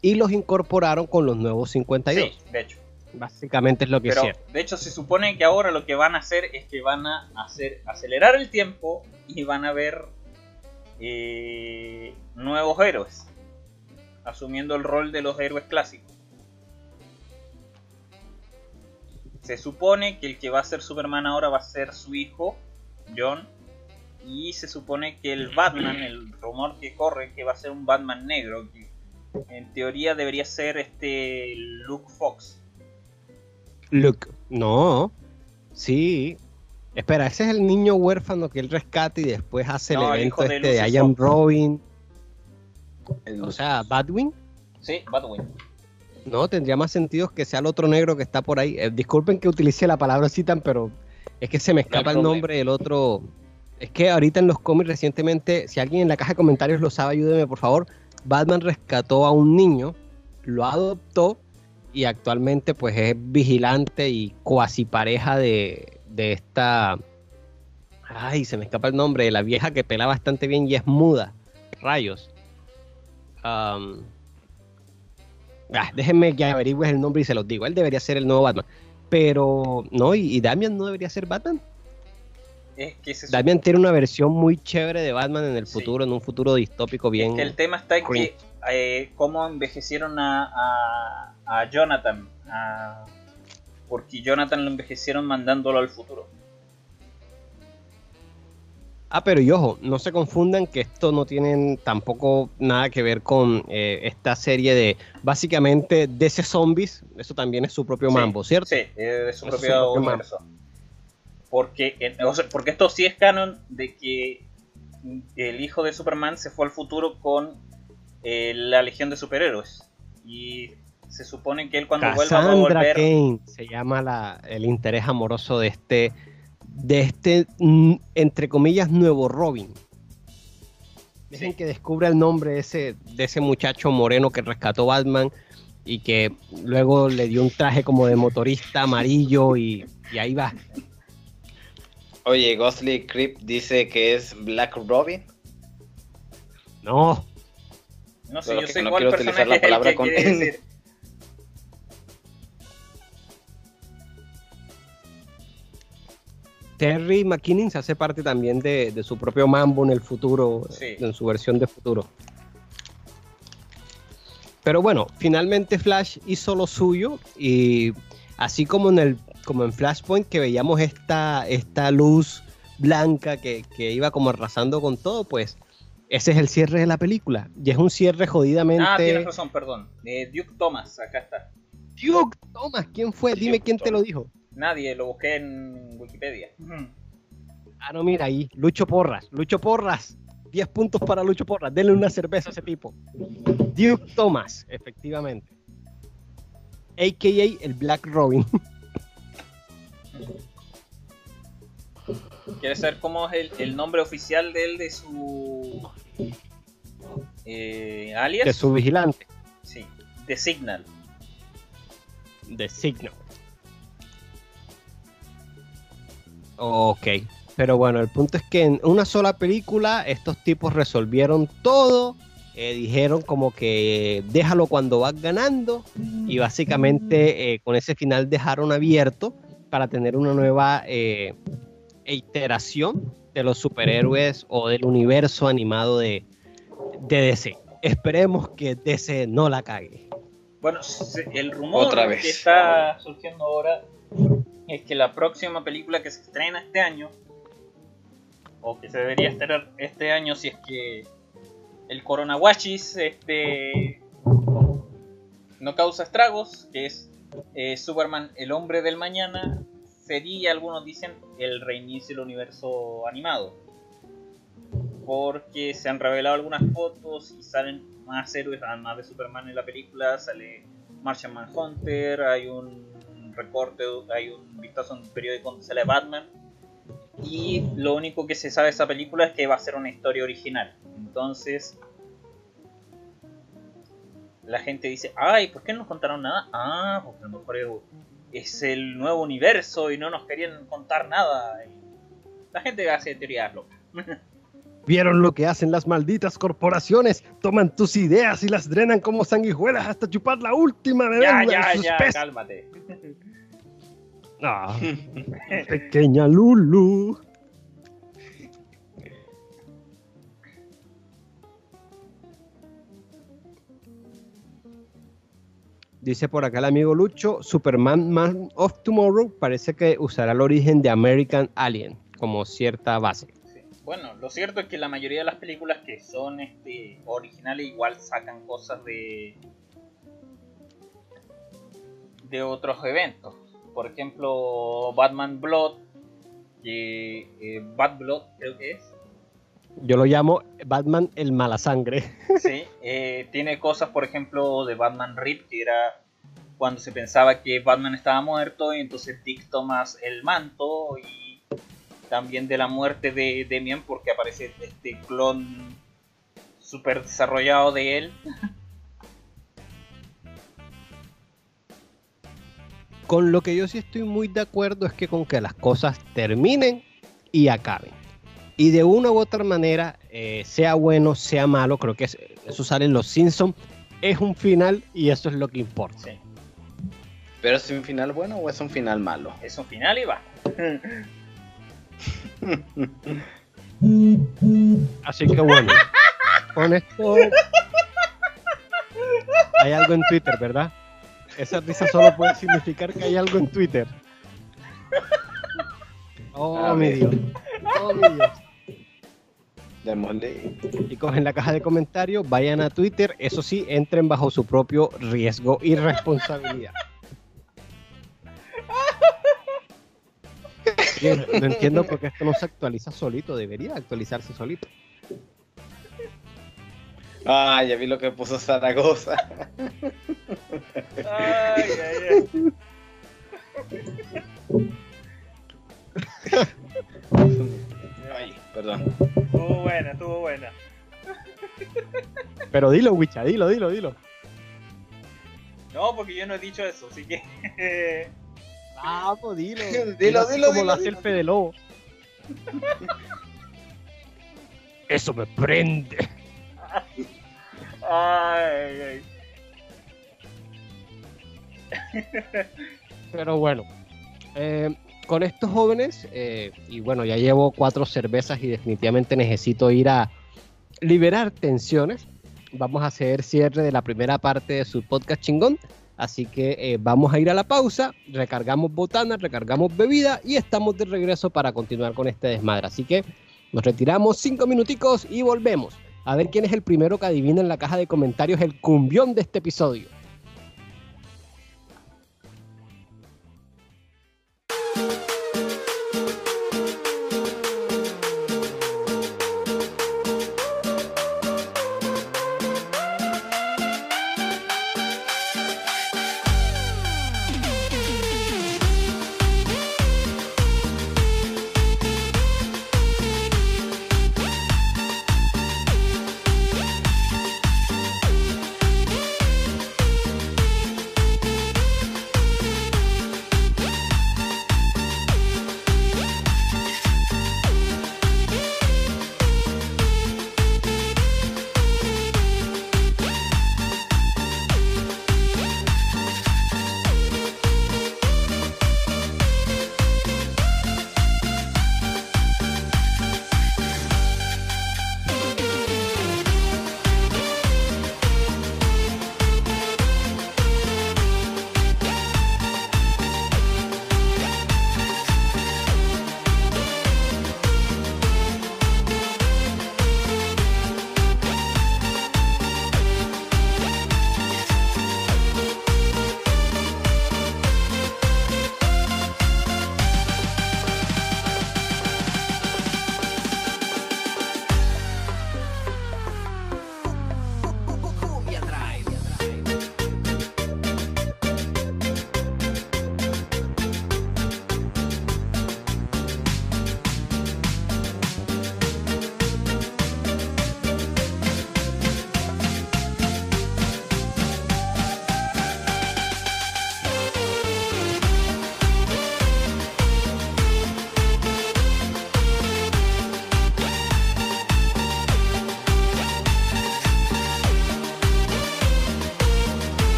Speaker 1: y los incorporaron con los nuevos 52.
Speaker 2: Sí, de hecho.
Speaker 1: Básicamente es lo que
Speaker 2: Pero
Speaker 1: hicieron.
Speaker 2: de hecho se supone que ahora lo que van a hacer es que van a hacer acelerar el tiempo y van a ver eh, nuevos héroes, asumiendo el rol de los héroes clásicos. Se supone que el que va a ser Superman ahora va a ser su hijo, John, y se supone que el Batman, el rumor que corre, que va a ser un Batman negro, que en teoría debería ser este Luke Fox.
Speaker 1: Look, no, sí. Espera, ese es el niño huérfano que él rescata y después hace
Speaker 2: No,
Speaker 1: el evento
Speaker 2: de
Speaker 1: este de
Speaker 2: Lucius
Speaker 1: I Am. Robin.
Speaker 3: el-
Speaker 1: O sea, Batwing.
Speaker 2: Sí, Batwing.
Speaker 1: No, tendría más sentido que sea el otro negro que está por ahí. Eh, disculpen que utilice la palabra citan, pero es que se me escapa el nombre del otro. Es que ahorita en los cómics recientemente, si alguien en la caja de comentarios lo sabe, ayúdeme por favor. Batman rescató a un niño, lo adoptó y actualmente pues es vigilante y cuasi pareja de, de esta... Ay, se me escapa el nombre, de la vieja que pela bastante bien y es muda. Rayos. Ah, déjenme que averigües el nombre y se los digo. Él debería ser el nuevo Batman. Pero, no, y, y Damian no debería ser Batman.
Speaker 2: Es que
Speaker 1: Damian tiene una versión muy chévere de Batman en el
Speaker 2: Sí.
Speaker 1: futuro, en un futuro distópico bien.
Speaker 2: Es que el tema está en que eh, cómo envejecieron a, a, a Jonathan. a- porque Jonathan lo envejecieron mandándolo al futuro.
Speaker 1: Ah, pero y ojo, no se confundan que esto no tiene tampoco nada que ver con eh, esta serie de básicamente DC Zombies. Eso también es su propio
Speaker 2: Sí,
Speaker 1: mambo, ¿cierto?
Speaker 2: Sí, eh, de su
Speaker 1: Es su
Speaker 2: propio universo. Porque, en- o sea, porque esto sí es canon de que el hijo de Superman se fue al futuro con eh, la Legión de Superhéroes. Y se supone que él cuando vuelva va a volver...
Speaker 1: Kane se llama la, el interés amoroso de este, de este, mm, entre comillas, nuevo Robin. Dejen
Speaker 2: Sí.
Speaker 1: que descubra el nombre de ese, de ese muchacho moreno que rescató Batman y que luego le dio un traje como de motorista amarillo y, y ahí va.
Speaker 3: Oye, Ghostly Creep dice que es Black Robin.
Speaker 1: No,
Speaker 2: No sé, yo sé
Speaker 3: no
Speaker 2: cuál
Speaker 3: quiero utilizar la palabra
Speaker 2: que
Speaker 3: con
Speaker 2: decir.
Speaker 1: Terry McKinnon se hace parte también de, de su propio mambo en el futuro,
Speaker 2: Sí.
Speaker 1: en su versión de futuro. Pero bueno, finalmente Flash hizo lo suyo y así como en el como en Flashpoint que veíamos esta, esta luz blanca que, que iba como arrasando con todo, pues ese es el cierre de la película. Y es un cierre jodidamente...
Speaker 2: Ah, tienes razón, perdón. Eh, Duke Thomas, acá está.
Speaker 1: Duke Thomas, ¿quién fue? Dime quién te lo dijo.
Speaker 2: Nadie, lo busqué en Wikipedia.
Speaker 1: Ah, no, mira ahí, Lucho Porras, Lucho Porras. 10 puntos para Lucho Porras. Denle una cerveza a ese tipo. Duke Thomas, efectivamente. AKA el Black Robin.
Speaker 2: ¿Quieres saber cómo es el, el nombre oficial de él, de su eh, alias?
Speaker 1: de su vigilante.
Speaker 2: Sí, The Signal.
Speaker 1: de Signal. Ok. Pero bueno, el punto es que en una sola película estos tipos resolvieron todo. eh, dijeron como que déjalo cuando vas ganando. Y básicamente eh, con ese final dejaron abierto para tener una nueva eh, iteración de los superhéroes o del universo animado de, de DC. Esperemos que DC no la cague.
Speaker 2: Bueno, el rumor
Speaker 3: Otra vez.
Speaker 2: que está surgiendo ahora es que la próxima película que se estrena este año, o que se debería estrenar este año si es que el coronavirus este, no causa estragos, que es eh, Superman, el hombre del mañana, sería, algunos dicen, el reinicio del universo animado. Porque se han revelado algunas fotos y salen más héroes, además de Superman en la película, sale Martian Manhunter, hay un recorte, hay un vistazo en un periódico donde sale Batman. Y lo único que se sabe de esa película es que va a ser una historia original. Entonces, la gente dice, ay, ¿por qué no nos contaron nada? Ah, porque a lo mejor es- el nuevo universo y no nos querían contar nada. La gente hace teorías locas.
Speaker 1: ¿Vieron lo que hacen las malditas corporaciones? Toman tus ideas y las drenan como sanguijuelas hasta chupar la última
Speaker 2: Ya,
Speaker 1: bebida
Speaker 2: ya, ya,
Speaker 1: peces.
Speaker 2: cálmate.
Speaker 1: Ah, pequeña Lulu. Dice por acá el amigo Lucho, Superman Man of Tomorrow parece que usará el origen de American Alien como cierta base.
Speaker 2: Bueno, lo cierto es que la mayoría de las películas que son este, originales igual sacan cosas de de otros eventos. Por ejemplo, Batman Blood, que eh, Bad Blood creo que es.
Speaker 1: Yo lo llamo Batman el mala sangre.
Speaker 2: Sí, eh, tiene cosas, por ejemplo, de Batman Rip, que era cuando se pensaba que Batman estaba muerto y entonces Dick toma el manto y también de la muerte de Demian porque aparece este clon super desarrollado de él.
Speaker 1: Con lo que yo sí estoy muy de acuerdo es que con que las cosas terminen y acaben. Y de una u otra manera, eh, sea bueno, sea malo, creo que es- eso sale en Los Simpsons, es un final y eso es lo que importa.
Speaker 2: Sí,
Speaker 3: ¿Pero es un final bueno o es un final malo?
Speaker 2: es un final y va.
Speaker 1: Así que bueno, con esto hay algo en Twitter, ¿verdad? Esa risa solo puede significar que hay algo en Twitter. Oh,
Speaker 3: A
Speaker 1: mi. Dios. Oh, mi Dios.
Speaker 3: Démosle.
Speaker 1: Chicos, en la caja de comentarios, vayan a Twitter. Eso sí, entren bajo su propio riesgo y responsabilidad. Yo no no entiendo por qué esto no se actualiza solito. Debería actualizarse solito.
Speaker 3: Ah, ya vi lo que puso Zaragoza.
Speaker 2: Ay, ay, ay.
Speaker 3: Ay, perdón.
Speaker 2: Estuvo buena, estuvo buena.
Speaker 1: Pero dilo, Wicha, dilo, dilo, dilo.
Speaker 2: No, porque yo no he dicho eso, así que.
Speaker 1: Vamos, dilo.
Speaker 3: Dilo,
Speaker 1: así
Speaker 3: dilo,
Speaker 1: como
Speaker 3: dilo, dilo.
Speaker 1: el Fede Lobo. Eso me prende.
Speaker 2: Ay, ay.
Speaker 1: Pero bueno, eh, con estos jóvenes, eh, y bueno, ya llevo cuatro cervezas y definitivamente necesito ir a liberar tensiones. Vamos a hacer cierre de la primera parte de su podcast chingón. Así que eh, vamos a ir a la pausa, recargamos botanas, recargamos bebida y estamos de regreso para continuar con este desmadre. Así que nos retiramos cinco minuticos y volvemos. A ver quién es el primero que adivina en la caja de comentarios el cumbión de este episodio.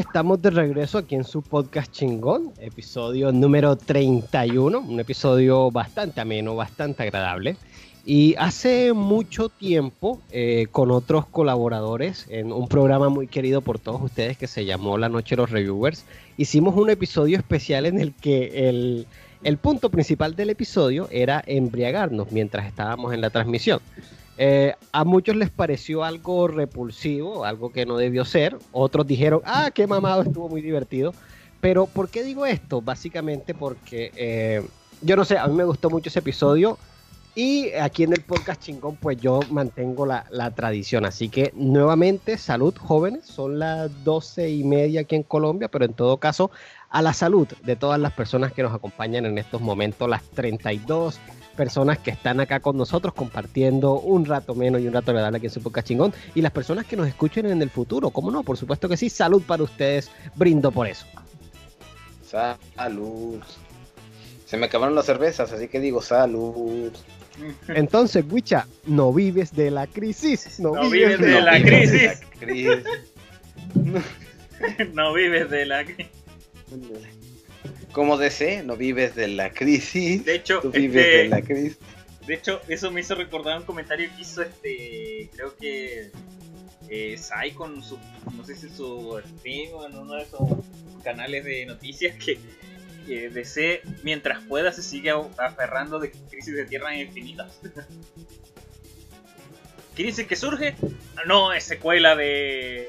Speaker 1: Estamos de regreso aquí en su podcast chingón, episodio número 31, un episodio bastante ameno, bastante agradable. Y hace mucho tiempo, eh, con otros colaboradores, en un programa muy querido por todos ustedes que se llamó La Noche de los Reviewers, hicimos un episodio especial en el que el, el punto principal del episodio era embriagarnos mientras estábamos en la transmisión. Eh, a muchos les pareció algo repulsivo, algo que no debió ser. Otros dijeron, ah, qué mamado, estuvo muy divertido. Pero, ¿por qué digo esto? Básicamente porque, eh, yo no sé, a mí me gustó mucho ese episodio. Y aquí en el podcast chingón, pues yo mantengo la, tradición. Así que, nuevamente, salud, jóvenes. Son las doce y media aquí en Colombia, pero en todo caso, a la salud de todas las personas que nos acompañan en estos momentos, las 32 personas que están acá con nosotros compartiendo un rato menos y un rato agradable aquí en su podcast chingón y las personas que nos escuchen en el futuro, ¿cómo no? Por supuesto que sí, salud para ustedes, brindo por eso.
Speaker 3: Salud. Se me acabaron las cervezas, así que digo salud.
Speaker 1: Entonces, Wicha, no vives de la crisis.
Speaker 2: No, vives, de, la, crisis. no vives de la crisis.
Speaker 3: Como DC, no vives de la crisis.
Speaker 2: De hecho,
Speaker 3: tú vives
Speaker 2: este,
Speaker 3: de la crisis.
Speaker 2: De hecho, eso me hizo recordar un comentario que hizo este. Creo que. Eh, Sai con su. No sé si su stream o en uno de esos canales de noticias que. Que DC, mientras pueda, se sigue aferrando de crisis de tierras infinitas. ¿Crisis que surge? No, es secuela de.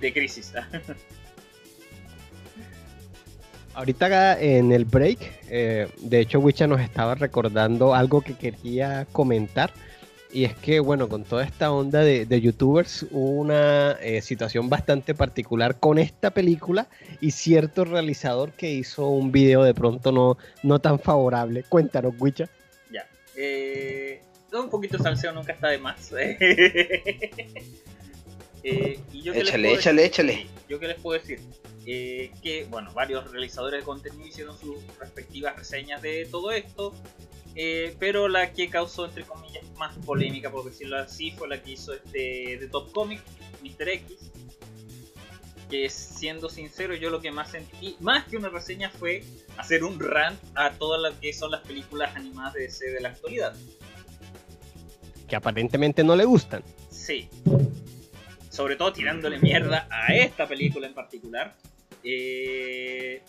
Speaker 2: de crisis.
Speaker 1: Ahorita en el break, eh, de hecho Wicha nos estaba recordando algo que quería comentar. Y es que, bueno, con toda esta onda de, de youtubers, hubo una eh, situación bastante particular con esta película y cierto realizador que hizo un video de pronto no, no tan favorable. Cuéntanos, Wicha.
Speaker 2: Ya. Eh, un poquito de salseo nunca está de más. Eh, y yo les
Speaker 3: Échale, échale,
Speaker 2: decir?
Speaker 3: échale.
Speaker 2: Yo qué les puedo decir. Eh, que, bueno, varios realizadores de contenido hicieron sus respectivas reseñas de todo esto. Eh, pero la que causó, entre comillas, más polémica, por decirlo así, fue la que hizo este de Top Comic, Mr. X. Que siendo sincero, yo lo que más sentí, más que una reseña, fue hacer un rant a todas las que son las películas animadas de DC de la actualidad.
Speaker 1: Que aparentemente no le gustan.
Speaker 2: Sí. Sobre todo tirándole mierda a esta película en particular. Eh,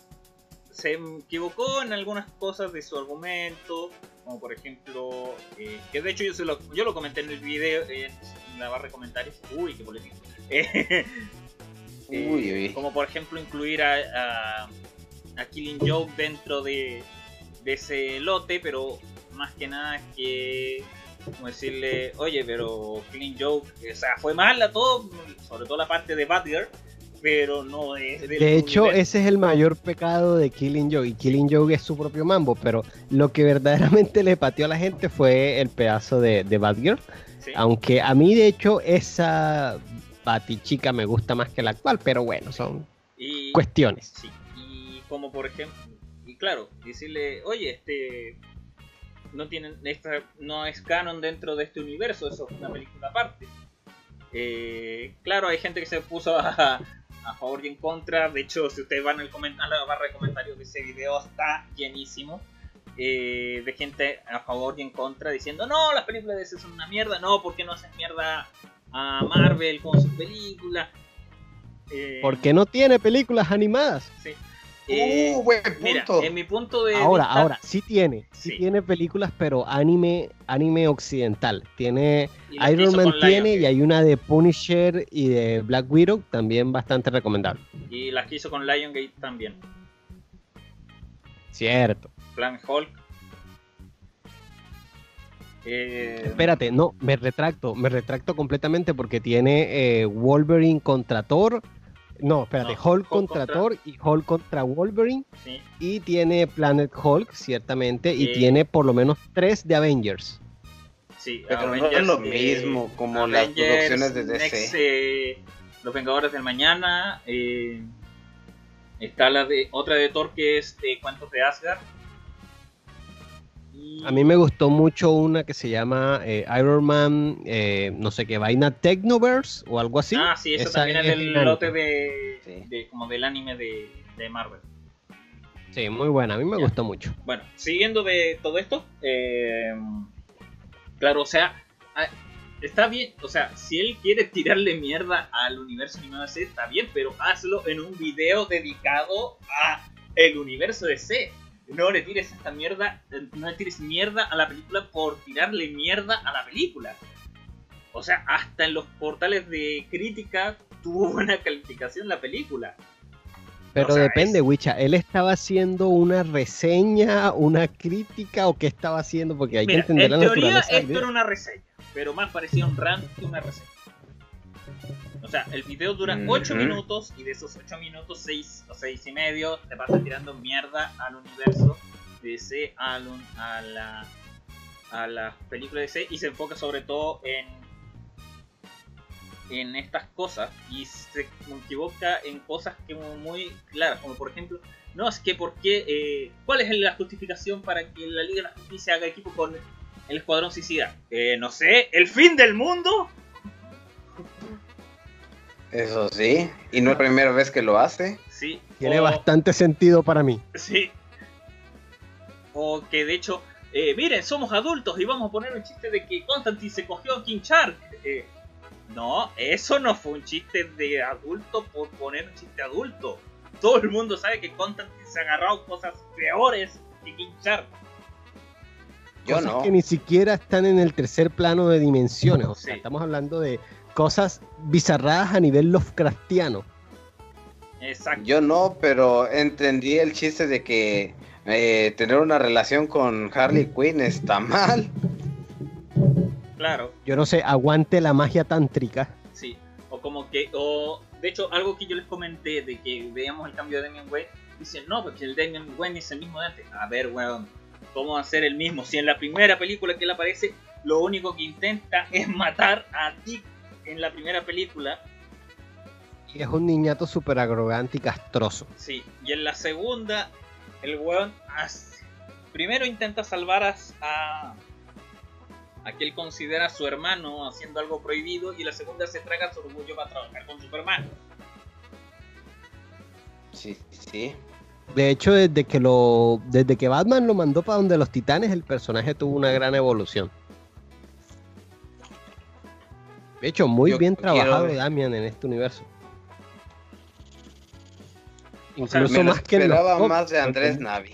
Speaker 2: se equivocó en algunas cosas de su argumento. Como por ejemplo. eh, que de hecho yo, se lo, yo lo comenté en el video. eh, en la barra de comentarios. Uy, qué polémico. Eh,
Speaker 3: Uy, uy.
Speaker 2: Como por ejemplo incluir a, a, a Killing Joke dentro de, de ese lote. Pero más que nada es que como decirle, oye, pero Killing Joke, o sea, fue mala todo, sobre todo la parte de Batgirl, pero no es del
Speaker 1: De hecho,
Speaker 2: universo.
Speaker 1: ese es el mayor pecado de Killing Joke. Y Killing Joke es su propio mambo. Pero lo que verdaderamente le pateó a la gente fue el pedazo de, de Batgirl.
Speaker 2: Sí.
Speaker 1: Aunque a mí, de hecho, esa Batichica me gusta más que la actual. Pero bueno, son
Speaker 2: y,
Speaker 1: cuestiones.
Speaker 2: sí, y como por ejemplo, y claro, decirle, oye, este no tienen esta no es canon dentro de este universo, eso es una película aparte. Eh, claro, hay gente que se puso a, a favor y en contra. De hecho, si ustedes van al a la barra de comentarios de ese video, está llenísimo. eh, de gente a favor y en contra diciendo no, las películas de DC son una mierda, no, ¿por qué no hacen mierda a Marvel con sus películas? Eh,
Speaker 1: Porque no tiene películas animadas.
Speaker 2: Sí. Eh,
Speaker 3: uh, buen
Speaker 2: mira,
Speaker 3: punto.
Speaker 2: en mi punto de
Speaker 1: Ahora,
Speaker 2: vista-
Speaker 1: ahora, sí tiene. Sí,
Speaker 2: Sí.
Speaker 1: tiene películas, pero anime, anime occidental. Tiene Iron Man tiene y hay una de Punisher y de Black Widow también bastante recomendable.
Speaker 2: y las que hizo con Liongate también.
Speaker 1: Cierto.
Speaker 2: Planet Hulk. Eh,
Speaker 1: Espérate, no, me retracto, me retracto completamente porque tiene eh, Wolverine contra Thor. No, espérate,
Speaker 2: No,
Speaker 1: Hulk
Speaker 2: Hulk
Speaker 1: contra,
Speaker 2: contra-
Speaker 1: Thor y Hulk contra Wolverine.
Speaker 2: sí.
Speaker 1: Y tiene Planet Hulk, ciertamente, y
Speaker 2: Eh.
Speaker 1: tiene por lo menos tres de Avengers.
Speaker 2: Sí,
Speaker 3: Pero no
Speaker 2: Avengers,
Speaker 3: es lo
Speaker 2: eh,
Speaker 3: mismo como las producciones de DC.
Speaker 2: Next, eh, Los Vengadores del Mañana. eh, está la de otra de Thor que es de Cuentos de Asgard.
Speaker 1: A mí me gustó mucho una que se llama eh, Iron Man, eh, no sé qué vaina, Technoverse o algo así.
Speaker 2: ah, sí, eso
Speaker 1: Esa
Speaker 2: también es del lote de,
Speaker 3: Sí.
Speaker 2: de- como del anime de, de Marvel.
Speaker 1: Sí, muy buena, a mí me
Speaker 2: Ya.
Speaker 1: gustó mucho.
Speaker 2: Bueno, siguiendo de todo esto, eh, claro, o sea, está bien, o sea, si él quiere tirarle mierda al universo animado de C, está bien, pero hazlo en un video dedicado a el universo de C. No le tires esta mierda, eh, no le tires mierda a la película por tirarle mierda a la película. O sea, hasta en los portales de crítica tuvo buena calificación la película.
Speaker 1: Pero
Speaker 2: O sea,
Speaker 1: depende,
Speaker 2: es-
Speaker 1: Wicha, ¿él estaba haciendo una reseña, una crítica o qué estaba haciendo? Porque hay
Speaker 2: Mira,
Speaker 1: que entender
Speaker 2: en
Speaker 1: la
Speaker 2: teoría
Speaker 1: naturaleza
Speaker 2: esto era una reseña, pero más parecía un rant que una reseña. O sea, el video dura 8
Speaker 3: Ujú.
Speaker 2: minutos y de esos 8 minutos, 6 o 6 y medio te pasa tirando mierda al universo de DC, a la, a la película de DC y se enfoca sobre todo en en estas cosas y se equivoca en cosas que muy, muy claras, como por ejemplo, no es que por qué, eh, ¿cuál es la justificación para que la Liga de la Justicia haga equipo con el Escuadrón Suicida? Eh, no sé, ¿el fin del mundo?
Speaker 3: Eso sí. Y no es la primera vez que lo hace.
Speaker 2: Sí.
Speaker 1: Tiene
Speaker 2: o-
Speaker 1: bastante sentido para mí.
Speaker 2: Sí. O que de hecho, eh, miren, somos adultos y vamos a poner un chiste de que Constantine se cogió a King Shark. Eh, no, eso no fue un chiste de adulto por poner un chiste adulto. Todo el mundo sabe que Constantine se ha agarrado cosas peores que King Shark.
Speaker 3: Yo
Speaker 1: cosas
Speaker 3: no.
Speaker 1: que ni siquiera están en el tercer plano de dimensiones. O sea,
Speaker 2: Sí.
Speaker 1: estamos hablando de cosas bizarradas a nivel Lovecraftiano.
Speaker 2: Exacto.
Speaker 3: Yo no, pero entendí el chiste de que eh, tener una relación con Harley Quinn está mal.
Speaker 2: Claro,
Speaker 1: Yo no sé, aguante la magia tántrica.
Speaker 2: sí. O como que, o de hecho, algo que yo les comenté de que veíamos el cambio de Damian Wayne, dicen, no, porque el Damian Wayne es el mismo de antes. A ver, weón, ¿Cómo hacer el mismo? Si en la primera película que él aparece, lo único que intenta es matar a Dick en la primera película.
Speaker 1: Y es un niñato súper arrogante y castroso.
Speaker 2: Sí, y en la segunda, el weón hace- primero intenta salvar a, a, a que él considera su hermano haciendo algo prohibido, y la segunda se traga su orgullo para trabajar con Superman.
Speaker 3: Sí, sí.
Speaker 1: De hecho, desde que lo, desde que Batman lo mandó para donde los titanes, el personaje tuvo una gran evolución. De hecho, muy
Speaker 3: Yo
Speaker 1: bien
Speaker 3: quiero
Speaker 1: trabajado. Damian en este universo.
Speaker 2: O sea,
Speaker 1: Incluso
Speaker 3: Me
Speaker 1: más que en los
Speaker 3: esperaba más de Andrés Navi.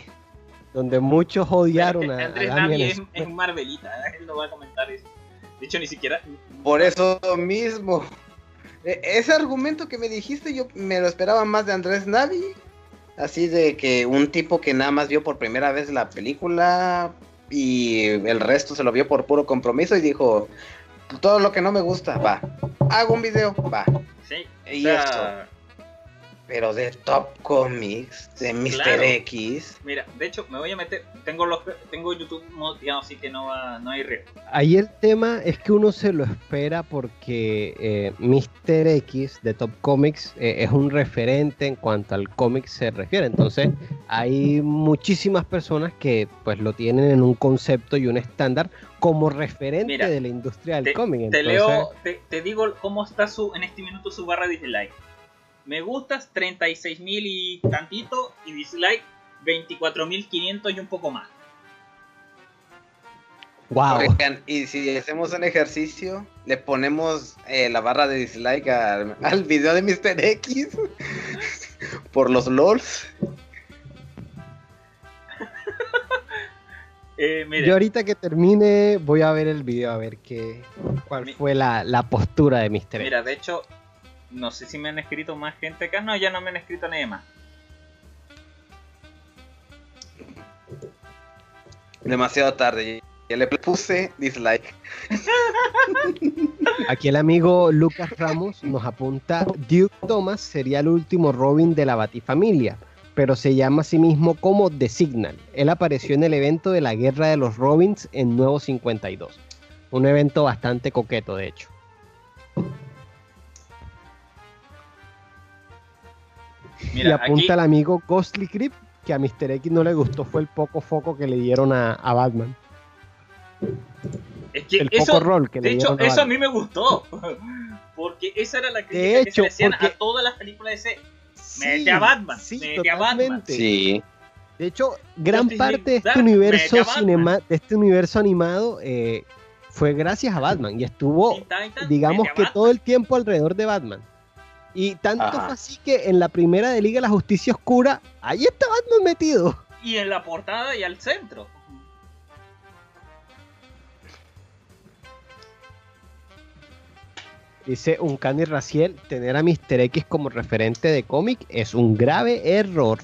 Speaker 1: donde muchos odiaron a,
Speaker 2: Andrés
Speaker 1: Damian.
Speaker 2: Navi
Speaker 1: en
Speaker 2: es, es Marvelita, ¿eh? él no va a comentar eso. De hecho, ni siquiera.
Speaker 3: Por eso mismo. E- Ese argumento que me dijiste, yo me lo esperaba más de Andrés Navi. Así de que un tipo que nada más vio por primera vez la película y el resto se lo vio por puro compromiso y dijo, todo lo que no me gusta, va. Hago un video, va.
Speaker 2: Sí, o
Speaker 3: Y
Speaker 2: sea,
Speaker 3: Pero de Top Comics, de Mr.
Speaker 2: Claro.
Speaker 3: X.
Speaker 2: Mira, de hecho, me voy a meter. Tengo los tengo YouTube moteado, así que no, va, no hay riesgo.
Speaker 1: Ahí el tema es que uno se lo espera porque eh, Mr. X de Top Comics eh, es un referente en cuanto al cómic se refiere. Entonces, hay muchísimas personas que pues lo tienen en un concepto y un estándar como referente
Speaker 2: Mira,
Speaker 1: de la industria del
Speaker 2: Te,
Speaker 1: cómic.
Speaker 2: te
Speaker 1: Entonces,
Speaker 2: leo, te, te digo cómo está su en este minuto su barra de dislike. Me gustas 36.000 y tantito y dislike 24.500 y un poco más.
Speaker 1: wow.
Speaker 3: Oigan, y si hacemos un ejercicio, le ponemos eh, la barra de dislike al, al video de Mr. X por los LOLs.
Speaker 2: Eh,
Speaker 1: Yo ahorita que termine voy a ver el video a ver qué cuál
Speaker 2: Mi-
Speaker 1: fue la, la postura de Mr. X.
Speaker 2: mira, de hecho, no sé si me han escrito más gente acá. No, ya no me han escrito nadie más.
Speaker 3: Demasiado tarde. Ya le puse dislike.
Speaker 1: Aquí el amigo Lucas Ramos nos apunta, Duke Thomas sería el último Robin de la Batifamilia, pero se llama a sí mismo como The Signal. Él apareció en el evento de la Guerra de los Robins en Nuevo 52. Un evento bastante coqueto, de hecho.
Speaker 2: Mira,
Speaker 1: y apunta
Speaker 2: aquí,
Speaker 1: el amigo Ghostly Creep que a Mr. X no le gustó fue el poco foco que le dieron a, a Batman.
Speaker 2: es que
Speaker 1: El poco rol que
Speaker 2: de
Speaker 1: le
Speaker 2: hecho,
Speaker 1: dieron a
Speaker 2: eso a mí me gustó. Porque esa era la crítica
Speaker 1: De
Speaker 2: que se le hacían
Speaker 1: porque-
Speaker 2: a todas las películas de ese.
Speaker 1: Sí,
Speaker 2: Mete a Batman,
Speaker 1: sí,
Speaker 2: mete a Batman.
Speaker 1: totalmente.
Speaker 3: Sí.
Speaker 1: De hecho, gran parte de este universo cinema, de este universo animado eh, fue gracias a Batman y estuvo, digamos que todo el tiempo alrededor de Batman. Y tanto
Speaker 3: Ajá.
Speaker 1: fue así que en la primera de Liga de la Justicia Oscura, ahí está Batman metido.
Speaker 2: Y en la portada y al centro.
Speaker 1: Dice un Candy Raciel, tener a Mr. X como referente de cómic es un grave error.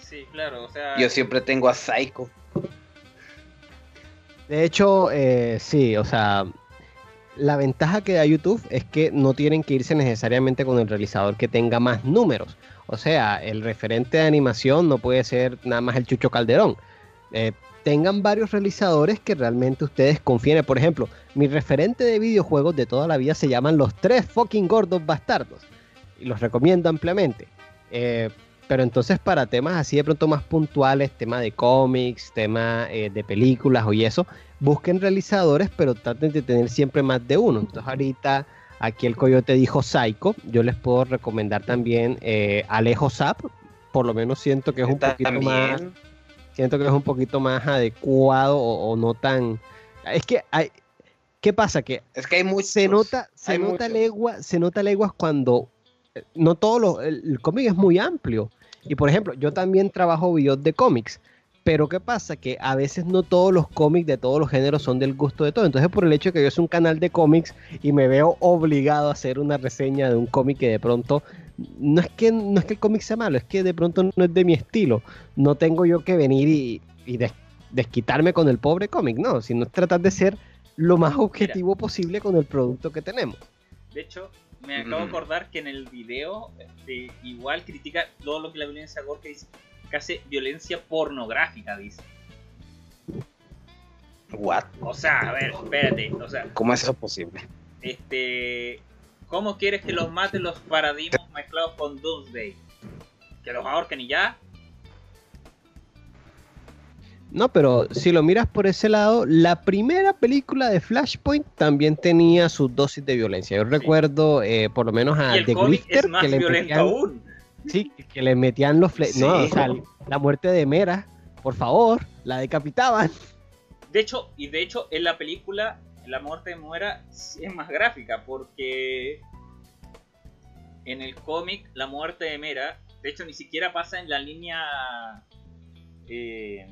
Speaker 2: Sí, claro, o sea.
Speaker 3: Yo siempre tengo a Psycho.
Speaker 1: De hecho, eh, sí, o sea, la ventaja que da YouTube es que no tienen que irse necesariamente con el realizador que tenga más números. O sea, el referente de animación no puede ser nada más el Chucho Calderón. Eh, tengan varios realizadores que realmente ustedes confíen. Por ejemplo, mi referente de videojuegos de toda la vida se llaman Los Tres Fucking Gordos Bastardos. Y los recomiendo ampliamente. Eh, pero entonces para temas así de pronto más puntuales, tema de cómics, tema eh, de películas o y eso, busquen realizadores, pero traten de tener siempre más de uno. Entonces ahorita aquí el Coyote dijo Psycho, yo les puedo recomendar también eh, Alejo Zap, por lo menos siento que es un poquito más, siento que es un poquito más adecuado o, o no tan... Es que hay... ¿Qué pasa? Que
Speaker 3: Es que hay muchos.
Speaker 1: se nota, se nota
Speaker 3: muchos.
Speaker 1: legua, se nota leguas cuando eh, no todo lo, el, el cómic es muy amplio. Y por ejemplo, yo también trabajo videos de cómics. Pero ¿qué pasa? Que a veces no todos los cómics de todos los géneros son del gusto de todo. Entonces, por el hecho de que yo soy un canal de cómics y me veo obligado a hacer una reseña de un cómic que de pronto no es que no es que el cómic sea malo, es que de pronto no es de mi estilo. No tengo yo que venir y, y des- desquitarme con el pobre cómic, no, sino tratar de ser lo más objetivo posible con el producto que tenemos.
Speaker 2: De hecho, me acabo de
Speaker 3: Mm.
Speaker 2: acordar que en el video este, igual critica todo lo que la violencia gore que dice. Casi violencia pornográfica, dice.
Speaker 3: What?
Speaker 2: O sea, a ver, espérate. O sea,
Speaker 3: ¿Cómo es eso posible?
Speaker 2: este. ¿Cómo quieres que los maten los paradigmas mezclados con Doomsday? ¿Que los ahorquen y ya?
Speaker 1: No, pero si lo miras por ese lado, la primera película de Flashpoint también tenía sus dosis de violencia. Yo recuerdo, eh, por lo menos a The
Speaker 2: cómic
Speaker 1: Grifter,
Speaker 2: es más
Speaker 1: que le
Speaker 2: violento
Speaker 1: metían,
Speaker 2: aún.
Speaker 1: sí, que le metían los
Speaker 3: Sí.
Speaker 1: No, o sea, la muerte de Mera, por favor, la decapitaban.
Speaker 2: De hecho, y de hecho, en la película, la muerte de Muera sí es más gráfica, porque en el cómic, la muerte de Mera, de hecho, ni siquiera pasa en la línea. eh,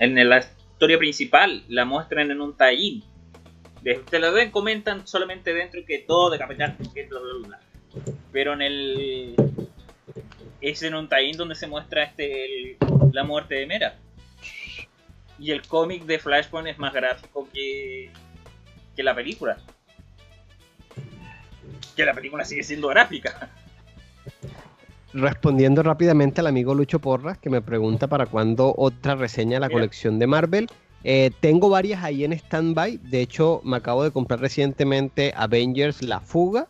Speaker 2: en la historia principal, la muestran en un. De- Te lo ven, comentan solamente dentro que todo decapitar, que bla bla bla. Pero en el. Es en un tie-in donde se muestra este el- la muerte de Mera. Y el cómic de Flashpoint es más gráfico que, que la película. Que la película sigue siendo gráfica.
Speaker 1: Respondiendo rápidamente al amigo Lucho Porras, que me pregunta para cuándo otra reseña de la
Speaker 2: Mira.
Speaker 1: colección de Marvel. Eh, tengo varias ahí en stand-by. De hecho, me acabo de comprar recientemente Avengers La Fuga.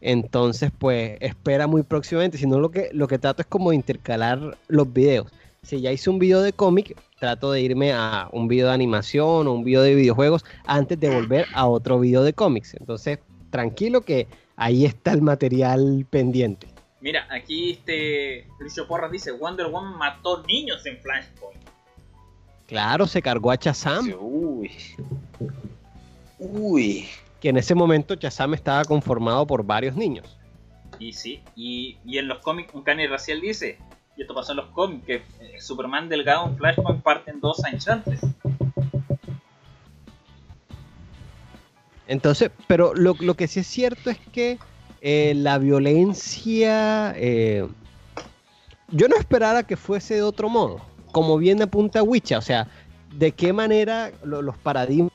Speaker 1: Entonces, pues, espera muy próximamente. Si no, lo que, lo que trato es como intercalar los videos. Si ya hice un video de cómic, trato de irme a un video de animación o un video de videojuegos antes de volver a otro video de cómics. Entonces, tranquilo que ahí está el material pendiente.
Speaker 2: Mira, aquí este Lucio Porras dice Wonder Woman mató niños en Flashpoint.
Speaker 1: Claro, se cargó a Shazam,
Speaker 3: Uy. Uy.
Speaker 1: que en ese momento Shazam estaba conformado por varios niños.
Speaker 2: Y sí, y, y en los cómics un Kanye Raciel dice, y esto pasó en los cómics, que eh, Superman delgado en Flashpoint parten dos a Enchantress.
Speaker 1: Entonces, pero lo, lo que sí es cierto es que eh, la violencia, eh, yo no esperara que fuese de otro modo, como bien apunta Wicha, o sea, de qué manera lo- los paradigmas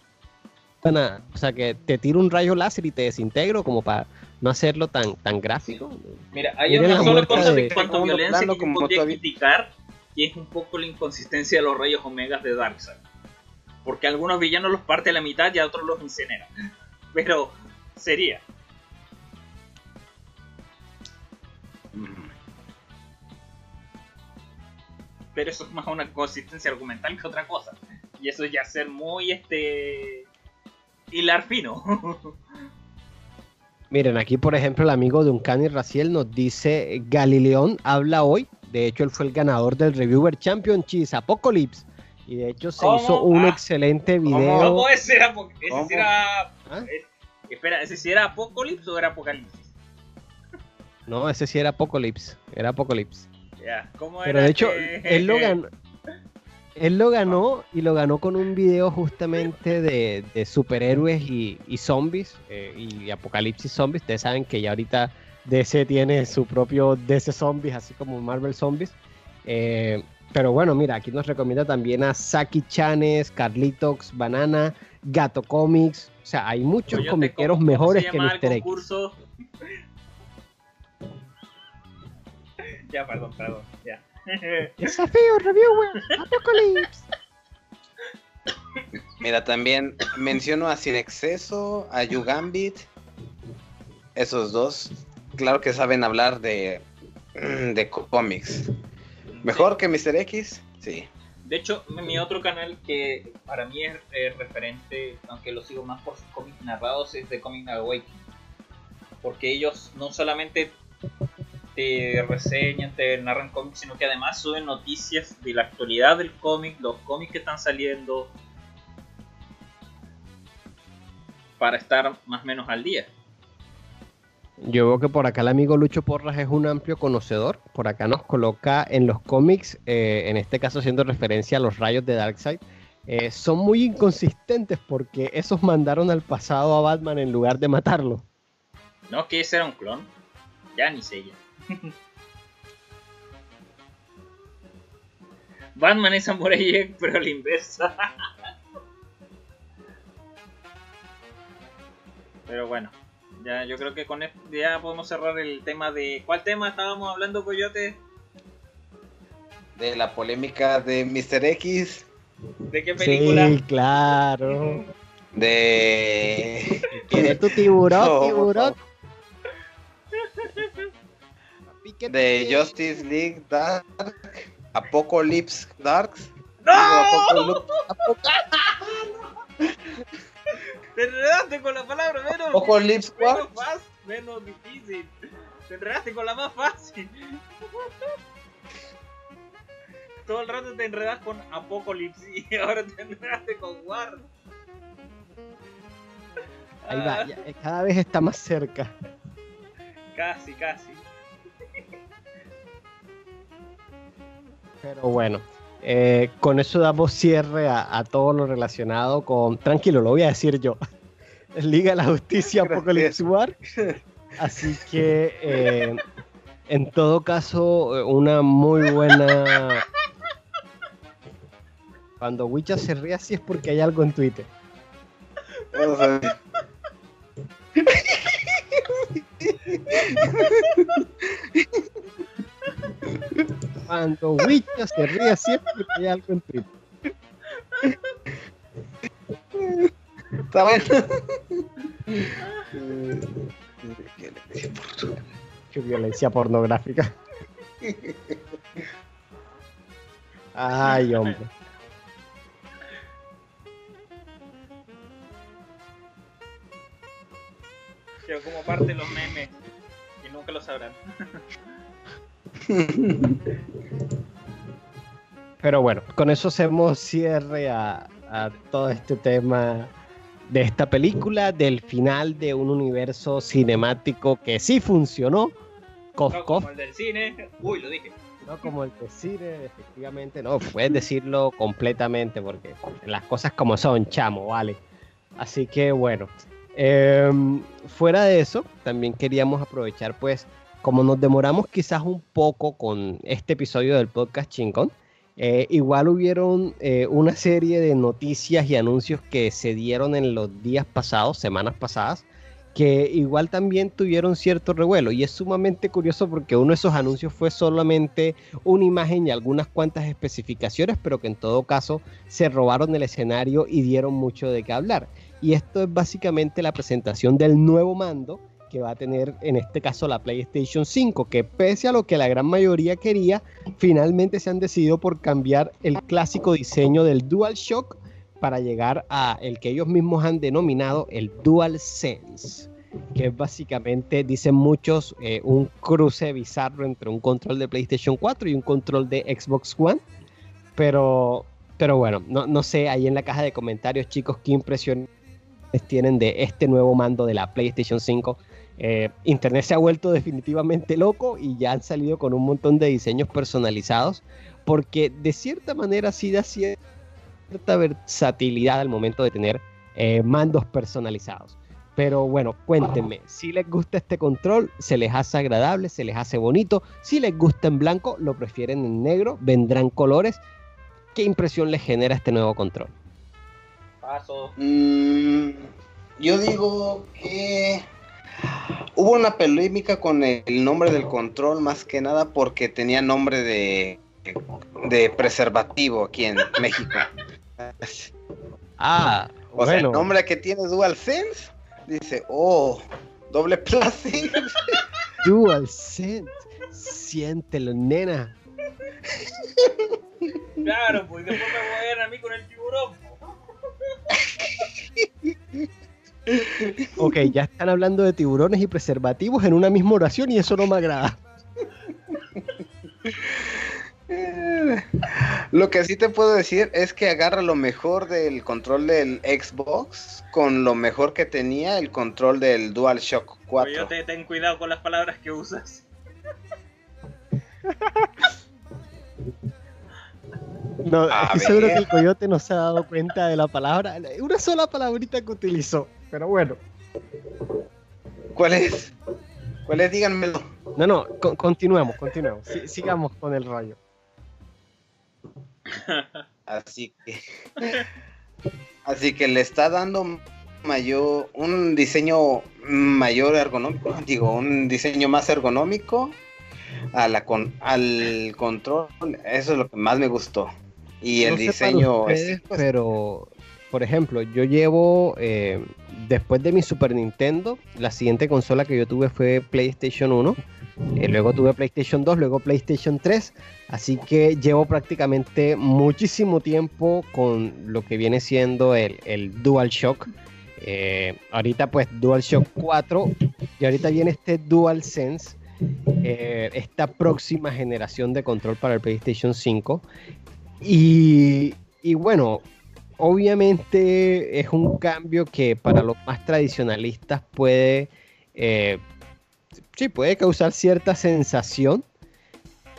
Speaker 1: van a, o sea, que te tiro un rayo láser y te desintegro como para no hacerlo tan, tan gráfico.
Speaker 2: Mira, hay
Speaker 1: Miren
Speaker 2: una
Speaker 1: la
Speaker 2: sola cosa
Speaker 1: de-
Speaker 2: en cuanto a violencia
Speaker 3: plano,
Speaker 2: que
Speaker 3: como
Speaker 2: podría
Speaker 3: todavía-
Speaker 2: criticar, que es un poco la inconsistencia de los rayos omegas de Darkseid. Porque algunos villanos los parte a la mitad y a otros los incinera. Pero sería. Pero eso es más una consistencia argumental que otra cosa. Y eso ya ser muy este. hilar fino.
Speaker 1: Miren, aquí por ejemplo el amigo de Uncanny Raciel nos dice, Galileón habla hoy, de hecho él fue el ganador del Reviewer Championship Apocalypse, y de hecho se
Speaker 2: ¿Cómo?
Speaker 1: hizo un
Speaker 2: Ah.
Speaker 1: excelente video.
Speaker 2: ¿Cómo ese era? Ese era.
Speaker 1: ¿Ah?
Speaker 2: es- espera, ¿ese sí era Apocalypse o era Apocalipsis?
Speaker 1: No, ese sí era Apocalypse, era Apocalypse.
Speaker 2: Ya, ¿cómo
Speaker 1: Pero
Speaker 2: era
Speaker 1: de hecho, él lo ganó. Él lo ganó y lo ganó con un video justamente de, de superhéroes y, y zombies eh, y apocalipsis zombies. Ustedes saben que ya ahorita DC tiene su propio DC Zombies, así como Marvel Zombies. Eh, pero bueno, mira, aquí nos recomienda también a Saki Chanes, Carlitox, Banana, Gato Comics. O sea, hay muchos comiqueros
Speaker 2: ¿cómo- cómo
Speaker 1: mejores que Mr. X.
Speaker 2: ya, perdón, perdón. Ya.
Speaker 1: Desafío, reviewer, Apocalypse.
Speaker 3: Mira, también menciono a Sin Exceso, a Gambit. Esos dos, claro que saben hablar de, de cómics. Mejor que Mr. X, sí.
Speaker 2: De hecho, mi otro canal que para mí es eh, referente, aunque lo sigo más por sus cómics narrados, es de Comic Awakening. Porque ellos no solamente te reseñan, te narran cómics, sino que además suben noticias de la actualidad del cómic, los cómics que están saliendo, para estar más o menos al día.
Speaker 1: Yo veo que por acá el amigo Lucho Porras es un amplio conocedor. Por acá nos coloca en los cómics, eh, en este caso haciendo referencia a los rayos de Darkseid. eh, son muy inconsistentes porque esos mandaron al pasado a Batman en lugar de matarlo.
Speaker 2: ¿No? Que ese era un clon. Ya ni sé ya. Batman es Samurai Jack, pero a la inversa. pero bueno, ya yo creo que con esto ya podemos cerrar el tema de. ¿Cuál tema estábamos hablando, Coyote?
Speaker 3: De la polémica de Mr. X
Speaker 2: ¿De qué película?
Speaker 1: Sí, claro.
Speaker 3: De.
Speaker 1: ¿Tienes tu tiburón,
Speaker 3: No,
Speaker 1: tiburón?
Speaker 3: De Justice League Dark. Apocalypse Darks.
Speaker 2: ¡No!
Speaker 3: Apocalypse-
Speaker 2: Te enredaste con la palabra menos,
Speaker 3: Apocalypse
Speaker 2: menos fácil, menos difícil. Te enredaste con la más fácil. Todo el rato te enredas con Apocalypse y ahora te enredaste con War.
Speaker 1: Ahí va,
Speaker 2: Ah,
Speaker 1: ya, eh, cada vez está más cerca.
Speaker 2: Casi, casi.
Speaker 1: Pero bueno, eh, con eso damos cierre a, a todo lo relacionado con. Tranquilo, lo voy a decir yo. Liga de la Justicia. Apocalypse War. Así que, eh, en todo caso, eh, una muy buena. Cuando Wicha se ríe así es porque hay algo en Twitter.
Speaker 3: Vamos a ver.
Speaker 1: Cuando Wicha se ríe así es porque hay algo en Twitter.
Speaker 3: Está bueno.
Speaker 1: Qué violencia pornográfica. Ay, hombre.
Speaker 2: Quedó como parte de los memes. Y nunca lo sabrán.
Speaker 1: Pero bueno, con eso hacemos cierre a, a todo este tema de esta película, del final de un universo cinemático que sí funcionó. Cof,
Speaker 2: No
Speaker 1: cof,
Speaker 2: como el del cine. Uy, lo dije.
Speaker 1: no como el de cine, efectivamente, no, puedes decirlo completamente porque las cosas como son, chamo, vale. Así que bueno, em, fuera de eso, también queríamos aprovechar pues, como nos demoramos quizás un poco con este episodio del podcast Chincón, eh, igual hubieron eh, una serie de noticias y anuncios que se dieron en los días pasados, semanas pasadas, que igual también tuvieron cierto revuelo. Y es sumamente curioso porque uno de esos anuncios fue solamente una imagen y algunas cuantas especificaciones, pero que en todo caso se robaron el escenario y dieron mucho de qué hablar. Y esto es básicamente la presentación del nuevo mando que va a tener en este caso la PlayStation 5, que pese a lo que la gran mayoría quería, finalmente se han decidido por cambiar el clásico diseño del DualShock para llegar a el que ellos mismos han denominado el DualSense, que es básicamente, dicen muchos, eh, un cruce bizarro entre un control de PlayStation 4 y un control de Xbox One. Pero, pero bueno, no, no sé, ahí en la caja de comentarios, chicos, qué impresiones tienen de este nuevo mando de la PlayStation 5. Eh, Internet se ha vuelto definitivamente loco y ya han salido con un montón de diseños personalizados, porque de cierta manera sí da cierta versatilidad al momento de tener eh, mandos personalizados. Pero bueno, cuéntenme, si les gusta este control, se les hace agradable, se les hace bonito, si les gusta en blanco, lo prefieren en negro, vendrán colores. ¿Qué impresión les genera este nuevo control?
Speaker 2: Paso.
Speaker 3: Mm, yo digo que hubo una polémica con el nombre del control más que nada porque tenía nombre de, de preservativo aquí en México.
Speaker 1: Ah,
Speaker 3: O sea, el nombre que tiene DualSense dice, oh, doble plástico.
Speaker 1: DualSense, siéntelo, nena.
Speaker 2: Claro, pues después me voy a ver a mí con el tiburón.
Speaker 1: Ok, ya están hablando de tiburones y preservativos en una misma oración y eso no me agrada.
Speaker 3: Lo que sí te puedo decir es que agarra lo mejor del control del Xbox con lo mejor que tenía el control del DualShock 4.
Speaker 2: Coyote, ten cuidado con las palabras que usas.
Speaker 1: No, estoy seguro que el coyote no se ha dado cuenta de la palabra, una sola palabrita que utilizó, pero bueno.
Speaker 3: ¿Cuál es? ¿Cuál es? Díganmelo.
Speaker 1: No, no, co- continuemos, continuemos, si- sigamos con el rollo.
Speaker 3: Así que. Así que le está dando mayor. un diseño mayor ergonómico. Digo, un diseño más ergonómico a la con, al control. Eso es lo que más me gustó. Y el
Speaker 1: No
Speaker 3: diseño
Speaker 1: ustedes,
Speaker 3: es
Speaker 1: pero por ejemplo, yo llevo eh, después de mi Super Nintendo, la siguiente consola que yo tuve fue PlayStation 1. eh, luego tuve PlayStation 2, luego PlayStation 3. Así que llevo prácticamente muchísimo tiempo con lo que viene siendo el, el DualShock. Eh, ahorita pues DualShock 4 y ahorita viene este DualSense. eh, esta próxima generación de control para el PlayStation 5. Y, bueno, obviamente es un cambio que para los más tradicionalistas puede, eh, sí, puede causar cierta sensación,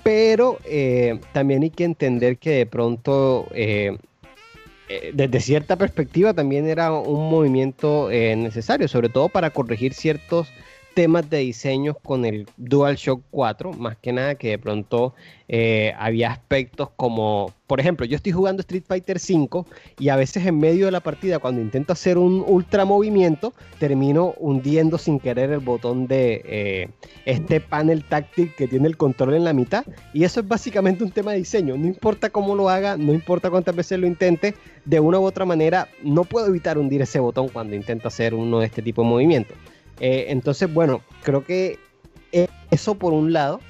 Speaker 1: pero eh, también hay que entender que de pronto, eh, eh, desde cierta perspectiva, también era un movimiento eh, necesario, sobre todo para corregir ciertos temas de diseño con el DualShock 4, más que nada que de pronto eh, había aspectos como, por ejemplo, yo estoy jugando Street Fighter 5 y a veces en medio de la partida cuando intento hacer un ultra movimiento termino hundiendo sin querer el botón de eh, este panel táctil que tiene el control en la mitad y eso es básicamente un tema de diseño, no importa cómo lo haga, no importa cuántas veces lo intente, de una u otra manera no puedo evitar hundir ese botón cuando intento hacer uno de este tipo de movimientos. Eh, entonces, bueno, creo que e- eso por un lado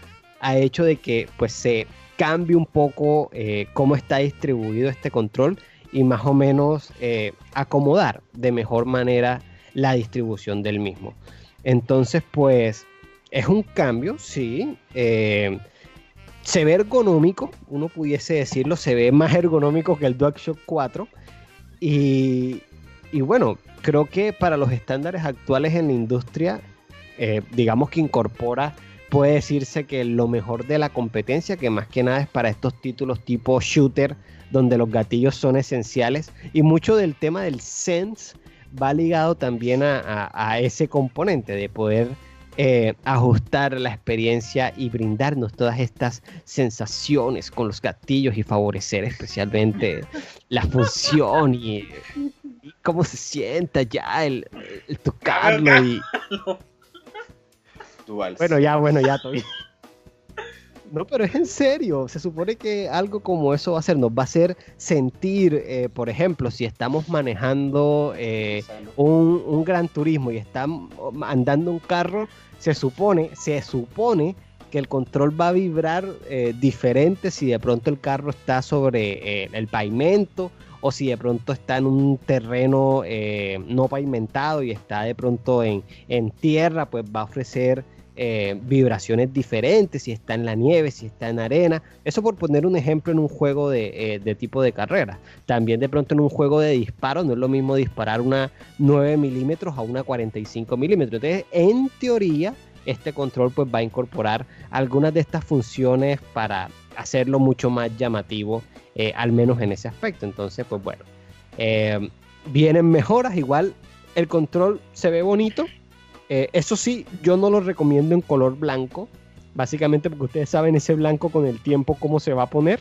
Speaker 1: ha hecho de que pues se cambie un poco eh, cómo está distribuido este control y más o menos eh, acomodar de mejor manera la distribución del mismo. Entonces, pues es un cambio, sí. se ve ergonómico, uno pudiese decirlo, se ve más ergonómico que el DualShock 4. Y, y bueno, creo que para los estándares actuales en la industria, eh, digamos que incorpora, puede decirse que lo mejor de la competencia, que más que nada es para estos títulos tipo shooter, donde los gatillos son esenciales, y mucho del tema del sense va ligado también a, ese componente de poder eh, ajustar la experiencia y brindarnos todas estas sensaciones con los gatillos y favorecer especialmente la función y, y cómo se sienta ya el, el tocarlo y bueno ya bueno ya bien. no pero es en serio se supone que algo como eso va a ser nos va a hacer sentir eh, por ejemplo si estamos manejando eh, un, un gran turismo y están andando un carro, se supone, se supone que el control va a vibrar eh, diferente si de pronto el carro está sobre eh, el pavimento o si de pronto está en un terreno eh, no pavimentado y está de pronto en, en tierra, pues va a ofrecer eh, vibraciones diferentes, si está en la nieve, si está en arena. Eso por poner un ejemplo en un juego de, eh, de tipo de carrera. También de pronto en un juego de disparo no es lo mismo disparar una 9 milímetros a una 45 milímetros. Entonces, en teoría, este control pues va a incorporar algunas de estas funciones para hacerlo mucho más llamativo, eh, al menos en ese aspecto. Entonces, pues bueno, eh, vienen mejoras. Igual el control se ve bonito. Eh, eso sí, yo no lo recomiendo en color blanco. Básicamente porque ustedes saben ese blanco con el tiempo cómo se va a poner.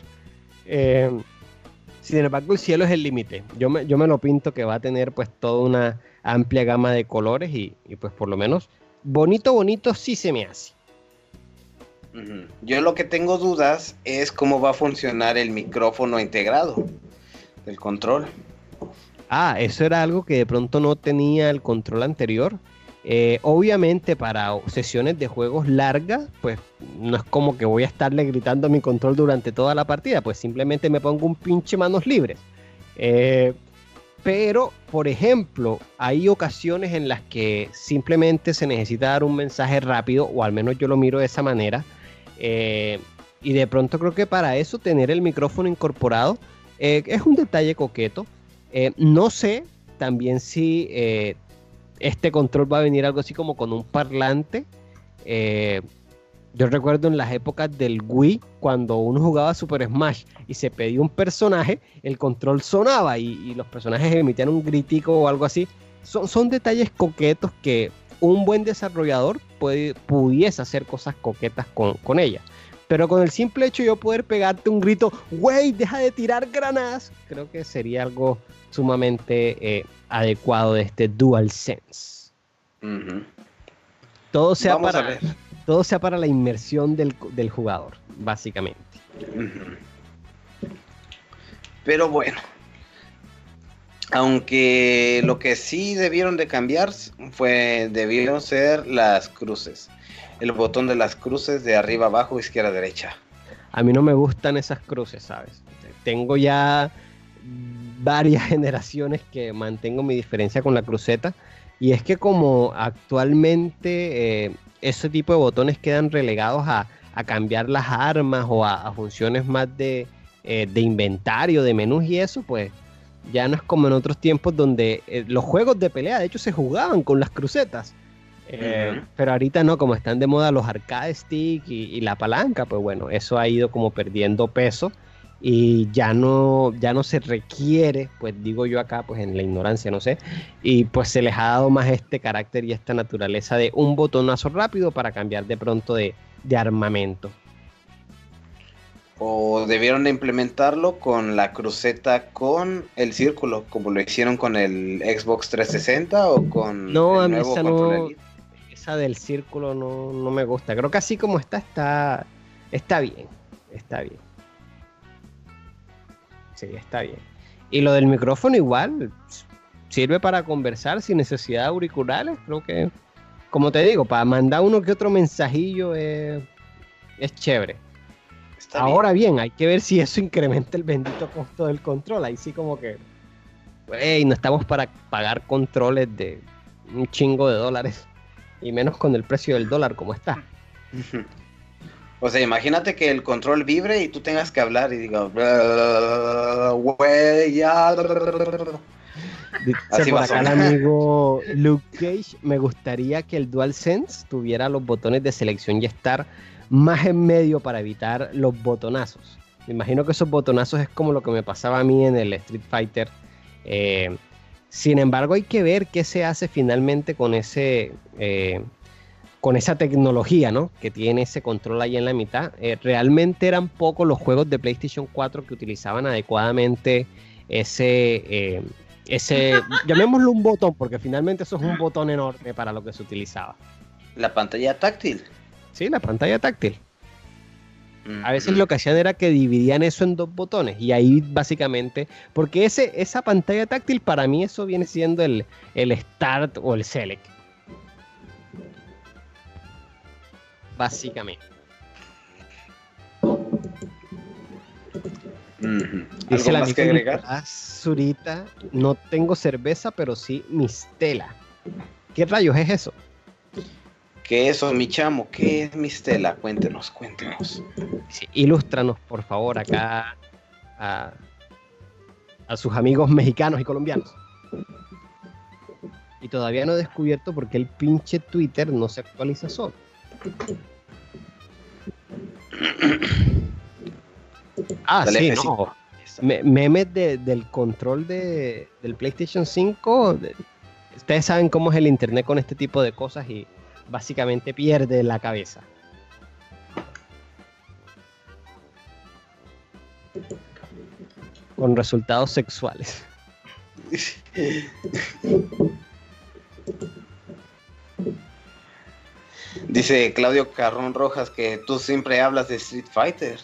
Speaker 1: Sin embargo, el cielo es el límite. Yo me, yo me lo pinto que va a tener pues toda una amplia gama de colores y, y, pues por lo menos bonito, bonito sí se me hace.
Speaker 3: Yo lo que tengo dudas es cómo va a funcionar el micrófono integrado del control.
Speaker 1: Ah, eso era algo que de pronto no tenía el control anterior. Eh, obviamente para sesiones de juegos largas, pues no es como que voy a estarle gritando mi control durante toda la partida, pues simplemente me pongo un pinche manos libres. Eh, pero, por ejemplo, hay ocasiones en las que simplemente se necesita dar un mensaje rápido, o al menos yo lo miro de esa manera. Eh, y de pronto creo que para eso tener el micrófono incorporado eh, es un detalle coqueto. Eh, no sé también si este control va a venir algo así como con un parlante. Yo recuerdo en las épocas del Wii, cuando uno jugaba Super Smash y se pedía un personaje, el control sonaba y, y los personajes emitían un gritico o algo así. Son, son detalles coquetos que un buen desarrollador puede, pudiese hacer cosas coquetas con, con ella. Pero con el simple hecho de yo poder pegarte un grito, wey, deja de tirar granadas, creo que sería algo sumamente eh, adecuado de este DualSense.
Speaker 3: Ujú.
Speaker 1: Todo sea,
Speaker 3: Vamos a
Speaker 1: para,
Speaker 3: ver.
Speaker 1: todo sea para la inmersión del, del jugador, básicamente.
Speaker 3: Pero bueno. Aunque lo que sí debieron de cambiar fue debieron ser las cruces. El botón de las cruces de arriba abajo, izquierda derecha.
Speaker 1: A mí no me gustan esas cruces, ¿sabes? Tengo ya varias generaciones que mantengo mi diferencia con la cruceta. Y es que como actualmente eh, ese tipo de botones quedan relegados a, cambiar las armas o a, funciones más de, eh, de, inventario, de menús y eso, pues ya no es como en otros tiempos donde eh, los juegos de pelea de hecho se jugaban con las crucetas. Pero ahorita no, como están de moda los arcade stick y, la palanca, pues bueno, eso ha ido como perdiendo peso y ya no, ya no se requiere, pues digo yo acá, pues en la ignorancia, no sé, y pues se les ha dado más este carácter y esta naturaleza de un botonazo rápido para cambiar de pronto de, armamento.
Speaker 3: O debieron de implementarlo con la cruceta con el círculo, como lo hicieron con el Xbox 360 o con
Speaker 1: no, el nuevo esa, no, esa del círculo no, no me gusta. Creo que así como está, está, está bien. Está bien. Sí, está bien. Y lo del micrófono igual sirve para conversar sin necesidad de auriculares. Creo que, como te digo, para mandar uno que otro mensajillo es, chévere. Ahora bien. hay que ver si eso incrementa el bendito costo del control. Ahí sí como que, wey, no estamos para pagar controles de un chingo de dólares. Y menos con el precio del dólar como está.
Speaker 3: O sea, imagínate que el control vibre y tú tengas que hablar y digo,
Speaker 1: Así por acá el amigo Luke Cage, me gustaría que el DualSense tuviera los botones de selección y estar más en medio para evitar los botonazos. Me imagino que esos botonazos es como lo que me pasaba a mí en el Street Fighter. Eh, sin embargo, hay que ver qué se hace finalmente con ese eh, con esa tecnología, ¿no? Que tiene ese control ahí en la mitad. Eh, realmente eran pocos los juegos de PlayStation 4 que utilizaban adecuadamente ese, eh, ese, llamémoslo un botón, porque finalmente eso es un botón enorme para lo que se utilizaba.
Speaker 3: La pantalla táctil.
Speaker 1: Sí, la pantalla táctil. A veces lo que hacían era que dividían eso en dos botones y ahí básicamente, porque ese, esa pantalla táctil para mí eso viene siendo el, el start o el select. básicamente. Dice la que agregar? Zurita, no tengo cerveza, pero sí mistela. ¿Qué rayos es eso?
Speaker 3: ¿Qué es eso, mi chamo? ¿Qué es mistela? Cuéntenos, cuéntenos.
Speaker 1: Sí, ilústranos, por favor, acá a, a sus amigos mexicanos y colombianos. Y todavía no he descubierto por qué el pinche Twitter no se actualiza solo. Ah, sí, no. memes del control de, del PlayStation 5. ustedes saben cómo es el internet con este tipo de cosas y básicamente pierde la cabeza. Con resultados sexuales.
Speaker 3: Dice Claudio Carrón Rojas que tú siempre hablas de Street Fighter.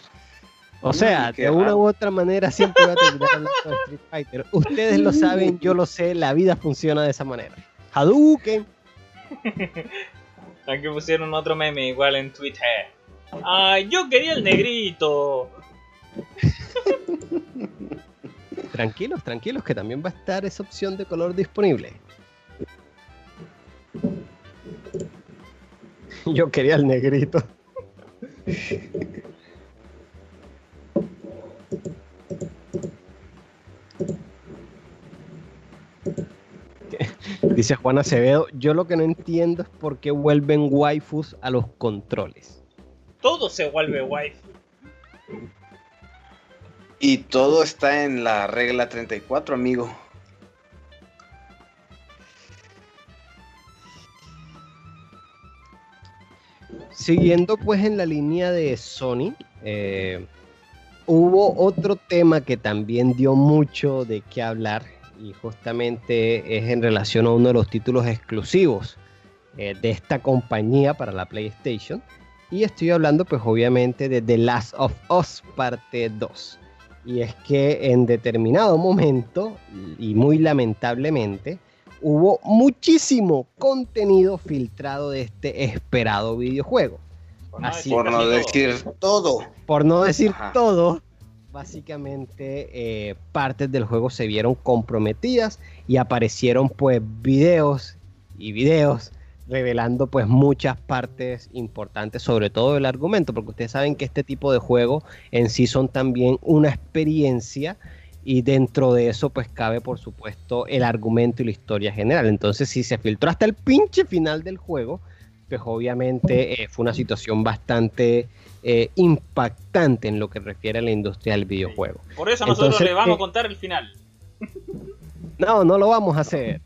Speaker 1: O sea, de una u otra manera siempre va a terminar hablando de Street Fighter. Ustedes lo saben, yo lo sé, la vida funciona de esa manera. Hadouken.
Speaker 2: Aquí pusieron otro meme igual en Twitter. ¡Ay, yo quería el negrito!
Speaker 1: tranquilos, tranquilos, que también va a estar esa opción de color disponible. Yo quería el negrito. Dice Juan Acevedo, yo lo que no entiendo es por qué vuelven waifus a los controles.
Speaker 2: Todo se vuelve waifu.
Speaker 3: Y todo está en la regla 34, amigo.
Speaker 1: Siguiendo pues en la línea de Sony, eh, hubo otro tema que también dio mucho de qué hablar y justamente es en relación a uno de los títulos exclusivos eh, de esta compañía para la PlayStation. Y estoy hablando pues obviamente de The Last of Us parte 2. Y es que en determinado momento, y muy lamentablemente, hubo muchísimo contenido filtrado de este esperado videojuego.
Speaker 2: Por no
Speaker 1: Así-
Speaker 2: decir
Speaker 3: Por no decir todo.
Speaker 1: Por no decir
Speaker 3: Ajá.
Speaker 1: todo, básicamente eh, partes del juego se vieron comprometidas y aparecieron pues videos y videos revelando pues muchas partes importantes, sobre todo el argumento, porque ustedes saben que este tipo de juegos en sí son también una experiencia y dentro de eso pues cabe por supuesto el argumento y la historia general. Entonces si se filtró hasta el pinche final del juego, pues obviamente eh, fue una situación bastante eh, impactante en lo que refiere a la industria del videojuego.
Speaker 2: Por eso nosotros
Speaker 1: Entonces,
Speaker 2: le vamos
Speaker 1: eh,
Speaker 2: a contar el final.
Speaker 1: No, no lo vamos a hacer.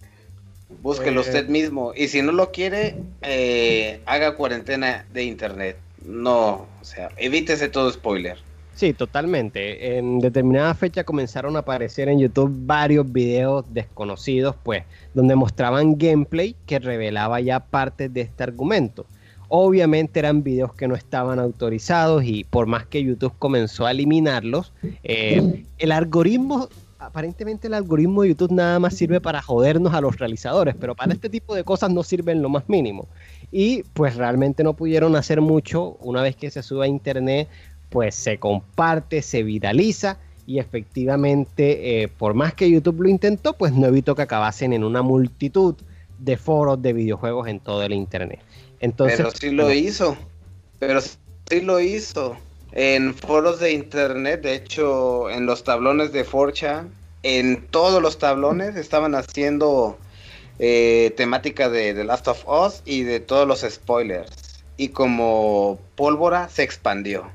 Speaker 3: Búsquelo
Speaker 1: Eh.
Speaker 3: usted mismo. Y si no lo quiere, eh, haga cuarentena de internet. No, o sea, evítese todo spoiler.
Speaker 1: Sí, totalmente. En determinada fecha comenzaron a aparecer en YouTube varios videos desconocidos, pues, donde mostraban gameplay que revelaba ya partes de este argumento. Obviamente eran videos que no estaban autorizados y por más que YouTube comenzó a eliminarlos, eh, el algoritmo, aparentemente el algoritmo de YouTube nada más sirve para jodernos a los realizadores, pero para este tipo de cosas no sirve en lo más mínimo. Y pues realmente no pudieron hacer mucho una vez que se sube a internet pues se comparte, se viraliza y efectivamente, eh, por más que YouTube lo intentó, pues no evitó que acabasen en una multitud de foros de videojuegos en todo el Internet. Entonces,
Speaker 3: Pero sí lo hizo. Pero sí lo hizo. En foros de internet, de hecho, en los tablones de Forcha, en todos los tablones estaban haciendo eh, temática de The Last of Us y de todos los spoilers. Y como pólvora se expandió.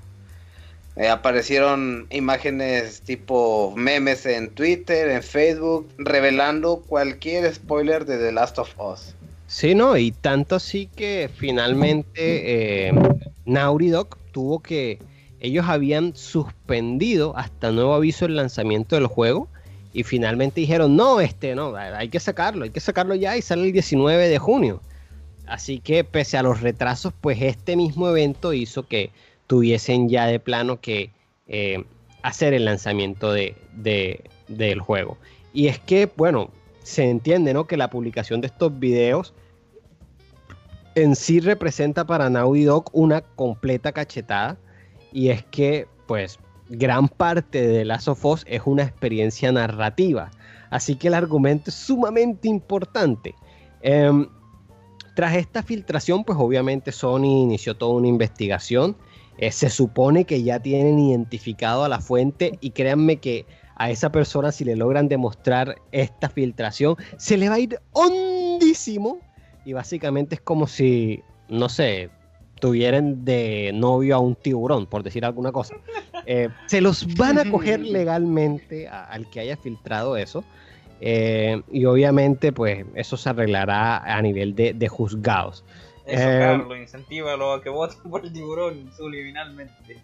Speaker 3: Eh, aparecieron imágenes tipo memes en Twitter, en Facebook, revelando cualquier spoiler de The Last of Us.
Speaker 1: Sí, no, y tanto así que finalmente eh, Naughty Dog tuvo que. Ellos habían suspendido hasta nuevo aviso el lanzamiento del juego y finalmente dijeron: No, este no, hay que sacarlo, hay que sacarlo ya y sale el 19 de junio. Así que, pese a los retrasos, pues este mismo evento hizo que tuviesen ya de plano que eh, hacer el lanzamiento de, de- del juego. Y es que, bueno, se entiende. Que la publicación de estos videos en sí representa para Naughty Dog una completa cachetada. Y es que, pues, gran parte de Last of es una experiencia narrativa. Así que el argumento es sumamente importante. Em, tras esta filtración, pues obviamente Sony inició toda una investigación. Eh, se supone que ya tienen identificado a la fuente y créanme que a esa persona si le logran demostrar esta filtración, se le va a ir hondísimo y básicamente es como si, no sé, tuvieran de novio a un tiburón, por decir alguna cosa. Eh, se los van a coger legalmente a- al que haya filtrado eso. eh, y obviamente, pues eso se arreglará a nivel de, de juzgados.
Speaker 2: Eso,
Speaker 1: Eh,
Speaker 2: Carlos, incentívalo a que voten por el tiburón subliminalmente.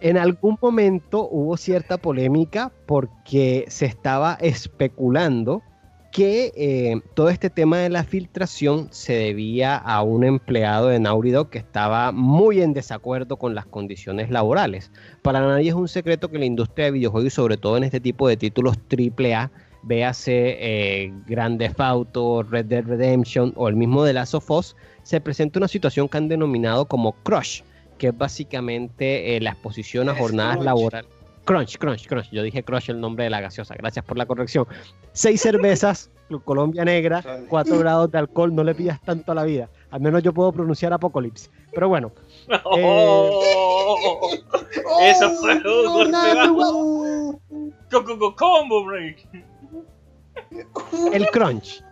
Speaker 1: En algún momento hubo cierta polémica porque se estaba especulando que eh, todo este tema de la filtración se debía a un empleado de Naughty Dog que estaba muy en desacuerdo con las condiciones laborales. Para nadie es un secreto que la industria de videojuegos y sobre todo en este tipo de títulos AAA, véase eh, Grand Theft Auto, Red Dead Redemption o el mismo de Last of Us, se presenta una situación que han denominado como crush, que es básicamente eh, la exposición a jornadas
Speaker 3: crunch.
Speaker 1: laborales. Crunch, crunch, crunch. Yo dije crush el nombre de la gaseosa. Gracias por la corrección. Seis cervezas, Colombia Negra, cuatro grados de alcohol. No le pidas tanto a la vida. Al menos yo puedo pronunciar Apocalypse. Pero bueno,
Speaker 2: Oh, Eso fue un golpe bajo. Combo break.
Speaker 1: El crunch.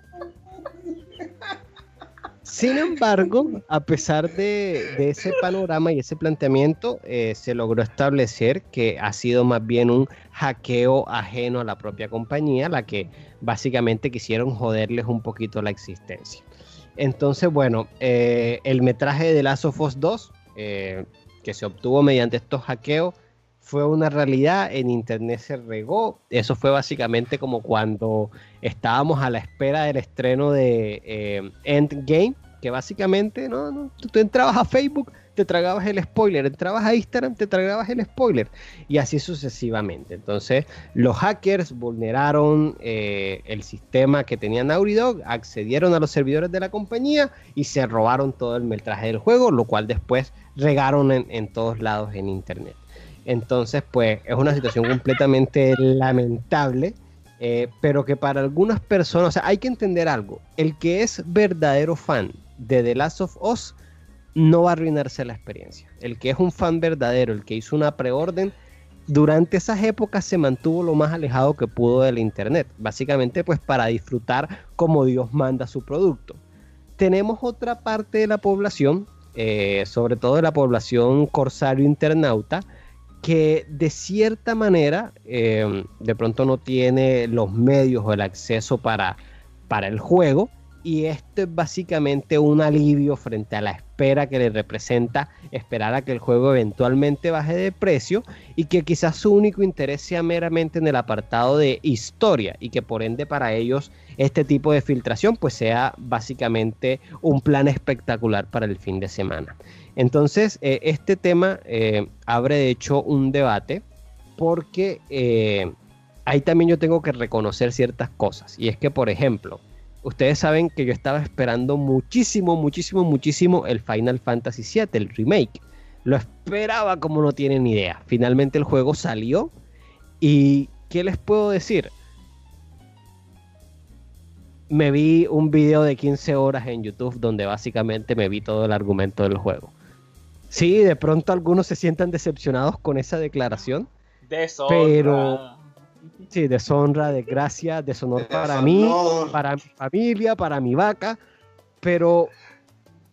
Speaker 1: Sin embargo, a pesar de, ese panorama y ese planteamiento, eh, se logró establecer que ha sido más bien un hackeo ajeno a la propia compañía, la que básicamente quisieron joderles un poquito la existencia. Entonces, bueno, eh, el metraje de Last of Us 2, eh, que se obtuvo mediante estos hackeos, fue una realidad, en internet se regó, eso fue básicamente como cuando estábamos a la espera del estreno de eh, Endgame, que básicamente no, no, tú, entrabas a Facebook, te tragabas el spoiler, entrabas a Instagram, te tragabas el spoiler. Y así sucesivamente. Entonces los hackers vulneraron eh, el sistema que tenía Naughty accedieron a los servidores de la compañía y se robaron todo el metraje del juego, lo cual después regaron en, en todos lados en internet. Entonces, pues es una situación completamente lamentable eh, pero que para algunas personas, o sea, hay que entender algo, el que es verdadero fan de The Last of Us no va a arruinarse la experiencia. El que es un fan verdadero, el que hizo una preorden, durante esas épocas se mantuvo lo más alejado que pudo del Internet, básicamente pues para disfrutar como Dios manda su producto. Tenemos otra parte de la población, eh, sobre todo de la población corsario internauta, que de cierta manera em, de pronto no tiene los medios o el acceso para, para el juego y esto es básicamente un alivio frente a la espera que le representa esperar a que el juego eventualmente baje de precio y que quizás su único interés sea meramente en el apartado de historia y que por ende para ellos este tipo de filtración pues sea básicamente un plan espectacular para el fin de semana. Entonces, eh, este tema eh, abre de hecho un debate porque eh, ahí también yo tengo que reconocer ciertas cosas. Y es que, por ejemplo, ustedes saben que yo estaba esperando muchísimo, muchísimo, muchísimo el Final Fantasy VII, el remake. Lo esperaba como no tienen idea. Finalmente el juego salió y ¿qué les puedo decir? Me vi un video de 15 horas en YouTube donde básicamente me vi todo el argumento del juego. Sí, de pronto algunos se sientan decepcionados con esa declaración.
Speaker 2: Deshonra.
Speaker 1: Pero sí, deshonra, desgracia, deshonor para mí, para mi familia, para mi vaca. Pero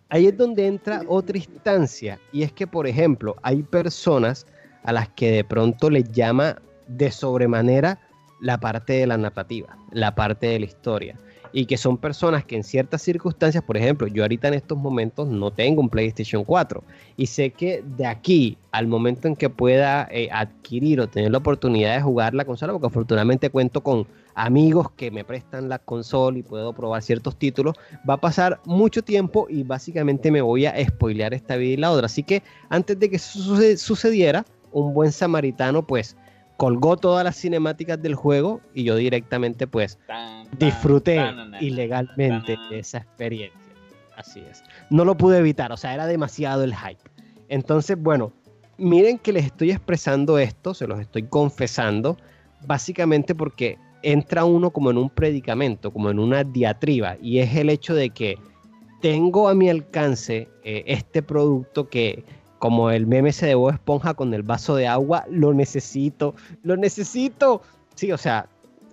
Speaker 1: ahí es donde entra otra instancia. Y es que, por ejemplo, hay personas a las que de pronto les llama de sobremanera la parte de la narrativa, la parte de la historia y que son personas que en ciertas circunstancias, por ejemplo, yo ahorita en estos momentos no tengo un PlayStation 4 y sé que de aquí al momento en que pueda eh, adquirir o tener la oportunidad de jugar la consola, porque afortunadamente cuento con amigos que me prestan la consola y puedo probar ciertos títulos, va a pasar mucho tiempo y básicamente me voy a spoilear esta vida y la otra. Así que antes de que eso sucediera, un buen samaritano pues colgó todas las cinemáticas del juego y yo directamente pues disfruté ilegalmente de esa experiencia. Así es. No lo pude evitar, o sea, era demasiado el hype. Entonces, bueno, miren que les estoy expresando esto, se los estoy confesando, básicamente porque entra uno como en un predicamento, como en una diatriba, y es el hecho de que tengo a mi alcance eh, este producto que como el meme se de Esponja con el vaso de agua, lo necesito, lo necesito. Sí, o sea,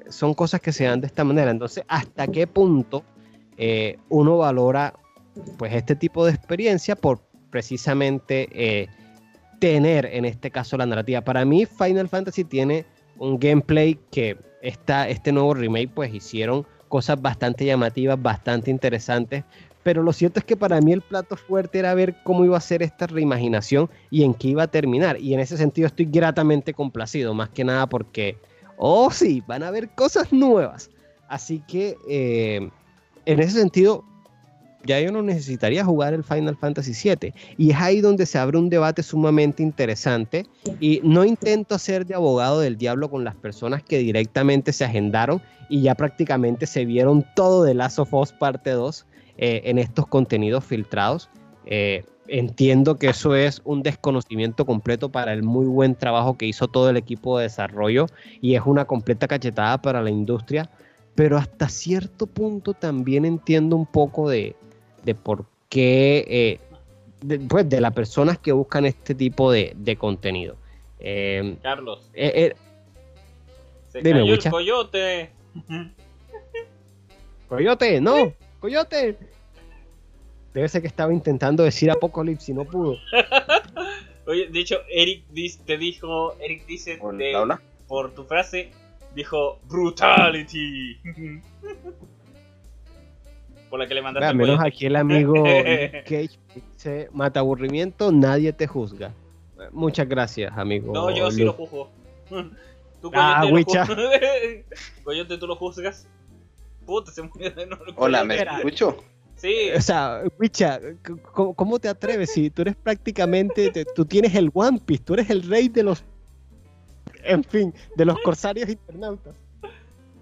Speaker 1: son cosas que se dan de esta manera. Entonces, ¿hasta qué punto eh, uno valora pues este tipo de experiencia por precisamente eh, tener en este caso la narrativa? Para mí, Final Fantasy tiene un gameplay que esta, este nuevo remake pues hicieron cosas bastante llamativas, bastante interesantes, pero lo cierto es que para mí el plato fuerte era ver cómo iba a ser esta reimaginación y en qué iba a terminar. Y en ese sentido estoy gratamente complacido, más que nada porque, oh sí, van a haber cosas nuevas. Así que eh, en ese sentido, ya yo no necesitaría jugar el Final Fantasy VII. Y es ahí donde se abre un debate sumamente interesante. Y no intento hacer de abogado del diablo con las personas que directamente se agendaron y ya prácticamente se vieron todo de Last of Us parte 2 eh, en estos contenidos filtrados. Eh, entiendo que eso es un desconocimiento completo para el muy buen trabajo que hizo todo el equipo de desarrollo y es una completa cachetada para la industria, pero hasta cierto punto también entiendo un poco de, por qué, eh, de, pues, de las personas que buscan este tipo de, contenido.
Speaker 2: Carlos.
Speaker 1: se
Speaker 2: cayó el coyote.
Speaker 1: Coyote, no. ¡Coyote! Debe ser que estaba intentando decir Apocalypse y no pudo.
Speaker 2: Oye, de hecho, Eric te dijo, Eric dice, por tu frase, dijo Brutality. por la que le mandaste.
Speaker 1: Al menos aquí el amigo Cage dice, mata aburrimiento, nadie te juzga. Muchas gracias, amigo.
Speaker 2: No, yo sí lo juzgo.
Speaker 1: ¿Tú, ah,
Speaker 2: Coyote, ¿tú lo juzgas? Puta, se
Speaker 3: murió de nuevo. Hola, ¿me escucho?
Speaker 2: Sí,
Speaker 1: O sea, Wicha, ¿cómo te atreves si tú eres prácticamente, te- tú tienes el One Piece, tú eres el rey de los, en fin, de los corsarios internautas?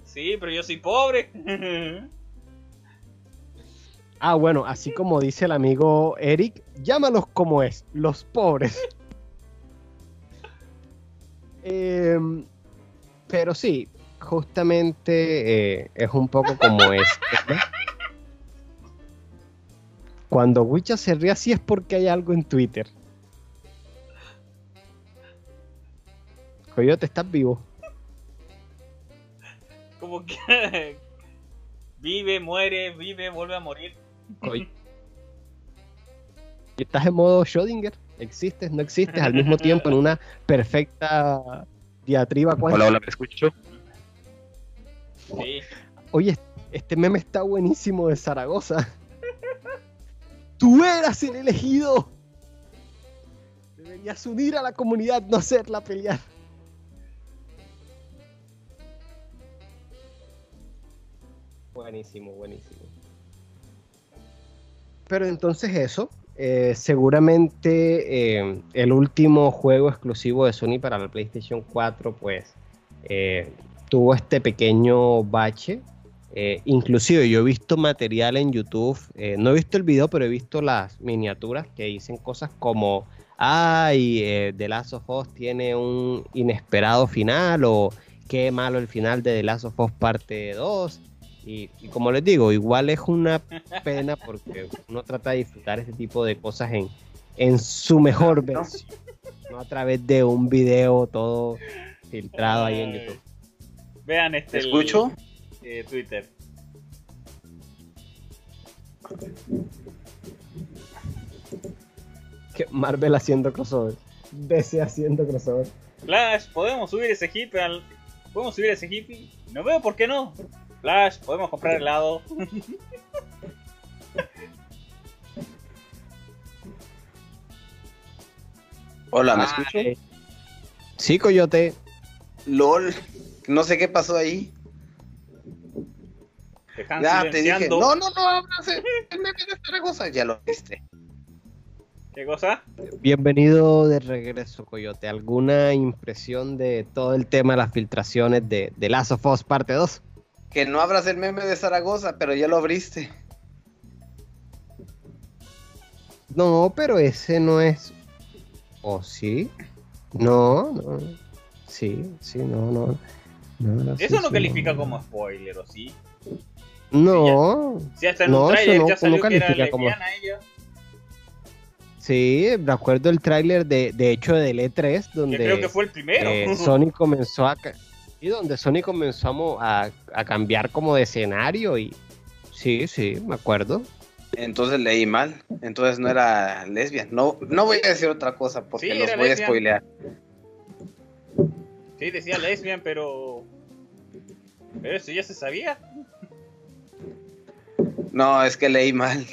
Speaker 2: sí, pero yo soy pobre.
Speaker 1: Ah, bueno, así como dice el amigo Eric, llámalos como es, los pobres. Em, pero sí, justamente eh, es un poco como esto. ¿no? Cuando Wicha se ríe así es porque hay algo en Twitter. Coyote, ¿estás vivo?
Speaker 2: Como que vive, muere, vive, vuelve a morir.
Speaker 1: Coy- ¿Estás en modo Schrödinger? ¿Existes? ¿No existes? Al mismo tiempo en una perfecta diatriba cuántica.
Speaker 5: Hola, hola, ¿me escucho?
Speaker 2: Sí.
Speaker 1: Oye, este meme está buenísimo de Zaragoza. Tú eras el elegido. Deberías unir a la comunidad, no hacerla pelear. Buenísimo, buenísimo. Pero entonces eso, eh, seguramente eh, el último juego exclusivo de Sony para la PlayStation 4, pues eh, tuvo este pequeño bache. Eh, inclusive yo he visto material en YouTube, eh, no he visto el video, pero he visto las miniaturas que dicen cosas como, ay, eh, The Last of Us tiene un inesperado final o qué malo el final de The Last of Us parte 2. Y, y como les digo, igual es una pena porque uno trata de disfrutar este tipo de cosas en, en su mejor versión, no a través de un video todo filtrado ahí en. YouTube.
Speaker 2: Vean este
Speaker 3: ¿Te
Speaker 2: el,
Speaker 3: escucho?
Speaker 2: Eh, Twitter.
Speaker 1: Que Marvel haciendo crossover. DC haciendo crossover.
Speaker 2: Flash, podemos subir ese hippie al. Podemos subir ese hippie. No veo por qué no. Flash, podemos comprar helado.
Speaker 3: Hola, ¿me
Speaker 1: Ah,
Speaker 3: escucho?
Speaker 1: eh. Sí, Coyote.
Speaker 3: LOL. No sé qué pasó ahí.
Speaker 2: Te
Speaker 3: Ya te dije.
Speaker 2: silenciando.
Speaker 3: No, no, no, abras el el meme de Zaragoza. Ya lo viste.
Speaker 2: ¿Qué cosa?
Speaker 1: Bienvenido de regreso, Coyote. ¿Alguna impresión de todo el tema de las filtraciones de, de Last of Us parte 2?
Speaker 3: Que no abras el meme de Zaragoza, pero ya lo abriste.
Speaker 1: No, pero ese no es. ¿O sí? No, no. Sí, sí, no, no. no, no, sí,
Speaker 2: Eso no
Speaker 1: sí,
Speaker 2: califica como spoiler, ¿o sí?
Speaker 1: No,
Speaker 2: Si hasta en
Speaker 1: No,
Speaker 2: un trailer
Speaker 1: no-
Speaker 2: ya
Speaker 1: no
Speaker 2: salió que era
Speaker 1: califica como-
Speaker 2: lesbiana ella.
Speaker 1: sí, recuerdo el tráiler de, de hecho del E3 donde
Speaker 2: Que creo que fue el primero.
Speaker 1: eh, Sony comenzó a y donde Sony comenzó a a, cambiar como de escenario y sí, sí, me acuerdo.
Speaker 3: Entonces leí mal. Entonces no era lesbian. No, no voy a decir otra cosa porque
Speaker 2: Sí,
Speaker 3: los voy
Speaker 2: lesbian.
Speaker 3: a spoilear.
Speaker 2: Sí, decía lesbian, pero. Pero eso ya se sabía.
Speaker 3: No, es que leí mal.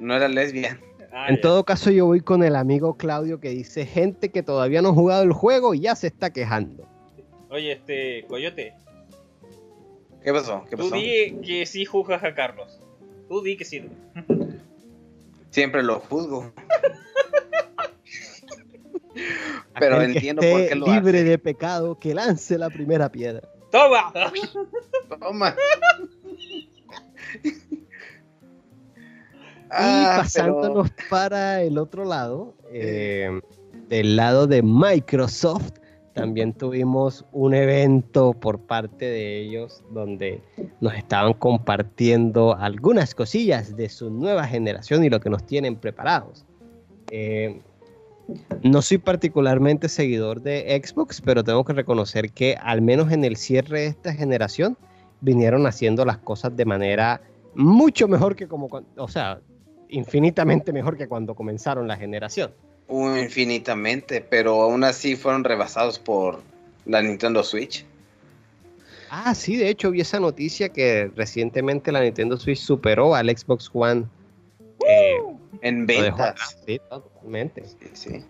Speaker 3: No era lesbian.
Speaker 2: Ah,
Speaker 1: En
Speaker 2: ya.
Speaker 1: todo caso yo voy con el amigo Claudio que dice gente que todavía no ha jugado el juego y ya se está quejando.
Speaker 2: Oye, este, Coyote,
Speaker 3: ¿Qué pasó? ¿Qué
Speaker 2: tú
Speaker 3: pasó?
Speaker 2: di que sí juzgas a Carlos. Tú di que sí.
Speaker 3: Siempre lo juzgo. Pero
Speaker 1: Aquel que
Speaker 3: entiendo
Speaker 1: esté
Speaker 3: por qué lo
Speaker 1: libre
Speaker 3: hace.
Speaker 1: de pecado, que lance la primera piedra.
Speaker 2: ¡Toma!
Speaker 3: Toma.
Speaker 1: y
Speaker 3: Ah,
Speaker 1: pasándonos para el otro lado, eh, del lado de Microsoft, también tuvimos un evento por parte de ellos donde nos estaban compartiendo algunas cosillas de su nueva generación y lo que nos tienen preparados. Eh, no soy particularmente seguidor de Xbox, pero tengo que reconocer que al menos en el cierre de esta generación vinieron haciendo las cosas de manera mucho mejor que como, o sea, infinitamente mejor que cuando comenzaron la generación.
Speaker 3: Uh, infinitamente, pero aún así fueron rebasados por la Nintendo Switch.
Speaker 1: Ah, sí, de hecho vi esa noticia que recientemente la Nintendo Switch superó al Xbox One. Eh,
Speaker 3: En ventas.
Speaker 1: sí, totalmente.
Speaker 3: Sí, sí.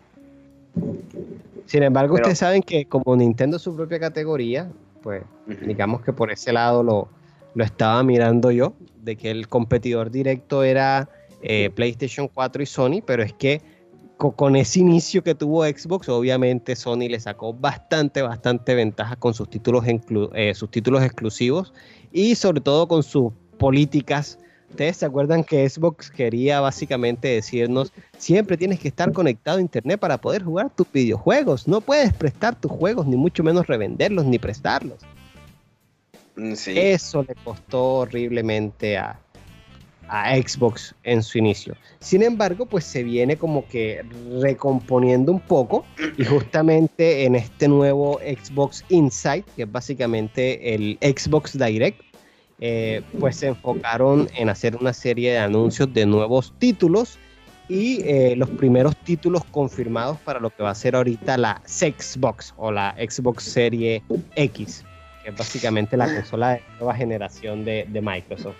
Speaker 1: Sin embargo,
Speaker 3: Pero-
Speaker 1: ustedes saben que como Nintendo es su propia categoría, pues digamos que por ese lado lo, lo estaba mirando yo. de que el competidor directo era eh, PlayStation 4 y Sony, pero es que con ese inicio que tuvo Xbox, obviamente Sony le sacó bastante, bastante ventaja con sus títulos, eh, sus títulos exclusivos y sobre todo con sus políticas. Ustedes se acuerdan que Xbox quería básicamente decirnos, siempre tienes que estar conectado a Internet para poder jugar tus videojuegos. No puedes prestar tus juegos, ni mucho menos revenderlos, ni prestarlos. Mm, Eso le costó horriblemente a, a Xbox en su inicio. Sin embargo, pues se viene como que recomponiendo un poco y justamente en este nuevo Xbox Insight, que es básicamente el Xbox Direct, eh, pues se enfocaron en hacer una serie de anuncios de nuevos títulos y eh, los primeros títulos confirmados para lo que va a ser ahorita la Xbox o la Xbox Serie X que es básicamente la consola de nueva generación de, Microsoft.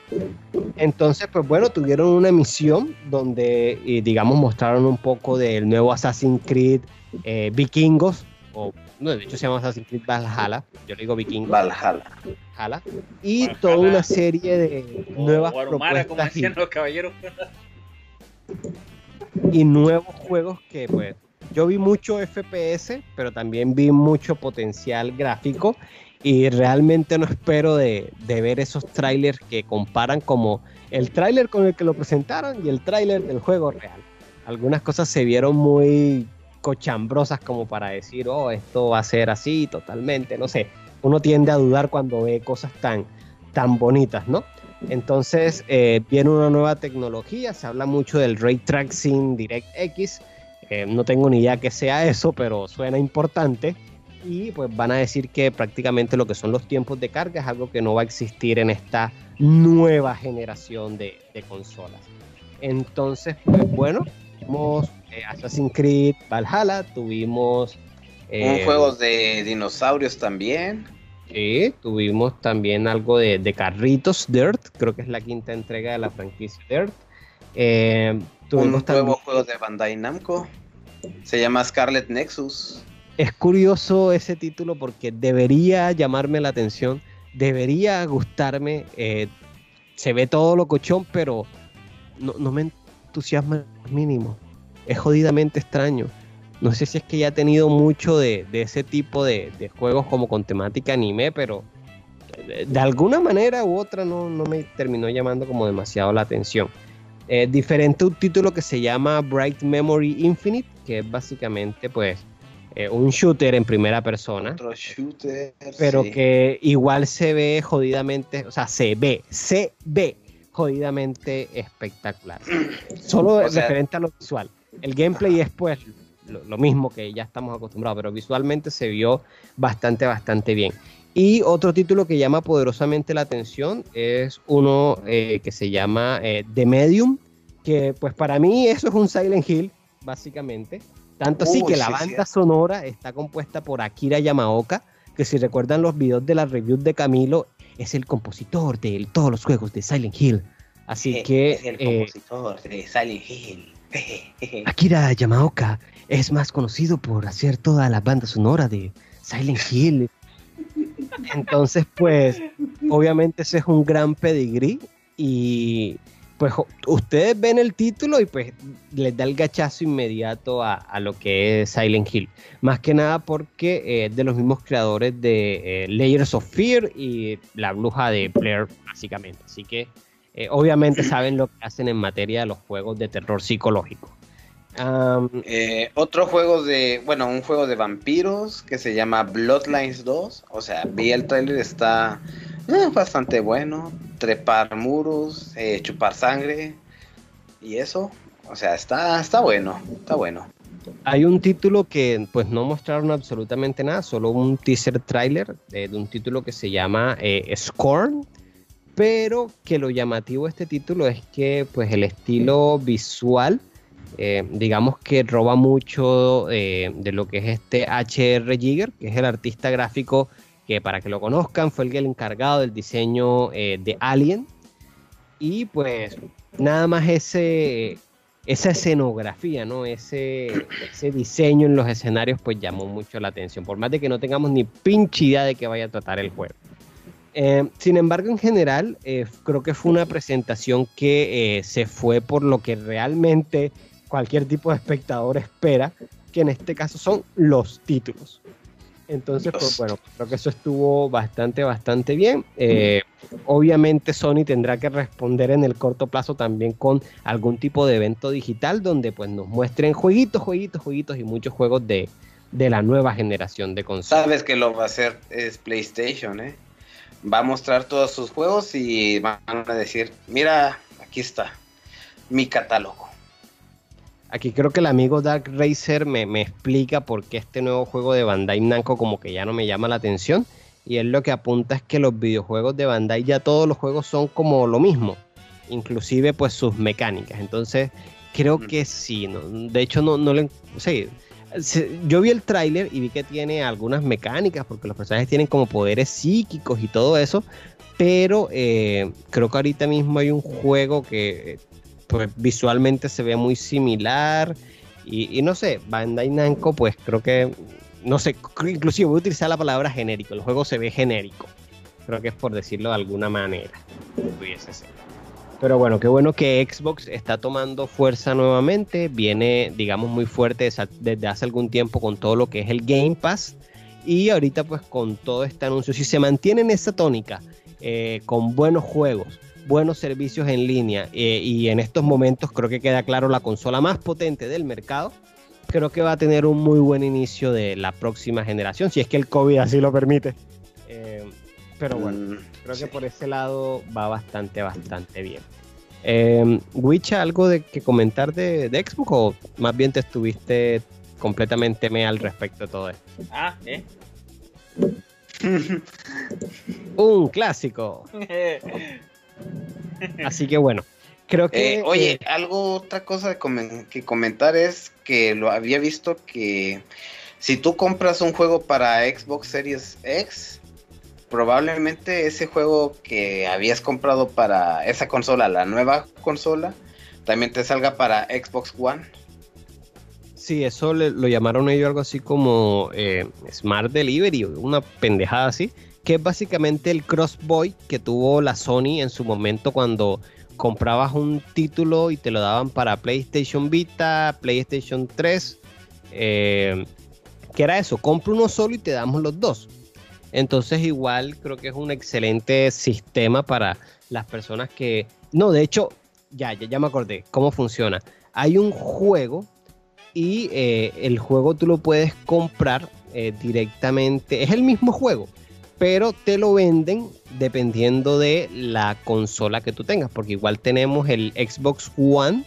Speaker 1: Entonces, pues bueno, tuvieron una emisión donde, digamos, mostraron un poco del nuevo Assassin's Creed eh, Vikingos, o no, de hecho se llama Assassin's Creed Valhalla, yo le digo Vikingos.
Speaker 3: Valhalla.
Speaker 1: Valhalla. Y toda una serie de nuevas propuestas.
Speaker 2: los caballeros.
Speaker 1: y nuevos juegos que, pues, yo vi mucho FPS, pero también vi mucho potencial gráfico y realmente no espero de, ver esos trailers que comparan como el trailer con el que lo presentaron y el trailer del juego real. Algunas cosas se vieron muy cochambrosas como para decir, oh, esto va a ser así totalmente, no sé. Uno tiende a dudar cuando ve cosas tan, tan bonitas, ¿no? Entonces eh, viene una nueva tecnología, se habla mucho del Ray Tracing DirectX, eh, no tengo ni idea que sea eso, pero suena importante y pues van a decir que prácticamente lo que son los tiempos de carga es algo que no va a existir en esta nueva generación de, consolas. Entonces, pues bueno, tuvimos eh, Assassin's Creed Valhalla, tuvimos...
Speaker 3: Eh, Un juego de dinosaurios también.
Speaker 1: Sí, tuvimos también algo de, carritos, Dirt, creo que es la quinta entrega de la franquicia Dirt.
Speaker 3: Eh, tuvimos Un nuevo juego de Bandai Namco, se llama Scarlet Nexus
Speaker 1: es curioso ese título porque debería llamarme la atención, debería gustarme. Eh, se ve todo lo cochón, pero no, me entusiasma el mínimo. Es jodidamente extraño. No sé si es que ya he tenido mucho de, ese tipo de, juegos como con temática anime, pero de, alguna manera u otra no, me terminó llamando como demasiado la atención. Eh, diferente un título que se llama Bright Memory Infinite, que es básicamente pues eh, un shooter en primera persona.
Speaker 3: Otro shooter.
Speaker 1: Pero que igual se ve jodidamente, o sea, se ve, se ve jodidamente espectacular. Solo referente a lo visual. El gameplay es pues lo, mismo que ya estamos acostumbrados, pero visualmente se vio bastante, bastante bien. Y otro título que llama poderosamente la atención es uno eh, que se llama eh, The Medium, que pues para mí eso es un Silent Hill, básicamente. Tanto así que la banda sonora está compuesta por Akira Yamaoka, que si recuerdan los videos de la review de Camilo, es el compositor de todos los juegos de Silent Hill. Así que.
Speaker 3: Es el eh, compositor de Silent Hill.
Speaker 1: Akira Yamaoka es más conocido por hacer toda la banda sonora de Silent Hill. Entonces, pues, obviamente ese es un gran pedigrí y pues ustedes ven el título y pues les da el gachazo inmediato a, lo que es Silent Hill. Más que nada porque eh, es de los mismos creadores de eh, Layers of Fear y La Bruja de Blair, básicamente. Así que eh, obviamente saben lo que hacen en materia de los juegos de terror psicológico.
Speaker 3: otro juego de, bueno, un juego de vampiros que se llama Bloodlines 2. O sea, vi el trailer, está bastante bueno trepar muros, eh, chupar sangre y eso. O sea, está, está bueno, está bueno.
Speaker 1: Hay un título que pues no mostraron absolutamente nada, solo un teaser trailer de, un título que se llama eh, Scorn, pero que lo llamativo de este título es que pues el estilo visual, eh, digamos que roba mucho de lo que es este HR Jigger, que es el artista gráfico que para que lo conozcan fue el encargado del diseño eh, de Alien. Y pues nada más ese, esa escenografía, ¿no? Ese, ese diseño en los escenarios pues llamó mucho la atención, por más de que no tengamos ni pinche idea de que vaya a tratar el juego. Eh, sin embargo, en general, eh, creo que fue una presentación que se fue por lo que realmente cualquier tipo de espectador espera, que en este caso son los títulos. Entonces, pues bueno, creo que eso estuvo bastante, bastante bien. Eh, obviamente Sony tendrá que responder en el corto plazo también con algún tipo de evento digital donde pues nos muestren jueguitos, jueguitos, jueguitos y muchos juegos de, de la nueva generación de consolas.
Speaker 3: Sabes que lo va a hacer es PlayStation, ¿eh? Va a mostrar todos sus juegos y van a decir, mira, aquí está mi catálogo.
Speaker 1: Aquí creo que el amigo Dark Racer me, me, explica por qué este nuevo juego de Bandai Namco como que ya no me llama la atención. Y él lo que apunta es que los videojuegos de Bandai ya todos los juegos son como lo mismo. Inclusive pues sus mecánicas. Entonces creo que sí. ¿no? De hecho no, no le... Sea, yo vi el tráiler y vi que tiene algunas mecánicas porque los personajes tienen como poderes psíquicos y todo eso. Pero eh, creo que ahorita mismo hay un juego que pues visualmente se ve muy similar y, y, no sé, Bandai Namco pues creo que, no sé, inclusive voy a utilizar la palabra genérico, el juego se ve genérico, creo que es por decirlo de alguna manera. Pero bueno, qué bueno que Xbox está tomando fuerza nuevamente, viene digamos muy fuerte desde hace algún tiempo con todo lo que es el Game Pass y ahorita pues con todo este anuncio, si se mantiene en esa tónica, eh, con buenos juegos, buenos servicios en línea eh, y en estos momentos creo que queda claro la consola más potente del mercado, creo que va a tener un muy buen inicio de la próxima generación, si es que el COVID así lo permite. Eh, pero bueno, creo que por ese lado va bastante, bastante bien. Eh, Wicha, ¿algo de que comentar de, de, Xbox o más bien te estuviste completamente me al respecto de todo esto?
Speaker 2: Ah, ¿eh?
Speaker 1: un clásico. Así que bueno, creo que...
Speaker 3: Eh, oye, eh, algo, otra cosa que, comentar es que lo había visto que si tú compras un juego para Xbox Series X, probablemente ese juego que habías comprado para esa consola, la nueva consola, también te salga para Xbox One.
Speaker 1: Sí, eso le, lo llamaron ellos algo así como eh, Smart Delivery, una pendejada así que es básicamente el crossboy que tuvo la Sony en su momento cuando comprabas un título y te lo daban para PlayStation Vita, PlayStation 3, eh, que era eso, compra uno solo y te damos los dos. Entonces igual creo que es un excelente sistema para las personas que... No, de hecho, ya, ya, ya me acordé cómo funciona. Hay un juego y eh, el juego tú lo puedes comprar eh, directamente. Es el mismo juego, pero te lo venden dependiendo de la consola que tú tengas, porque igual tenemos el Xbox One,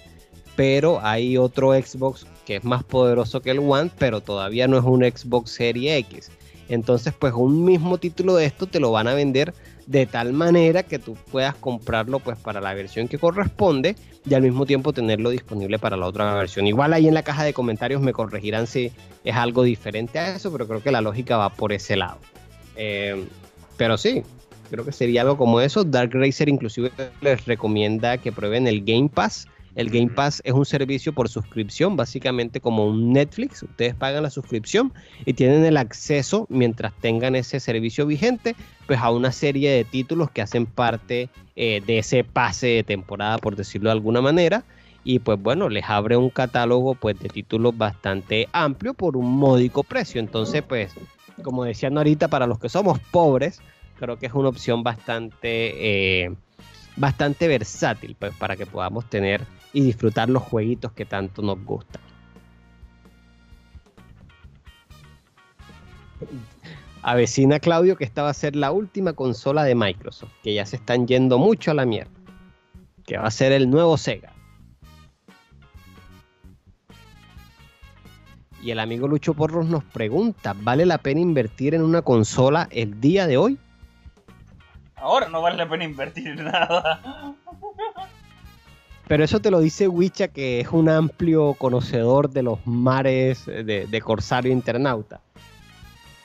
Speaker 1: pero hay otro Xbox que es más poderoso que el One, pero todavía no es un Xbox Series X. Entonces, pues un mismo título de esto te lo van a vender de tal manera que tú puedas comprarlo pues para la versión que corresponde y al mismo tiempo tenerlo disponible para la otra versión. Igual ahí en la caja de comentarios me corregirán si es algo diferente a eso, pero creo que la lógica va por ese lado. Eh, pero sí, creo que sería algo como eso. Dark Racer inclusive les recomienda que prueben el Game Pass. El Game Pass es un servicio por suscripción, básicamente como un Netflix. Ustedes pagan la suscripción y tienen el acceso, mientras tengan ese servicio vigente, pues a una serie de títulos que hacen parte eh, de ese pase de temporada, por decirlo de alguna manera. Y pues bueno, les abre un catálogo pues de títulos bastante amplio por un módico precio. Entonces pues como decían ahorita, para los que somos pobres, creo que es una opción bastante, eh, bastante versátil pues, para que podamos tener y disfrutar los jueguitos que tanto nos gustan. Avecina Claudio que esta va a ser la última consola de Microsoft, que ya se están yendo mucho a la mierda, que va a ser el nuevo Sega. Y el amigo Lucho Porros nos pregunta, ¿vale la pena invertir en una consola el día de hoy?
Speaker 2: Ahora no vale la pena invertir en nada.
Speaker 1: Pero eso te lo dice Wicha, que es un amplio conocedor de los mares de, de Corsario Internauta.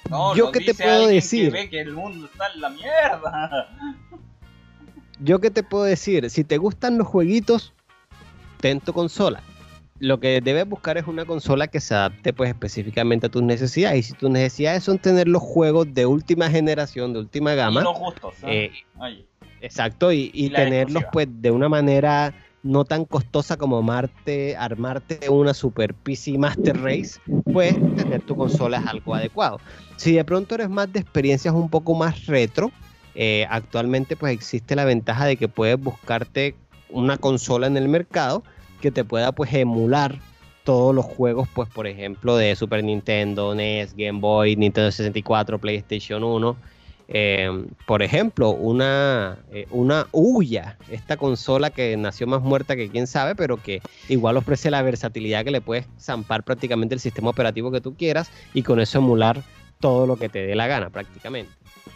Speaker 2: No, yo qué te puedo decir. Que ve que el mundo está en la mierda.
Speaker 1: Yo qué te puedo decir, si te gustan los jueguitos, ten tu consola. Lo que debes buscar es una consola que se adapte pues específicamente a tus necesidades. Y si tus necesidades son tener los juegos de última generación, de última gama,
Speaker 2: Y los gustos. ¿no?
Speaker 1: eh, exacto, y, y tenerlos
Speaker 2: exclusiva.
Speaker 1: pues de una manera no tan costosa como armarte, armarte una Super PC Master Race, pues tener tu consola es algo adecuado. Si de pronto eres más de experiencias un poco más retro, eh, actualmente pues existe la ventaja de que puedes buscarte una consola en el mercado que te pueda pues emular todos los juegos pues por ejemplo de Super Nintendo, NES, Game Boy, Nintendo 64, PlayStation 1. Eh, por ejemplo, una, eh, una Ouya, esta consola que nació más muerta que quién sabe, pero que igual ofrece la versatilidad que le puedes zampar prácticamente el sistema operativo que tú quieras y con eso emular todo lo que te dé la gana prácticamente.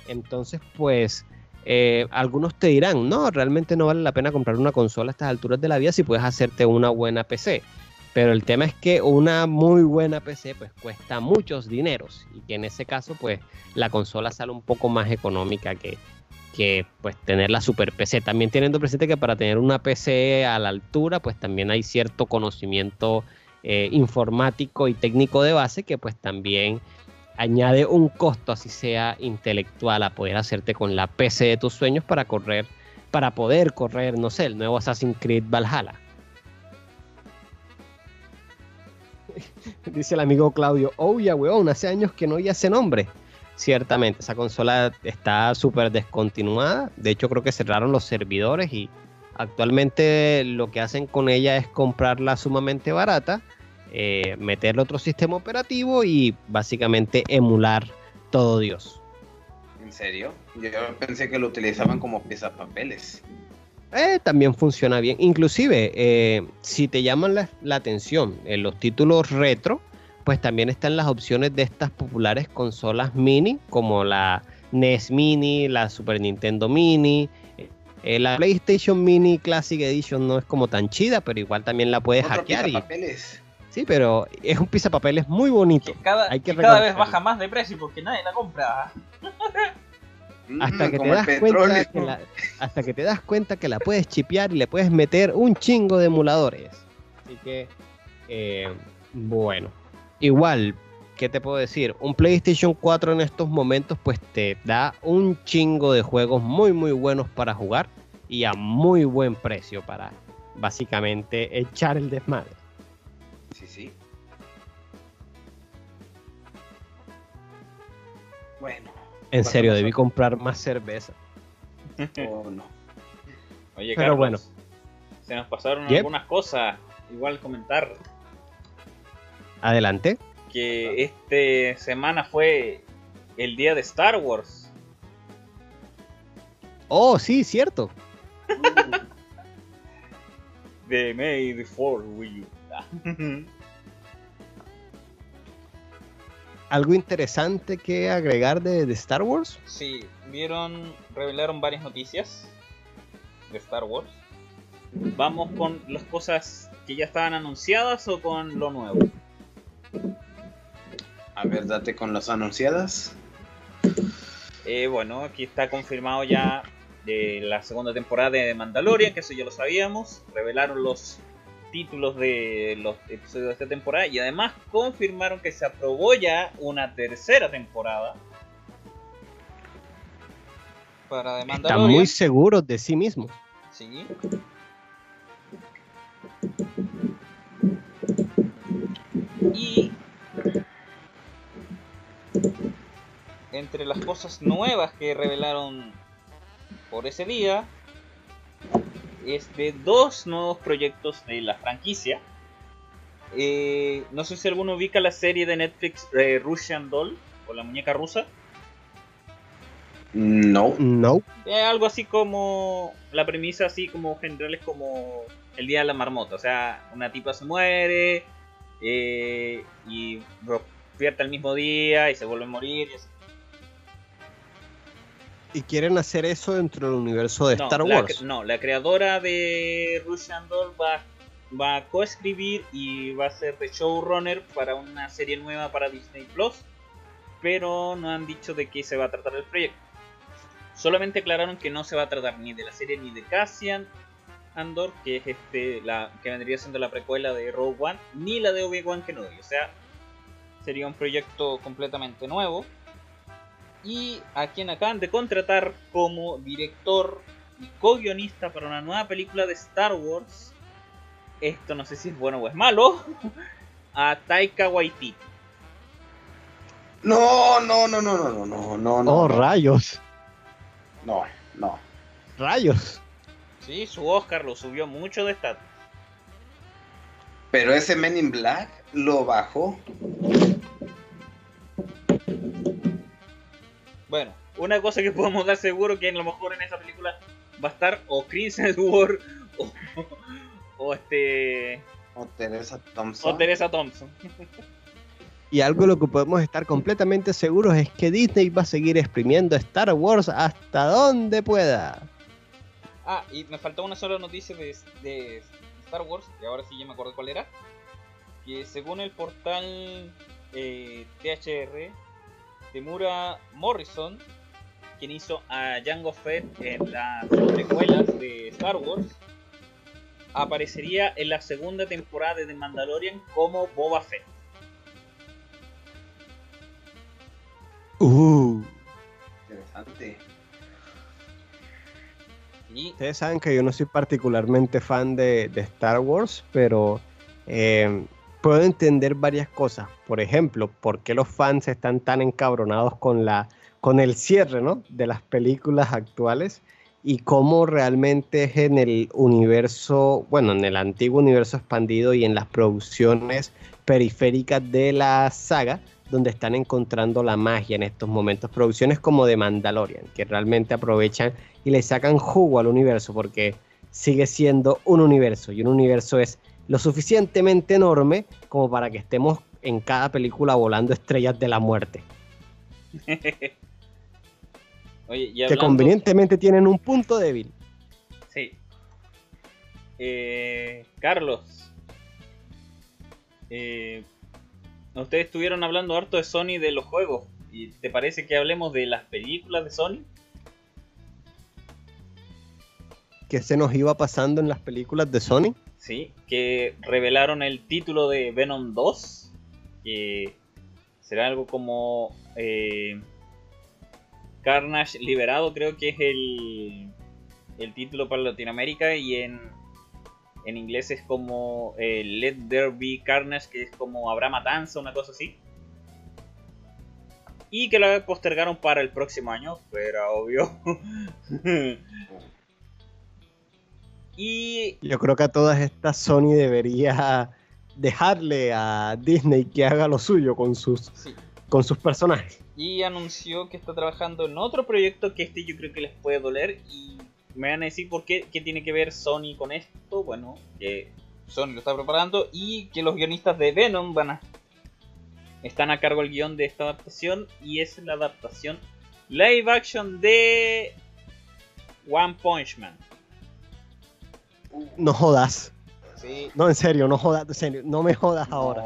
Speaker 1: Entonces, pues, eh, algunos te dirán, no, realmente no vale la pena comprar una consola a estas alturas de la vida si puedes hacerte una buena PC. Pero el tema es que una muy buena PC pues cuesta muchos dineros y que en ese caso pues la consola sale un poco más económica que, que pues tener la super PC. También teniendo presente que para tener una PC a la altura pues también hay cierto conocimiento eh, informático y técnico de base que pues también añade un costo así sea intelectual a poder hacerte con la PC de tus sueños para correr, para poder correr, no sé, el nuevo Assassin's Creed Valhalla. Dice el amigo Claudio, oh ya weón, hace años que no oía ese nombre. Ciertamente, esa consola está súper descontinuada. De hecho, creo que cerraron los servidores y actualmente lo que hacen con ella es comprarla sumamente barata, eh, meterle otro sistema operativo y básicamente emular todo Dios.
Speaker 3: ¿En serio? Yo pensé que lo utilizaban como papeles.
Speaker 1: Eh, también funciona bien. Inclusive, eh, si te llaman la, la atención en los títulos retro, pues también están las opciones de estas populares consolas mini, como la NES Mini, la Super Nintendo Mini. Eh, la PlayStation Mini Classic Edition no es como tan chida, pero igual también la puedes hackear. Y,
Speaker 3: papeles.
Speaker 1: Sí, pero es un pisapapeles muy bonito.
Speaker 2: que cada,
Speaker 1: Hay que
Speaker 2: que cada vez baja más de precio porque nadie la compra.
Speaker 1: Hasta
Speaker 3: Mm,
Speaker 1: que, te das cuenta que la, hasta que te das cuenta que la puedes chipear y le puedes meter un chingo de emuladores. Así que, eh, bueno. Igual, ¿qué te puedo decir? Un PlayStation 4 en estos momentos pues te da un chingo de juegos muy muy buenos para jugar y a muy buen precio para básicamente echar el desmadre.
Speaker 3: Bueno.
Speaker 1: En serio, debí comprar más cerveza.
Speaker 3: O no.
Speaker 2: Oye,
Speaker 1: Pero
Speaker 2: Carlos,
Speaker 1: bueno.
Speaker 2: se nos pasaron
Speaker 1: Yep.
Speaker 2: algunas cosas. Igual comentar
Speaker 1: Adelante.
Speaker 2: que esta semana fue el día de Star Wars.
Speaker 1: Oh, sí, cierto.
Speaker 2: De May the Fourth with you.
Speaker 1: ¿Algo interesante que agregar de, de Star Wars?
Speaker 2: Sí, vieron, revelaron varias noticias de Star Wars. Vamos con las cosas que ya estaban anunciadas o con lo nuevo.
Speaker 3: A ver, date con las anunciadas.
Speaker 2: Eh, bueno, aquí está confirmado ya eh, la segunda temporada de Mandalorian, que eso ya lo sabíamos. Revelaron los títulos de los episodios de esta temporada y además confirmaron que se aprobó ya una tercera temporada para de
Speaker 1: Están muy seguros de sí mismos.
Speaker 2: Sí. Y entre las cosas nuevas que revelaron por ese día es de dos nuevos proyectos de la franquicia. Eh, no sé si alguno ubica la serie de Netflix eh, Russian Doll o la muñeca rusa.
Speaker 3: No.
Speaker 1: No.
Speaker 2: Eh, algo así como la premisa así como general es como el día de la marmota, o sea, una tipa se muere eh, y despierta el mismo día y se vuelve a morir. y así.
Speaker 1: ¿Y quieren hacer eso dentro del universo de
Speaker 2: no,
Speaker 1: Star
Speaker 2: la
Speaker 1: Wars?
Speaker 2: cre- no, la creadora de Russian Doll va, va a coescribir y va a ser de showrunner para una serie nueva para Disney Plus, pero no han dicho de qué se va a tratar el proyecto. Solamente aclararon que no se va a tratar ni de la serie ni de Cassian, Andor, que es este la que vendría siendo la precuela de Rogue One, ni la de Obi-Wan Kenobi. O sea, sería un proyecto completamente nuevo y a quien acaban de contratar como director y co-guionista para una nueva película de Star Wars. Esto no sé si es bueno o es malo. A Taika Waititi.
Speaker 3: No, no, no, no, no, no, no, no.
Speaker 1: Oh, rayos.
Speaker 3: No, no.
Speaker 1: Rayos.
Speaker 2: Sí, su Oscar lo subió mucho de estatus.
Speaker 3: Pero ese Men in Black lo bajó.
Speaker 2: Bueno, una cosa que podemos dar seguro que a lo mejor en esa película va a estar o Chris o, o este
Speaker 3: O Teresa Thompson.
Speaker 2: o Teresa Thompson.
Speaker 1: Y algo de lo que podemos estar completamente seguros es que Disney va a seguir exprimiendo Star Wars hasta donde pueda.
Speaker 2: Ah, y me faltó una sola noticia de, de Star Wars, que ahora sí ya me acuerdo cuál era. Que según el portal eh, THR, Temura Morrison, quien hizo a Jango Fett en las precuelas de Star Wars, aparecería en la segunda temporada de The Mandalorian como Boba Fett.
Speaker 1: Uh.
Speaker 3: Interesante.
Speaker 2: Y
Speaker 1: Ustedes saben que yo no soy particularmente fan de, de Star Wars, pero eh, puedo entender varias cosas. Por ejemplo, por qué los fans están tan encabronados con, la, con el cierre ¿no? de las películas actuales y cómo realmente es en el universo, bueno, en el antiguo universo expandido y en las producciones periféricas de la saga, donde están encontrando la magia en estos momentos. Producciones como de Mandalorian, que realmente aprovechan y le sacan jugo al universo porque sigue siendo un universo y un universo es lo suficientemente enorme como para que estemos en cada película volando estrellas de la muerte,
Speaker 2: Oye, y
Speaker 1: que convenientemente tienen un punto débil.
Speaker 2: Sí. Eh, Carlos. Eh, ustedes estuvieron hablando harto de Sony de los juegos. ¿Y te parece que hablemos de las películas de Sony?
Speaker 1: que se nos iba pasando en las películas de Sony.
Speaker 2: Sí, que revelaron el título de Venom 2. Que será algo como eh, Carnage Liberado, creo que es el, el título para Latinoamérica. Y en, en inglés es como eh, Let There Be Carnage, que es como Habrá Matanza, una cosa así. Y que la postergaron para el próximo año, pero obvio. y
Speaker 1: Yo creo que a todas estas Sony debería dejarle a Disney que haga lo suyo con sus,
Speaker 2: sí,
Speaker 1: con sus personajes.
Speaker 2: y anunció que está trabajando en otro proyecto que este yo creo que les puede doler y me van a decir por qué, qué tiene que ver Sony con esto, bueno, que Sony lo está preparando y que los guionistas de Venom van a están a cargo del guion de esta adaptación y es la adaptación live action de One Punch Man.
Speaker 1: No jodas.
Speaker 2: Sí,
Speaker 1: No, en serio, no jodas. En serio, no me jodas ahora.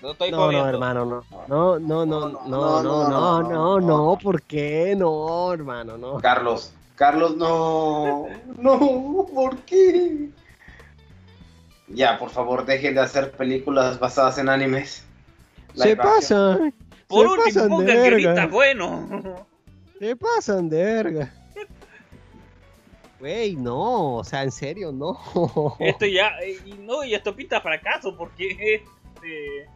Speaker 3: No,
Speaker 2: estoy
Speaker 1: No, no, hermano, no. No, no, no, no, no, no, no, no, ¿por qué? No, hermano, no.
Speaker 3: Carlos, Carlos, no. No, ¿por qué? Ya, por favor, dejen de hacer películas basadas en animes.
Speaker 1: Se pasan.
Speaker 2: Por
Speaker 1: se
Speaker 2: último, pongan
Speaker 1: verga.
Speaker 2: buenos.
Speaker 1: Se pasan de verga. Güey, no, o sea, en serio, no.
Speaker 2: Esto ya, y no, y esto pinta fracaso porque este,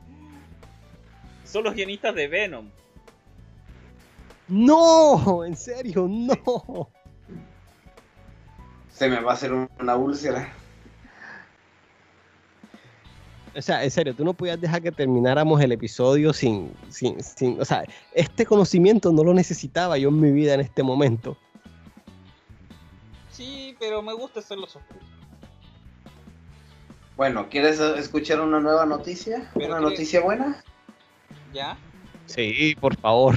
Speaker 2: son los guionistas de Venom.
Speaker 1: No, en serio, no.
Speaker 3: Se me va a hacer una úlcera.
Speaker 1: O sea, en serio, tú no podías dejar que termináramos el episodio sin, sin, sin, o sea, este conocimiento no lo necesitaba yo en mi vida en este momento.
Speaker 2: Pero me gusta hacerlo sufrir.
Speaker 3: Bueno, ¿quieres escuchar una nueva noticia?
Speaker 2: Pero
Speaker 3: ¿Una
Speaker 2: que-
Speaker 3: noticia buena?
Speaker 2: ¿Ya?
Speaker 1: Sí, por favor.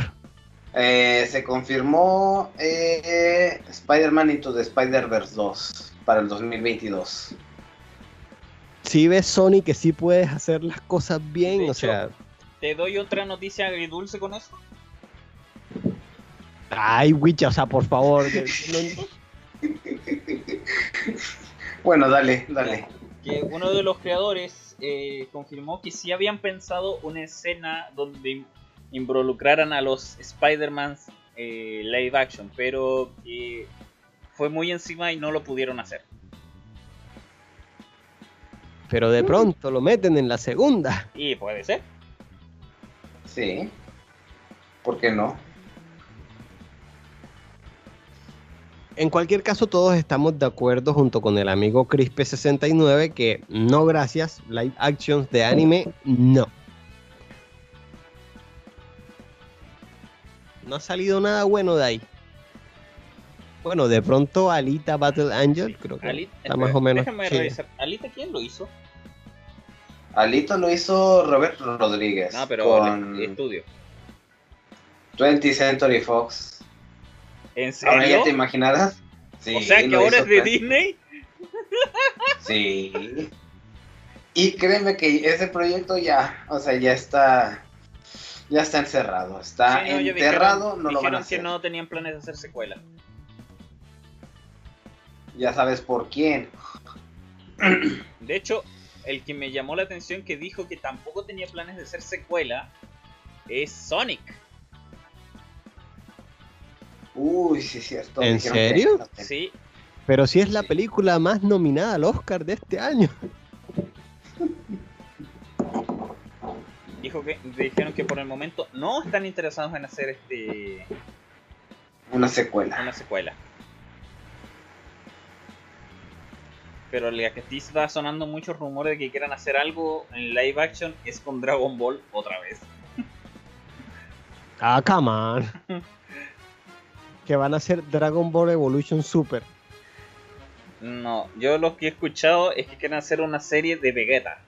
Speaker 3: Eh, se confirmó eh, Spider-Man Into the Spider-Verse 2 para el 2022.
Speaker 1: Si ves Sony que sí puedes hacer las cosas bien,
Speaker 2: De
Speaker 1: o
Speaker 2: hecho-
Speaker 1: sea,
Speaker 2: ¿Te doy otra noticia agridulce con eso?
Speaker 1: ay, Wicha, o sea, por favor. no-
Speaker 3: Bueno, dale, dale.
Speaker 2: que uno de los creadores eh, confirmó que sí habían pensado una escena donde involucraran a los Spider-Man eh, live action, pero que fue muy encima y no lo pudieron hacer.
Speaker 1: Pero de pronto lo meten en la segunda.
Speaker 2: Y puede ser.
Speaker 3: Sí. ¿Por qué no?
Speaker 1: En cualquier caso, todos estamos de acuerdo junto con el amigo Crispe69 que no gracias, live actions de anime, no. No ha salido nada bueno de ahí. Bueno, de pronto Alita Battle Angel, creo que
Speaker 2: Alita,
Speaker 1: está más o menos.
Speaker 2: Déjame revisar. ¿Alita quién lo hizo?
Speaker 3: Alito lo hizo Robert Rodríguez.
Speaker 2: Pero
Speaker 3: con
Speaker 2: el estudio.
Speaker 3: 20th Century Fox.
Speaker 2: ¿En
Speaker 3: Ahora ya te imaginarás. Sí,
Speaker 2: o sea que ahora es de Disney.
Speaker 3: Sí. Y créeme que ese proyecto ya, o sea, ya está, ya está encerrado, está
Speaker 2: Sí, no,
Speaker 3: enterrado,
Speaker 2: dijeron,
Speaker 3: no lo van a
Speaker 2: dijeron que
Speaker 3: hacer.
Speaker 2: no tenían planes de hacer secuela.
Speaker 3: Ya sabes por quién.
Speaker 2: De hecho, el que me llamó la atención que dijo que tampoco tenía planes de hacer secuela es Sonic.
Speaker 3: Uy, sí es cierto.
Speaker 1: ¿En
Speaker 3: que-
Speaker 1: serio?
Speaker 2: Sí,
Speaker 1: Pero si es la película más nominada al Oscar de este año.
Speaker 2: dijo que dijeron que por el momento no están interesados en hacer este
Speaker 3: Una secuela.
Speaker 2: una secuela. Pero la que sí está sonando muchos rumores de que quieran hacer algo en live action es con Dragon Ball otra vez.
Speaker 1: Ah, come on. que van a hacer Dragon Ball Evolution Super.
Speaker 2: No, yo lo que he escuchado es que quieren hacer una serie de Vegeta.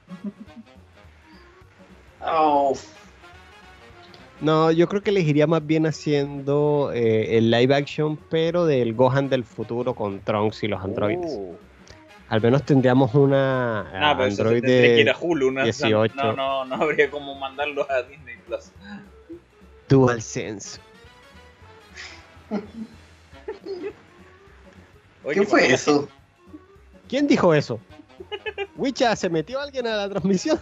Speaker 3: Oh,
Speaker 1: No, yo creo que les iría más bien haciendo eh, el live action, pero del Gohan del futuro con Trunks y los androides.
Speaker 2: Uh.
Speaker 1: Al menos tendríamos una
Speaker 2: No, Ah, pero eso
Speaker 1: androide.
Speaker 2: tendría que ir a Hulu, ¿no?
Speaker 1: 18.
Speaker 2: No, no, no habría como mandarlo a Disney Plus.
Speaker 1: DualSense.
Speaker 2: Oye,
Speaker 3: ¿Qué fue
Speaker 2: ¿por
Speaker 3: eso?
Speaker 1: ¿Quién dijo eso? Wicha, ¿se metió alguien a la transmisión?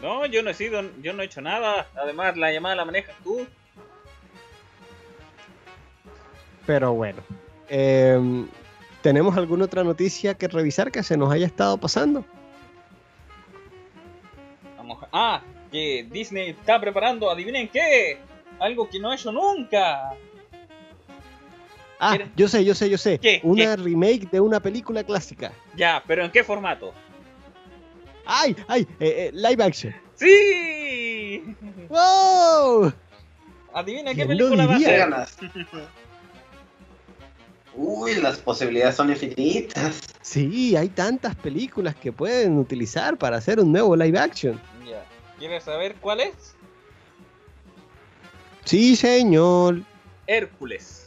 Speaker 2: No, yo no he sido, yo no he hecho nada. Además, la llamada la manejas tú.
Speaker 1: Pero bueno. em, ¿Tenemos alguna otra noticia que revisar que se nos haya estado pasando?
Speaker 2: Vamos a- Ah, que Disney está preparando, adivinen qué. Algo que no ha hecho nunca.
Speaker 1: Ah, yo sé, yo sé, yo sé.
Speaker 2: ¿Qué?
Speaker 1: Una remake de una película clásica.
Speaker 2: Ya, pero ¿en qué formato?
Speaker 1: ¡Ay! ¡Ay! eh, eh, live action.
Speaker 2: ¡Sí!
Speaker 1: ¡Wow!
Speaker 2: Adivina qué
Speaker 1: ¿Quién
Speaker 2: película va a ser.
Speaker 3: ganas? Uy, las posibilidades son infinitas.
Speaker 1: Sí, hay tantas películas que pueden utilizar para hacer un nuevo live action.
Speaker 2: Ya. ¿Quieres saber cuál es?
Speaker 1: Sí, señor.
Speaker 2: Hércules.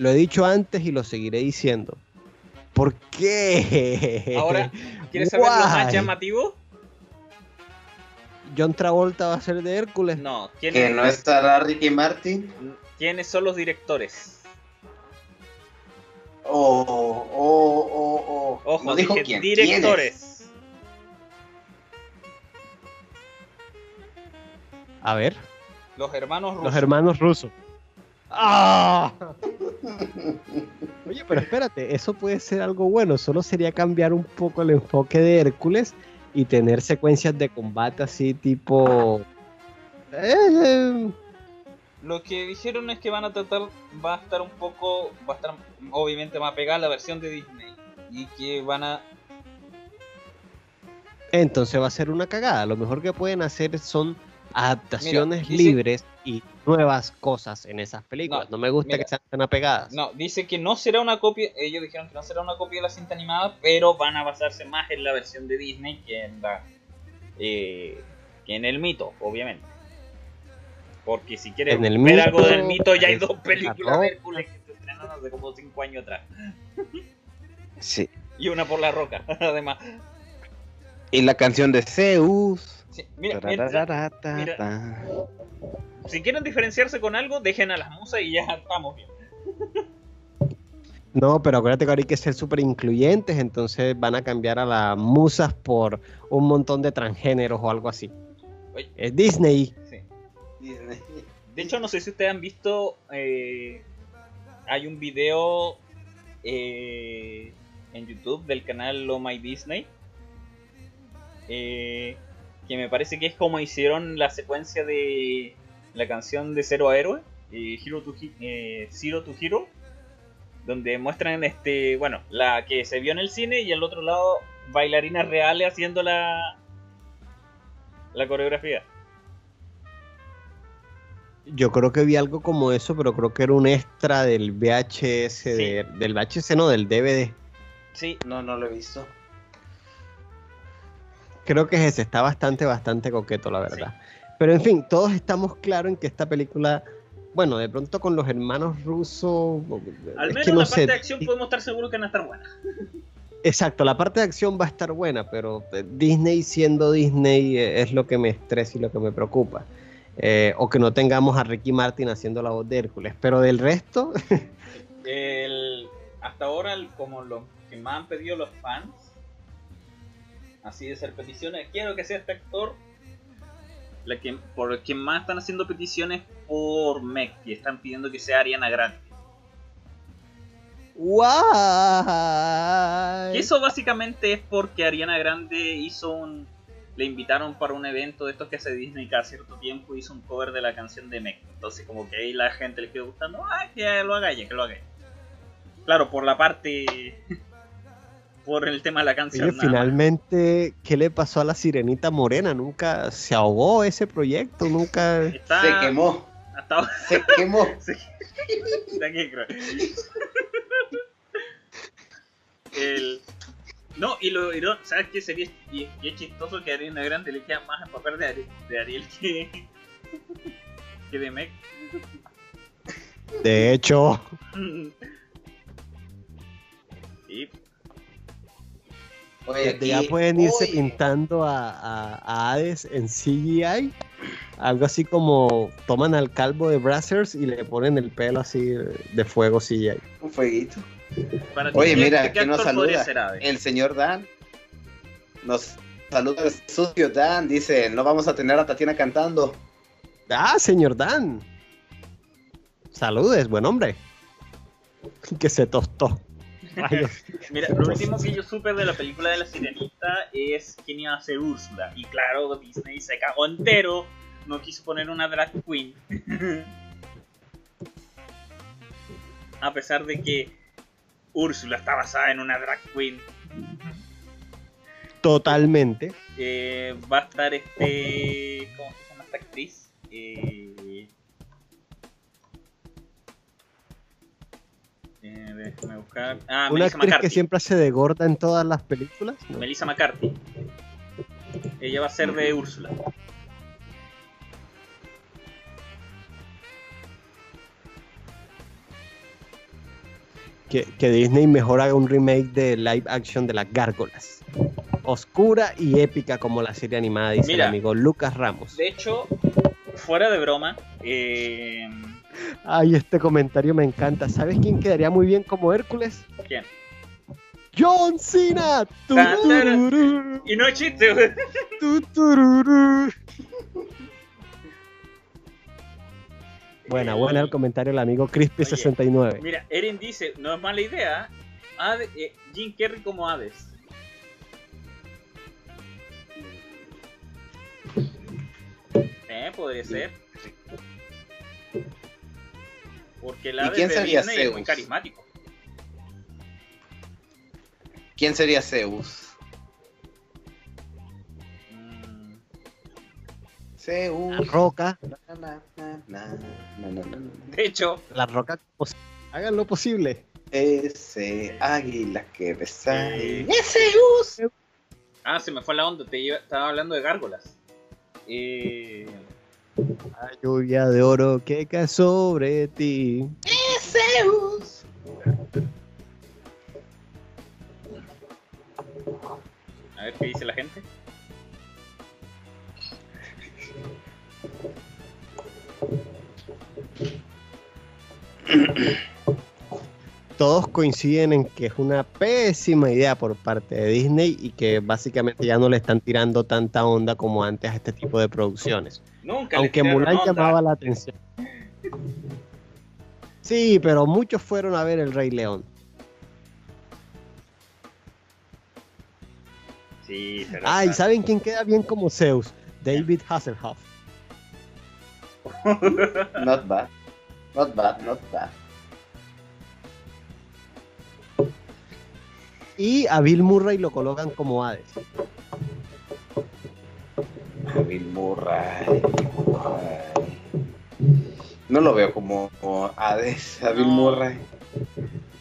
Speaker 1: Lo he dicho antes y lo seguiré diciendo. ¿Por qué?
Speaker 2: Ahora, ¿quieres saber lo más llamativo?
Speaker 1: John Travolta va a ser de Hércules.
Speaker 2: No, ¿quién
Speaker 3: Que
Speaker 2: es-
Speaker 3: no estará Ricky Martin.
Speaker 2: ¿quiénes son los directores?
Speaker 3: Oh, oh, oh, oh.
Speaker 2: Ojo,
Speaker 3: no dijo
Speaker 2: dije
Speaker 3: quién.
Speaker 2: directores.
Speaker 1: A ver,
Speaker 2: Los hermanos
Speaker 1: los
Speaker 2: rusos.
Speaker 1: hermanos rusos. ¡Ah! Oye, pero espérate, eso puede ser algo bueno. Solo sería cambiar un poco el enfoque de Hércules y tener secuencias de combate así tipo... Eh,
Speaker 2: Lo que dijeron es que van a tratar, va a estar un poco, va a estar obviamente más pegada a la versión de Disney. Y que van a...
Speaker 1: entonces va a ser una cagada. Lo mejor que pueden hacer son adaptaciones
Speaker 2: Mira, dice-
Speaker 1: libres y nuevas cosas en esas películas.
Speaker 2: No,
Speaker 1: No, me gusta
Speaker 2: mira.
Speaker 1: que sean tan apegadas.
Speaker 2: No, dice que no será una copia, ellos dijeron que no será una copia de la cinta animada, pero van a basarse más en la versión de Disney que en la... eh, que en el mito, obviamente. Porque si quieres
Speaker 1: En el
Speaker 2: ver
Speaker 1: mito,
Speaker 2: algo del mito, ya hay dos películas de Hércules que se estrenaron hace como 5 años atrás.
Speaker 3: Sí.
Speaker 2: Y una por la roca, además.
Speaker 3: Y la canción de Zeus.
Speaker 2: Sí, mira, mira, mira. si quieren diferenciarse con algo, dejen a las musas y ya estamos bien.
Speaker 1: No, pero acuérdate que ahora hay que ser súper incluyentes, entonces van a cambiar a las musas por un montón de transgéneros o algo así.
Speaker 2: Oye.
Speaker 1: Es Disney.
Speaker 2: Sí.
Speaker 3: Disney.
Speaker 2: De hecho, no sé si ustedes han visto. eh, hay un video eh, en YouTube del canal Oh My Disney. eh, que me parece que es como hicieron la secuencia de la canción de Cero a Héroe. eh, Hero to, He- eh, Zero to Hero. Donde muestran este. Bueno, la que se vio en el cine y al otro lado bailarinas reales haciendo la. La coreografía.
Speaker 1: Yo creo que vi algo como eso, pero creo que era un extra del VHS, de- del VHS no, del DVD.
Speaker 2: Sí,
Speaker 3: No, no lo he visto.
Speaker 1: Creo que es ese, está bastante, bastante coqueto, la verdad. Pero en fin, todos estamos claros en que esta película, bueno, de pronto con los hermanos rusos...
Speaker 2: Al
Speaker 1: es
Speaker 2: menos
Speaker 1: que no
Speaker 2: la
Speaker 1: sé,
Speaker 2: parte de acción podemos estar seguros que van a estar buena.
Speaker 1: Exacto, la parte de acción va a estar buena, pero eh, Disney siendo Disney eh, es lo que me estresa y lo que me preocupa. Eh, o que no tengamos a Ricky Martin haciendo la voz de Hércules. Pero del resto,
Speaker 2: El- hasta ahora, el- como lo que más han pedido los fans, así de ser peticiones, quiero que sea este actor. La que, por quien más están haciendo peticiones por Meg, que están pidiendo que sea Ariana Grande.
Speaker 1: ¡Guay!
Speaker 2: Y eso básicamente es porque Ariana Grande hizo un. Le invitaron para un evento de estos que hace Disney cada cierto tiempo, hizo un cover de la canción de Meg. Entonces, como que ahí la gente le quedó gustando, ¡ah, que lo haga ella, que lo haga ella! Claro, por la parte. Por el tema de la canción.
Speaker 1: Oye, finalmente, ¿qué le pasó a la sirenita morena? Nunca se ahogó ese proyecto, nunca...
Speaker 2: Está,
Speaker 3: Se quemó.
Speaker 2: Hasta.
Speaker 3: Se quemó.
Speaker 2: Está aquí, creo. El... No, y lo irón- ¿sabes qué sería y, y es chistoso que a Ariana Grande le queda más el papel de, Ari- de Ariel que, que de Meg?
Speaker 1: De hecho,
Speaker 2: Sí,
Speaker 3: Oye,
Speaker 1: ya
Speaker 3: aquí-
Speaker 1: pueden irse
Speaker 3: Oye,
Speaker 1: pintando a, a- a Hades en CGI. Algo así como toman al calvo de Brazzers y le ponen el pelo así de fuego CGI.
Speaker 3: Un fueguito.
Speaker 2: para
Speaker 3: Oye,
Speaker 2: ¿qué-
Speaker 3: mira, que nos saluda. El señor Dan. Nos saluda el sucio Dan. Dice, no vamos a tener a Tatiana cantando.
Speaker 1: Ah, señor Dan. Saludes, buen hombre. Que se tostó.
Speaker 2: Mira, lo último que yo supe de la película de la sirenita es quién iba a ser Úrsula. Y claro, Disney se cagó entero. No quiso poner una drag queen. a pesar de que Úrsula está basada en una drag queen.
Speaker 1: Totalmente.
Speaker 2: Eh, va a estar este. ¿Cómo se llama esta actriz? Eh, déjame buscar. Ah,
Speaker 1: Una
Speaker 2: Melissa
Speaker 1: actriz
Speaker 2: McCarthy.
Speaker 1: que siempre hace de gorda en todas las películas. ¿no?
Speaker 2: Melissa McCarthy. Ella va a ser de Úrsula.
Speaker 1: Que, que Disney mejor haga un remake de live action de las gárgolas. Oscura y épica como la serie animada, dice
Speaker 2: Mira.
Speaker 1: el amigo Lucas Ramos.
Speaker 2: De hecho, fuera de broma, eh,
Speaker 1: Ay, este comentario me encanta. ¿Sabes quién quedaría muy bien como Hércules?
Speaker 2: ¿quién?
Speaker 1: John Cena. Tururú,
Speaker 2: Y no chiste, güey.
Speaker 1: Buena, buena el comentario del amigo Crispy69.
Speaker 2: Mira, Eren dice, no es mala idea. Eh, Jim Carrey como Hades. Eh, podría ser. Porque el
Speaker 3: ¿Y
Speaker 2: Hades
Speaker 3: quién
Speaker 2: de
Speaker 3: sería
Speaker 2: Disney es muy
Speaker 3: Zeus?
Speaker 2: carismático.
Speaker 3: ¿Quién sería Zeus?
Speaker 2: Mm,
Speaker 3: Zeus.
Speaker 1: La roca,
Speaker 3: Na, na, na.
Speaker 2: De hecho,
Speaker 1: la roca. Hagan lo posible.
Speaker 3: Ese águila que besa.
Speaker 2: Eh.
Speaker 3: ¡Es Zeus!
Speaker 2: ah, se me fue la onda, te iba- estaba hablando de gárgolas. Eh,
Speaker 1: La lluvia de oro que cae sobre ti.
Speaker 3: ¡Es Zeus!
Speaker 2: a ver qué dice la gente.
Speaker 1: todos coinciden en que es una pésima idea por parte de Disney y que básicamente ya no le están tirando tanta onda como antes a este tipo de producciones.
Speaker 2: Nunca
Speaker 1: Aunque Mulan
Speaker 2: onda.
Speaker 1: llamaba la atención. Sí, pero muchos fueron a ver El Rey León.
Speaker 2: Sí, pero.
Speaker 1: Ah, ¿y
Speaker 2: está-
Speaker 1: saben quién queda bien como Zeus? David Hasselhoff.
Speaker 3: Not bad. Not bad, not bad.
Speaker 1: Y a Bill Murray lo colocan como Hades.
Speaker 3: Bill Murray, Bill Murray. No lo veo como, como Hades, a Bill
Speaker 2: No.
Speaker 3: Murray.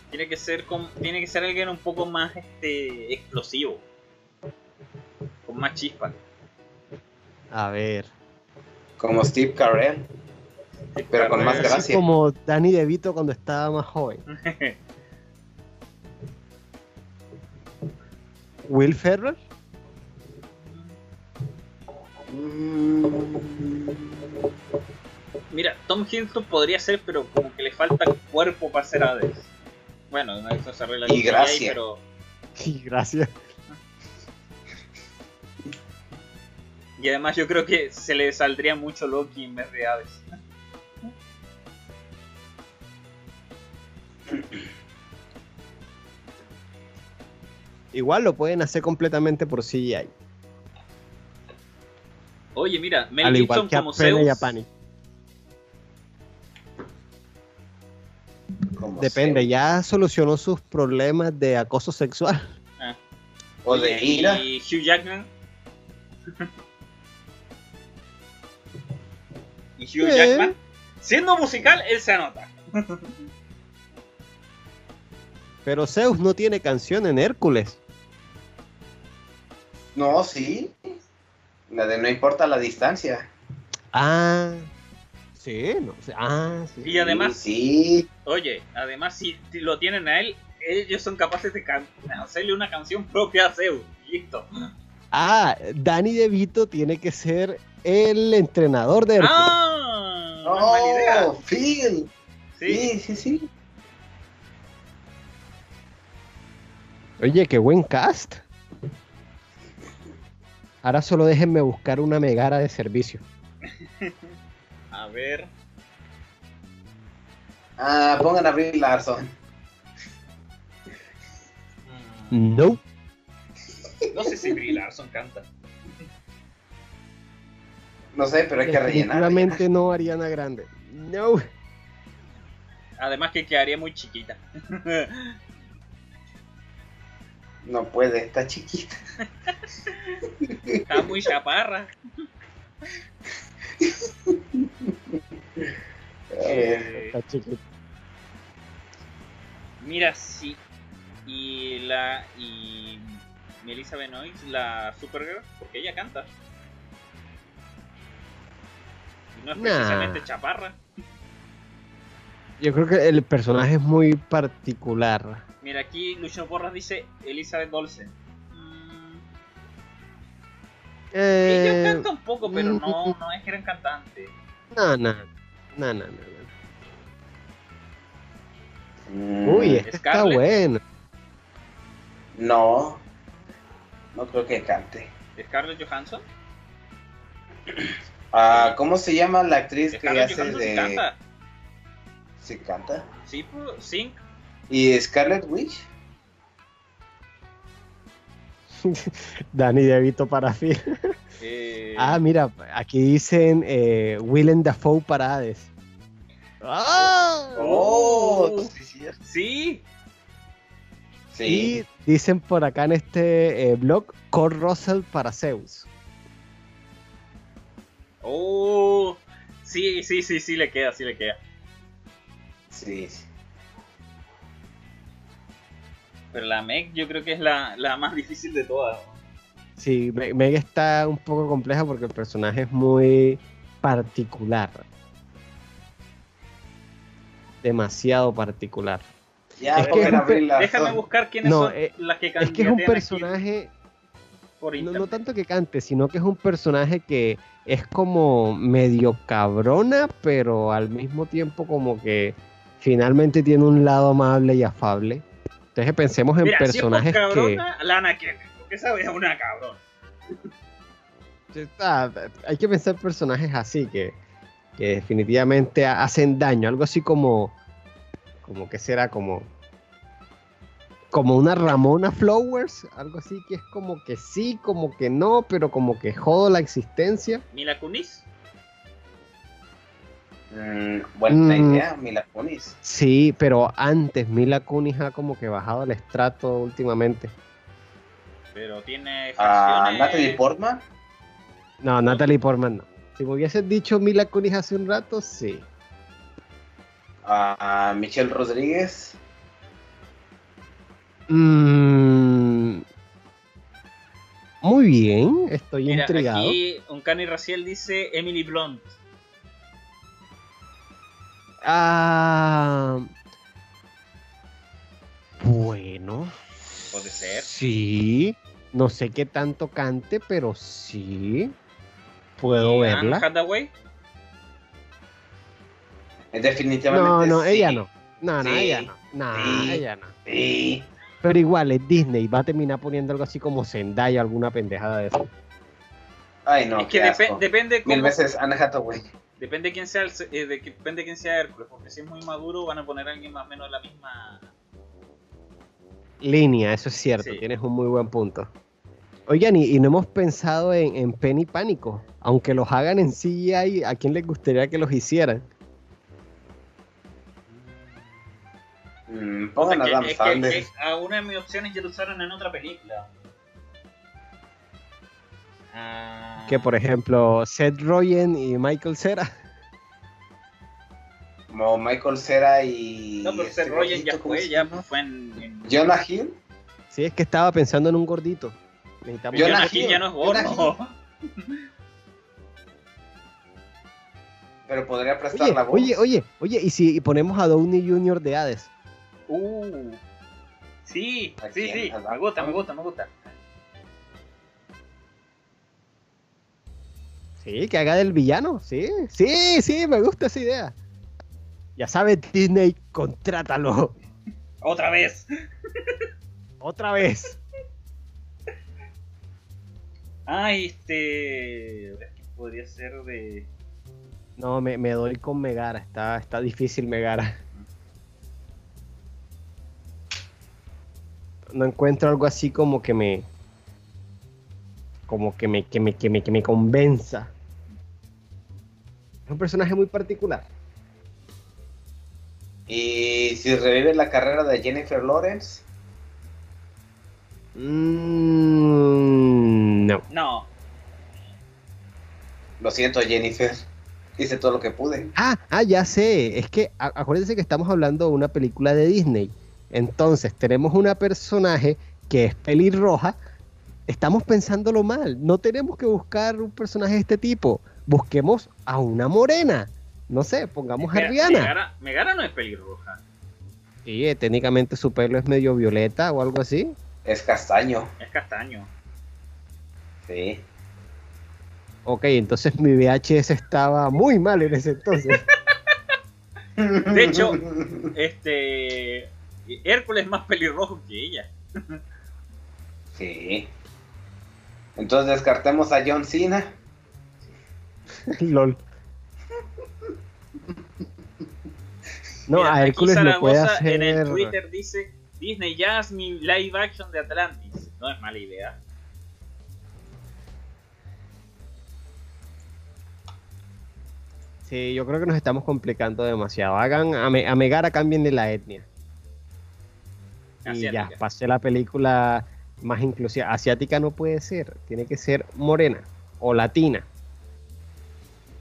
Speaker 2: Tiene que ser con- tiene que ser alguien un poco más este explosivo. Con más chispa.
Speaker 1: A ver.
Speaker 3: Como Steve Carell. Pero con más gracia.
Speaker 1: Así como Danny DeVito cuando estaba más joven. Will Ferrell.
Speaker 3: Mm,
Speaker 2: Mira, Tom Hiddleston podría ser, pero como que le falta cuerpo para ser Hades. Bueno, eso se arregla
Speaker 3: Y
Speaker 2: con CGI,
Speaker 3: gracia.
Speaker 2: pero
Speaker 1: Sí, gracias.
Speaker 2: y además yo creo que se le saldría mucho Loki en vez de Hades.
Speaker 1: Igual lo pueden hacer completamente por CGI.
Speaker 2: Oye, mira, Mel
Speaker 1: Al
Speaker 2: Gibson
Speaker 1: igual que a
Speaker 2: como
Speaker 1: Pena y a
Speaker 2: Zeus.
Speaker 1: Pani.
Speaker 3: como
Speaker 1: Depende,
Speaker 3: sea.
Speaker 1: ya solucionó sus problemas de acoso sexual.
Speaker 3: O de
Speaker 2: Oye,
Speaker 3: ira.
Speaker 2: Y Hugh Jackman. y Hugh
Speaker 1: Eh.
Speaker 2: Jackman. Siendo musical, él se anota.
Speaker 1: Pero Zeus no tiene canción en Hércules.
Speaker 3: No, sí. La de no importa la distancia.
Speaker 1: Ah, sí, no sé. Ah, sí.
Speaker 2: Y además,
Speaker 3: Sí.
Speaker 2: oye, además si lo tienen a él, ellos son capaces de hacerle una canción propia a Zeus. Listo.
Speaker 1: Ah, Danny DeVito tiene que ser el entrenador de Hércules.
Speaker 2: ¡Ah! No es idea.
Speaker 3: Phil.
Speaker 2: Sí.
Speaker 3: Sí, sí, sí.
Speaker 1: Oye, qué buen cast. Ahora solo déjenme buscar una megara de servicio.
Speaker 2: A ver.
Speaker 3: Ah, pongan a Brie Larson.
Speaker 2: Mm,
Speaker 1: No.
Speaker 2: No sé si Brie Larson canta.
Speaker 3: No sé, pero hay que rellenar.
Speaker 1: Definitivamente no Ariana Grande. No.
Speaker 2: Además que quedaría muy chiquita.
Speaker 3: No puede, está chiquita.
Speaker 2: Está muy chaparra. Eh,
Speaker 1: Está chiquito.
Speaker 2: mira, sí. Y la. Y. Melissa Benoist, la Supergirl, porque ella canta. Y no es
Speaker 1: Nah.
Speaker 2: precisamente chaparra.
Speaker 1: Yo creo que el personaje es muy particular.
Speaker 2: Mira, aquí Lucio Porras dice Elizabeth Olsen. Mm, ella
Speaker 1: Eh,
Speaker 2: canta un poco, pero no, no es gran cantante.
Speaker 1: no, no, no, no, no.
Speaker 3: Mm,
Speaker 1: no. Uy, este está bueno.
Speaker 3: No. No creo que cante.
Speaker 2: Scarlett Johansson.
Speaker 3: Ah, ¿Cómo se llama la actriz que hace
Speaker 2: Johansson sí
Speaker 3: de.
Speaker 2: canta.
Speaker 3: ¿Sí canta?
Speaker 2: Sí, pues, sí.
Speaker 3: ¿Y Scarlet Witch?
Speaker 1: Danny DeVito para Phil.
Speaker 2: Eh,
Speaker 1: Ah, mira, aquí dicen eh, Willem Dafoe para Hades. ¡Ah!
Speaker 3: Oh, sí, sí.
Speaker 2: sí.
Speaker 3: Sí.
Speaker 1: Y dicen por acá en este eh, blog Kurt Russell para Zeus.
Speaker 2: Oh, sí, sí, sí, sí le queda, sí le queda.
Speaker 3: Sí. sí.
Speaker 2: Pero la Meg yo creo que es la, la más difícil de todas.
Speaker 1: Sí, Me- Meg está un poco compleja porque el personaje es muy particular. Demasiado particular.
Speaker 3: Ya,
Speaker 1: Es que es un.
Speaker 2: Déjame buscar quiénes
Speaker 1: No,
Speaker 2: son
Speaker 1: eh,
Speaker 2: las que
Speaker 1: Es que es un personaje,
Speaker 2: por
Speaker 1: no, no tanto que cante, sino que es un personaje que es como medio cabrona, pero al mismo tiempo como que finalmente tiene un lado amable y afable. Entonces pensemos en
Speaker 2: Mira,
Speaker 1: personajes
Speaker 2: si es
Speaker 1: que...
Speaker 2: cabrona, Lana Kennedy, porque esa es una cabrón.
Speaker 1: Está- hay que pensar personajes así que, que definitivamente ha- hacen daño, algo así como, como que será como, como una Ramona Flowers, algo así que es como que sí, como que no, pero como que jodo la existencia.
Speaker 2: Mila Kunis.
Speaker 3: Mm, buena
Speaker 1: Mm.
Speaker 3: idea, Mila Kunis.
Speaker 1: Sí, pero antes Mila Kunis ha como que bajado el estrato últimamente.
Speaker 2: Pero tiene
Speaker 3: Ah, Natalie Portman.
Speaker 1: No, Natalie Portman no. Si me hubieses dicho Mila Kunis hace un rato, sí.
Speaker 3: a Michelle Rodríguez.
Speaker 1: Mm, muy bien, estoy
Speaker 2: Mira,
Speaker 1: intrigado.
Speaker 2: aquí Uncanny Raciel dice Emily Blunt.
Speaker 1: Ah, bueno,
Speaker 2: Puede ser.
Speaker 1: sí. No sé qué tanto cante, pero sí. Puedo
Speaker 2: ¿Y
Speaker 1: verla.
Speaker 2: Anne Hathaway.
Speaker 3: Definitivamente.
Speaker 1: No, no,
Speaker 3: sí.
Speaker 1: ella no. No, no,
Speaker 3: Sí.
Speaker 1: ella no. No,
Speaker 3: Sí.
Speaker 1: ella no.
Speaker 3: Sí.
Speaker 1: Pero igual es Disney, va a terminar poniendo algo así como Zendaya o alguna pendejada de eso.
Speaker 3: Ay, no.
Speaker 2: es que
Speaker 3: qué
Speaker 2: depe-
Speaker 3: asco.
Speaker 2: depende
Speaker 3: Mil veces Anne Hathaway.
Speaker 2: Depende quién sea el, eh, de, depende quién sea Hércules, porque si es muy maduro van a poner a alguien más o menos de la misma.
Speaker 1: Línea, eso es cierto,
Speaker 2: Sí.
Speaker 1: tienes un muy buen punto. Oigan, y, y no hemos pensado en, en Penny Pánico. Aunque los hagan en CGI, ¿a quién les gustaría que los hicieran?
Speaker 3: Mm,
Speaker 2: O sea,
Speaker 3: pongan a
Speaker 2: que-
Speaker 3: Adam
Speaker 2: es que-
Speaker 3: Sandler.
Speaker 2: es- a una de mis opciones ya lo usaron en otra película.
Speaker 1: Que por ejemplo, Seth Rogen y Michael Cera.
Speaker 3: Como Michael Cera y.
Speaker 2: No, pero
Speaker 3: este
Speaker 2: Seth Rogen ya
Speaker 3: gordito, ¿cómo
Speaker 2: fue, ya fue en. en-
Speaker 3: Jonah Hill.
Speaker 1: Sí, es que estaba pensando en un gordito. Necesitamos
Speaker 3: Jonah
Speaker 2: Jonah Hill
Speaker 3: Hill,
Speaker 2: ya no es gordo.
Speaker 3: Pero podría prestar
Speaker 1: Oye,
Speaker 3: la voz.
Speaker 1: oye, oye, oye, y si ponemos a Downey Jr. de Hades.
Speaker 2: Uh. Sí,
Speaker 3: ¿A
Speaker 2: sí,
Speaker 3: quién?
Speaker 2: sí.
Speaker 3: ¿A
Speaker 2: Me gusta, me gusta, me gusta.
Speaker 1: Sí, que haga del villano. Sí, sí, sí, me gusta esa idea. Ya sabes, Disney, contrátalo.
Speaker 2: Otra vez.
Speaker 1: Otra vez.
Speaker 2: Ay, este. ¿Qué podría ser de.
Speaker 1: No, me, me doy con Megara. Está, está difícil Megara. No encuentro algo así como que me. Como que me, que me, que me, que me convenza. Es un personaje muy particular.
Speaker 3: Y si revive la carrera de Jennifer Lawrence.
Speaker 1: Mm, no.
Speaker 2: No.
Speaker 3: Lo siento, Jennifer. Hice todo lo que pude.
Speaker 1: Ah, ah, ya sé. Es que acuérdense que estamos hablando de una película de Disney. Entonces, tenemos una personaje que es pelirroja. Estamos pensándolo mal. No tenemos que buscar un personaje de este tipo. Busquemos a una morena. No sé, pongamos a Rihanna.
Speaker 2: Megara, Megara no es pelirroja.
Speaker 1: Sí, eh, técnicamente su pelo es medio violeta o algo así.
Speaker 3: Es castaño.
Speaker 2: Es castaño.
Speaker 3: Sí.
Speaker 1: Ok, entonces mi VHS estaba muy mal en ese entonces.
Speaker 2: De hecho, este. Hércules es más pelirrojo que ella.
Speaker 3: Sí. Entonces descartemos a John Cena.
Speaker 1: LOL. No,
Speaker 2: Mira,
Speaker 1: a Hércules lo puede
Speaker 2: Zaragoza
Speaker 1: hacer.
Speaker 2: En el Twitter dice: Disney ya es mi live action de Atlantis. No es mala idea.
Speaker 1: Sí, yo creo que nos estamos complicando demasiado. Hagan a, Me- a Megara cambienle la etnia. Y ya, pasé la película más inclusiva. Asiática no puede ser, tiene que ser morena o latina.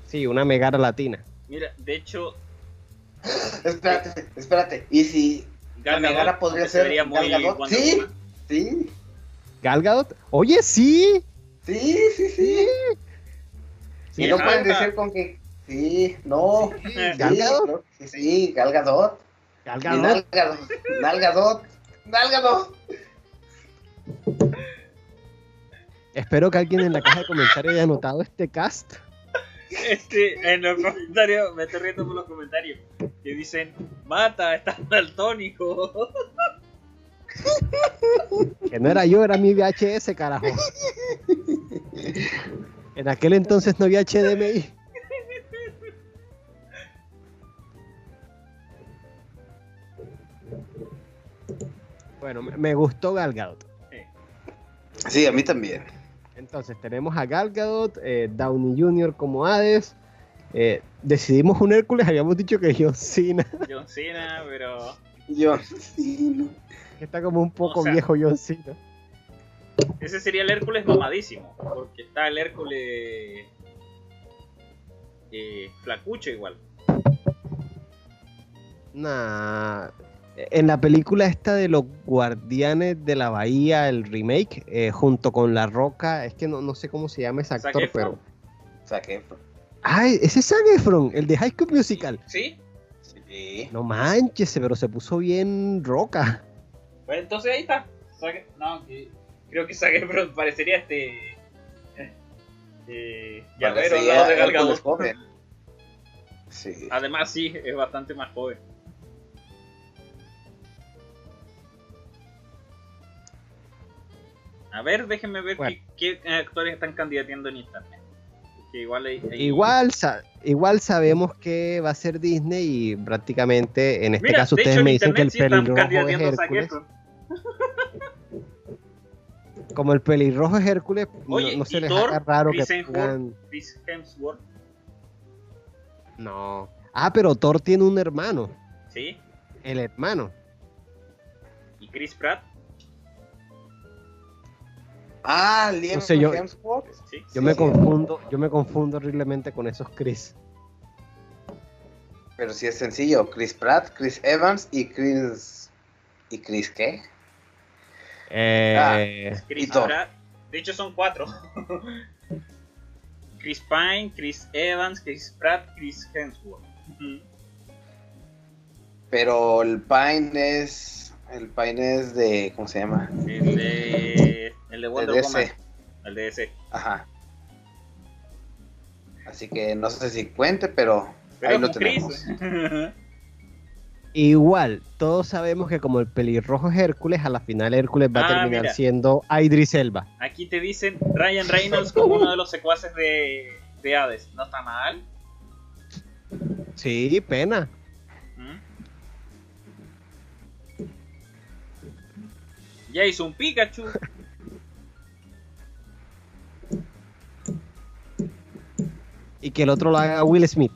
Speaker 1: Sí, una Megara latina.
Speaker 2: Mira, de hecho,
Speaker 3: Espérate, espérate. ¿Y si
Speaker 2: Gal
Speaker 3: La Megara podría ser
Speaker 2: vería muy
Speaker 3: Gal Gadot,
Speaker 2: Wonder
Speaker 3: ¿sí? Sí,
Speaker 1: Gal Gadot, oye, sí.
Speaker 3: sí, sí, sí.
Speaker 1: Sí,
Speaker 3: y no pueden decir con que. Sí, no.
Speaker 1: Sí,
Speaker 3: Sí,
Speaker 1: Gal Gadot.
Speaker 3: Sí, sí, Gal Gadot.
Speaker 1: Gal Gadot.
Speaker 3: Gal Gadot. Gal Gadot.
Speaker 1: Espero que alguien en la caja de comentarios haya notado este cast.
Speaker 2: Este, en los comentarios, me estoy riendo por los comentarios que dicen, mata, estás daltónico.
Speaker 1: Que no era yo, era mi VHS, carajo. En aquel entonces no había HDMI. Bueno, me- me gustó Gal Gadot.
Speaker 3: Sí, a mí también.
Speaker 1: Entonces tenemos a Gal Gadot, eh, Downey Jr. como Hades. eh, decidimos un Hércules, habíamos dicho que John Cena,
Speaker 2: John Cena, pero...
Speaker 3: No.
Speaker 1: que está como un poco
Speaker 2: O sea-
Speaker 1: viejo John Cena.
Speaker 2: Ese sería el Hércules mamadísimo, porque está el Hércules eh, flacucho igual.
Speaker 1: Nah. En la película esta de los Guardianes de la Bahía, el remake, eh, junto con La Roca, es que no, no sé cómo se llama ese actor, pero...
Speaker 3: Zac Efron.
Speaker 1: ¡Ay! Ese es Zac Efron, el de High School Musical.
Speaker 2: ¿Sí?
Speaker 3: Sí.
Speaker 1: No manches, pero se puso bien roca.
Speaker 2: Pues entonces ahí está. Zac- no, que- creo que Zac Efron parecería este... Eh, llavero al lado de.
Speaker 3: Sí.
Speaker 2: Además sí, es bastante más joven. A ver, déjenme ver
Speaker 1: Bueno.
Speaker 2: qué, qué actores están candidateando en internet. Que igual hay, hay-
Speaker 1: Igual, sa- igual sabemos que va a ser Disney y prácticamente en este
Speaker 2: Mira,
Speaker 1: caso
Speaker 2: de
Speaker 1: ustedes
Speaker 2: hecho,
Speaker 1: me
Speaker 2: en
Speaker 1: dicen que el
Speaker 2: sí
Speaker 1: pelirrojo es Hércules. Como el pelirrojo es Hércules, no-
Speaker 2: Oye,
Speaker 1: no, se
Speaker 2: ¿y
Speaker 1: les
Speaker 2: Thor?
Speaker 1: haga raro que
Speaker 2: Chris Hemsworth.
Speaker 1: pongan...
Speaker 2: Hemsworth,
Speaker 1: No. Ah, pero Thor tiene un hermano.
Speaker 2: ¿sí?
Speaker 1: El hermano.
Speaker 2: Y Chris Pratt,
Speaker 3: Ah, Liam
Speaker 1: No sé, yo-
Speaker 3: Hemsworth.
Speaker 2: ¿sí?
Speaker 1: Yo
Speaker 3: Sí,
Speaker 1: me
Speaker 3: sí.
Speaker 1: confundo, yo me confundo horriblemente con esos Chris.
Speaker 3: Pero sí es sencillo. Chris Pratt, Chris Evans y Chris... ¿Y Chris qué?
Speaker 1: Eh,
Speaker 2: Chris
Speaker 3: Y Thor.
Speaker 2: Pratt. De hecho son cuatro. Chris Pine, Chris Evans, Chris Pratt, Chris Hemsworth.
Speaker 3: Pero el Pine es... El Pine es de... ¿Cómo se llama?
Speaker 2: El de, el de Wonder
Speaker 3: De
Speaker 2: Woman.
Speaker 3: DC.
Speaker 2: El de DC.
Speaker 3: Ajá. Así que no sé si cuente, pero,
Speaker 2: Pero
Speaker 3: ahí lo tenemos.
Speaker 1: igual, todos sabemos que como el pelirrojo es Hércules, a la final Hércules va a
Speaker 2: Ah,
Speaker 1: terminar
Speaker 2: mira.
Speaker 1: siendo Idris Elba.
Speaker 2: Aquí te dicen Ryan Reynolds como uno de los secuaces de, de Hades. No está mal.
Speaker 1: Sí, pena.
Speaker 2: ¿Mm? Ya hizo un Pikachu.
Speaker 1: Y que el otro lo haga Will Smith.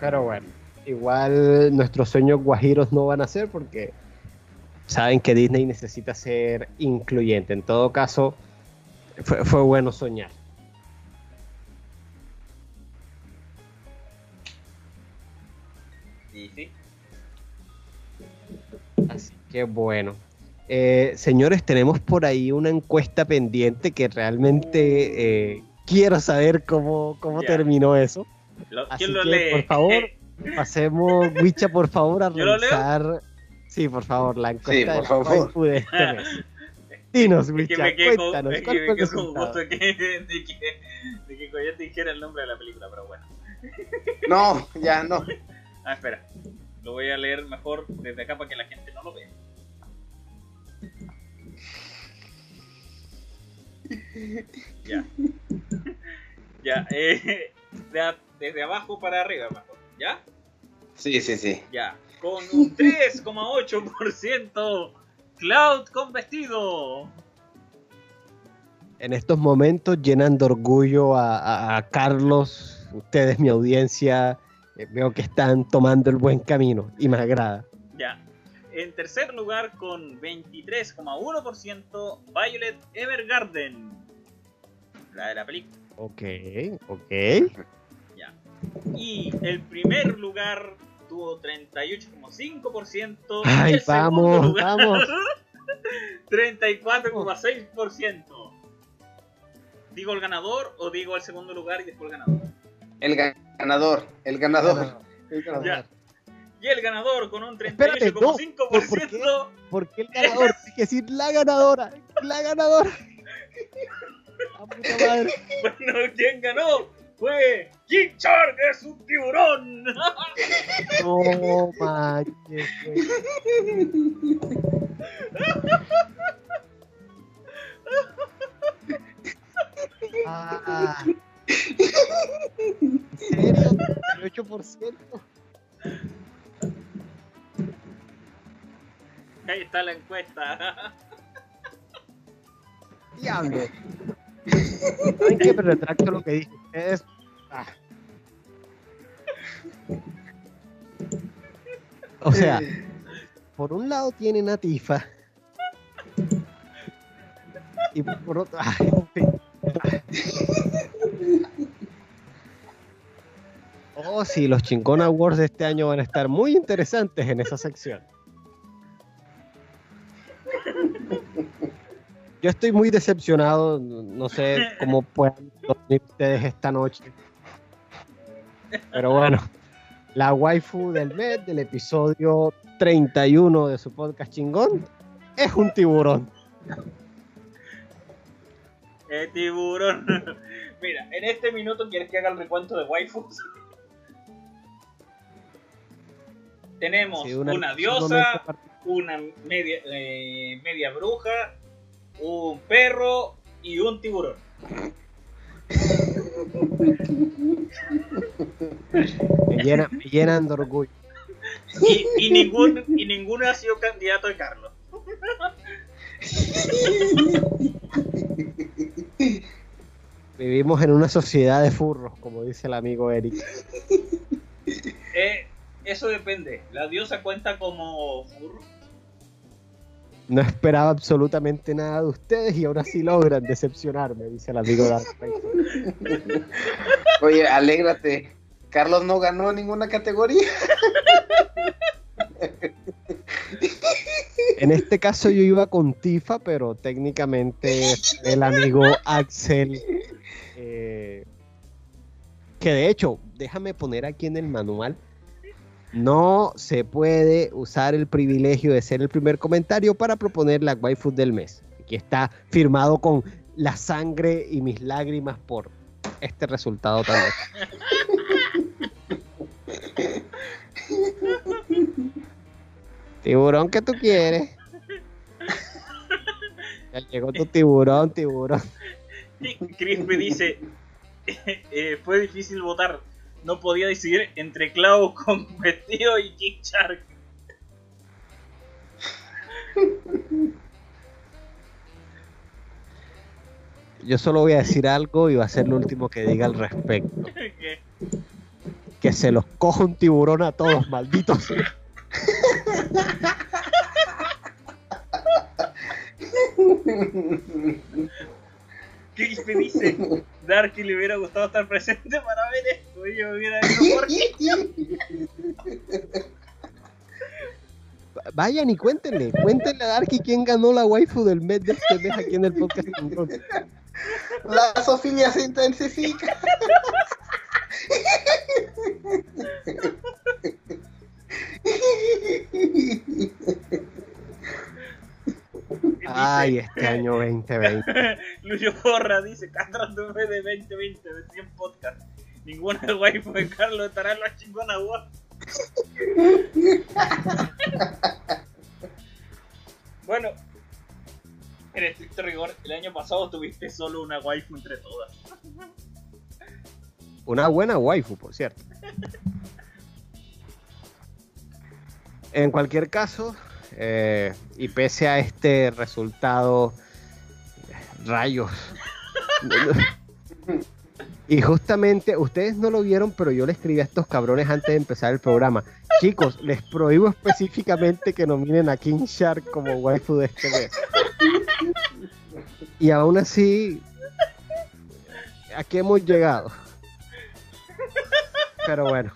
Speaker 1: Pero bueno, igual nuestros sueños guajiros no van a ser porque saben que Disney necesita ser incluyente. En todo caso, fue, fue bueno soñar. Que bueno. Eh, señores, tenemos por ahí una encuesta pendiente que realmente eh, quiero saber cómo, cómo terminó eso.
Speaker 2: Lo-
Speaker 1: Así
Speaker 2: ¿Quién lo
Speaker 1: que,
Speaker 2: lee?
Speaker 1: por favor, Pasemos, Wicha, por favor, a
Speaker 2: ¿Yo lo leo?
Speaker 1: revisar. Sí, por favor, la encuesta
Speaker 3: por
Speaker 1: del
Speaker 3: favor.
Speaker 1: este mes. Dinos,
Speaker 2: Es que
Speaker 1: Wicha, cuéntanos,
Speaker 2: es que
Speaker 1: ¿cuál
Speaker 2: me quedo con gusto de que, de que, de que Coyote dijera el nombre de la película, pero bueno.
Speaker 3: No, ya no.
Speaker 2: Ah, espera. Lo voy a leer mejor desde acá para que la gente no lo vea. Ya. Ya, eh, de a- desde abajo para arriba, mejor. ¿Ya?
Speaker 3: Sí, sí, sí.
Speaker 2: Ya. Con un 3,8% Cloud con vestido.
Speaker 1: En estos momentos llenan de orgullo a, a- a Carlos, ustedes, mi audiencia, eh, veo que están tomando el buen camino y me agrada.
Speaker 2: Ya. En tercer lugar, con 23,1% Violet Evergarden. La de la película.
Speaker 1: Ok, ok.
Speaker 2: Ya. Y el primer lugar tuvo 38,5%.
Speaker 1: Ay,
Speaker 2: el
Speaker 1: vamos,
Speaker 2: lugar,
Speaker 1: vamos.
Speaker 2: 34,6%. ¿Digo el ganador o digo el segundo lugar y después el ganador?
Speaker 3: El ga- ganador, el ganador. El ganador.
Speaker 2: Ya. Y el ganador con un
Speaker 1: Espérate, no, ¿por qué?
Speaker 2: 38,5%.
Speaker 1: ¿Por qué el ganador? Tienes que decir la ganadora. La ganadora. La puta madre.
Speaker 2: Bueno, ¿quién ganó? Fue King Shark, es un tiburón.
Speaker 1: No manches. Ah. ¿En serio? ¿38%?
Speaker 2: Ahí está la encuesta.
Speaker 1: Diablo. ¿Saben qué? Me retracto lo que dije. Ah. O sea, por un lado tienen a Tifa. Y por otro. ay, en fin. Oh, sí, los Chingón Awards de este año van a estar muy interesantes en esa sección. Yo estoy muy decepcionado, no sé cómo puedan dormir ustedes esta noche. Pero bueno, la waifu del mes del episodio 31 de su podcast chingón es un tiburón.
Speaker 2: Eh, tiburón. Mira, en este minuto quieres que haga el recuento de waifus. Tenemos
Speaker 1: Sí,
Speaker 2: una,
Speaker 1: una-
Speaker 2: diosa, una media, eh, media bruja, un perro y un tiburón.
Speaker 1: Me, llena- me llenan de orgullo.
Speaker 2: Y, y, ningún, y ninguno ha sido candidato de Carlos.
Speaker 1: Vivimos en una sociedad de furros, como dice el amigo Eric.
Speaker 2: Eh, eso depende. La diosa cuenta como furro.
Speaker 1: No esperaba absolutamente nada de ustedes y ahora sí logran decepcionarme, dice el amigo Dark.
Speaker 3: Oye, alégrate. Carlos no ganó ninguna categoría.
Speaker 1: En este caso yo iba con Tifa, pero técnicamente el amigo Axel, eh, que de hecho, déjame poner aquí en el manual, no se puede usar el privilegio de ser el primer comentario para proponer la waifu del mes. Aquí está firmado con la sangre y mis lágrimas por este resultado también. Tiburón, ¿qué tú quieres? Ya llegó tu tiburón, tiburón.
Speaker 2: Chris me dice, eh, fue difícil votar. No podía decidir entre Clau con vestido y King Shark.
Speaker 1: Yo solo voy a decir algo y va a ser lo último que diga al respecto.
Speaker 2: Que-
Speaker 1: Que se los coja un tiburón a todos, malditos.
Speaker 2: Me dice, Darky le hubiera gustado estar presente para ver esto. Y yo hubiera ido
Speaker 1: Vayan y cuéntenle, cuéntenle a Darky quién ganó la waifu del mes de este mes aquí en el podcast.
Speaker 3: La Sofía se intensifica.
Speaker 1: Ay, este año 2020.
Speaker 2: Lucio Porra dice, Castro de 2020 de 100 podcast. Ninguna waifu de Carlos estará en la chingona bueno, en estricto rigor, el año pasado tuviste solo una waifu entre todas.
Speaker 1: Una buena waifu, por cierto. En cualquier caso, eh, y pese a este resultado, rayos. Y justamente, ustedes no lo vieron, pero yo le escribí a estos cabrones antes de empezar el programa. Chicos, les prohíbo específicamente que nominen a King Shark como waifu de este mes. Y aún así, aquí hemos llegado. Pero bueno,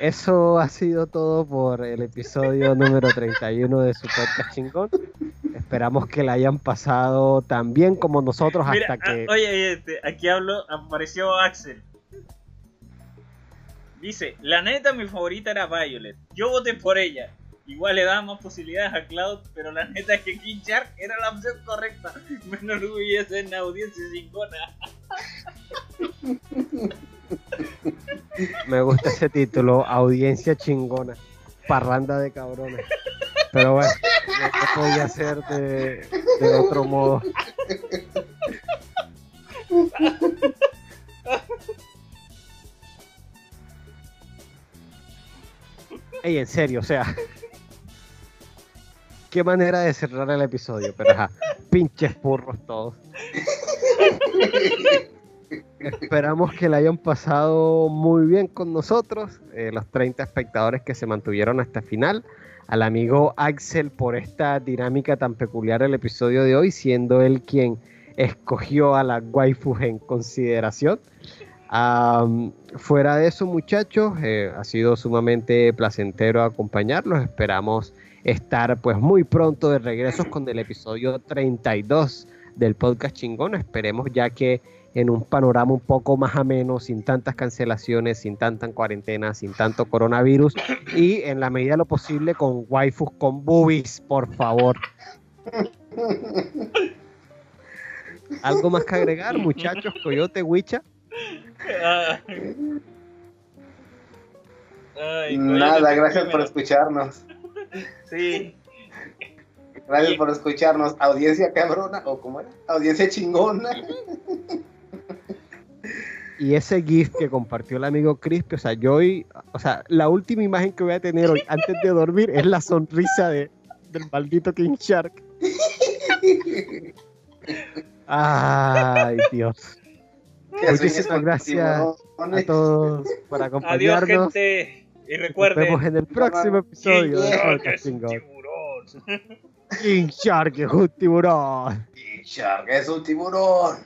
Speaker 1: eso ha sido todo por el episodio número 31 de su podcast chingón. Esperamos que la hayan pasado tan bien como nosotros
Speaker 2: Mira,
Speaker 1: hasta que...
Speaker 2: ah, oye, este, aquí hablo, apareció Axel. Dice, la neta mi favorita era Violet. Yo voté por ella. Igual le daba más posibilidades a Cloud, pero la neta es que King Shark era la opción correcta. Me enorgullece en la audiencia chingona.
Speaker 1: Me gusta ese título, audiencia chingona, parranda de cabrones. Pero bueno, no podía ser de, otro modo. Ey, en serio, o sea. Qué manera de cerrar el episodio, pero ajá, pinches burros todos. Esperamos que la hayan pasado muy bien con nosotros, eh, los 30 espectadores que se mantuvieron hasta final. Al amigo Axel por esta dinámica tan peculiar del episodio de hoy, siendo él quien escogió a la waifu en consideración. Fuera de eso, muchachos, eh, ha sido sumamente placentero acompañarlos. Esperamos estar pues muy pronto de regreso con el episodio 32 del podcast chingón. Esperemos ya que en un panorama un poco más ameno, sin tantas cancelaciones, sin tanta cuarentena, sin tanto coronavirus y en la medida de lo posible con waifus con boobies, por favor. ¿Algo más que agregar, muchachos? Coyote.
Speaker 2: Ay,
Speaker 3: Nada, gracias por escucharnos.
Speaker 2: Sí,
Speaker 3: Gracias por escucharnos. Audiencia cabrona, o cómo era? Audiencia chingona.
Speaker 1: Y ese GIF que compartió el amigo Crispy, o sea, yo hoy, o sea, la última imagen que voy a tener hoy antes de dormir es la sonrisa de, del maldito King Shark. Ay, Dios. Muchísimas gracias A todos por
Speaker 2: adiós
Speaker 1: acompañarnos.
Speaker 2: gente. Y
Speaker 1: Nos
Speaker 2: recuerden,
Speaker 1: vemos en el próximo episodio de
Speaker 2: King Shark es un tiburón.
Speaker 1: King Shark es un tiburón.
Speaker 3: Y Shark es un tiburón.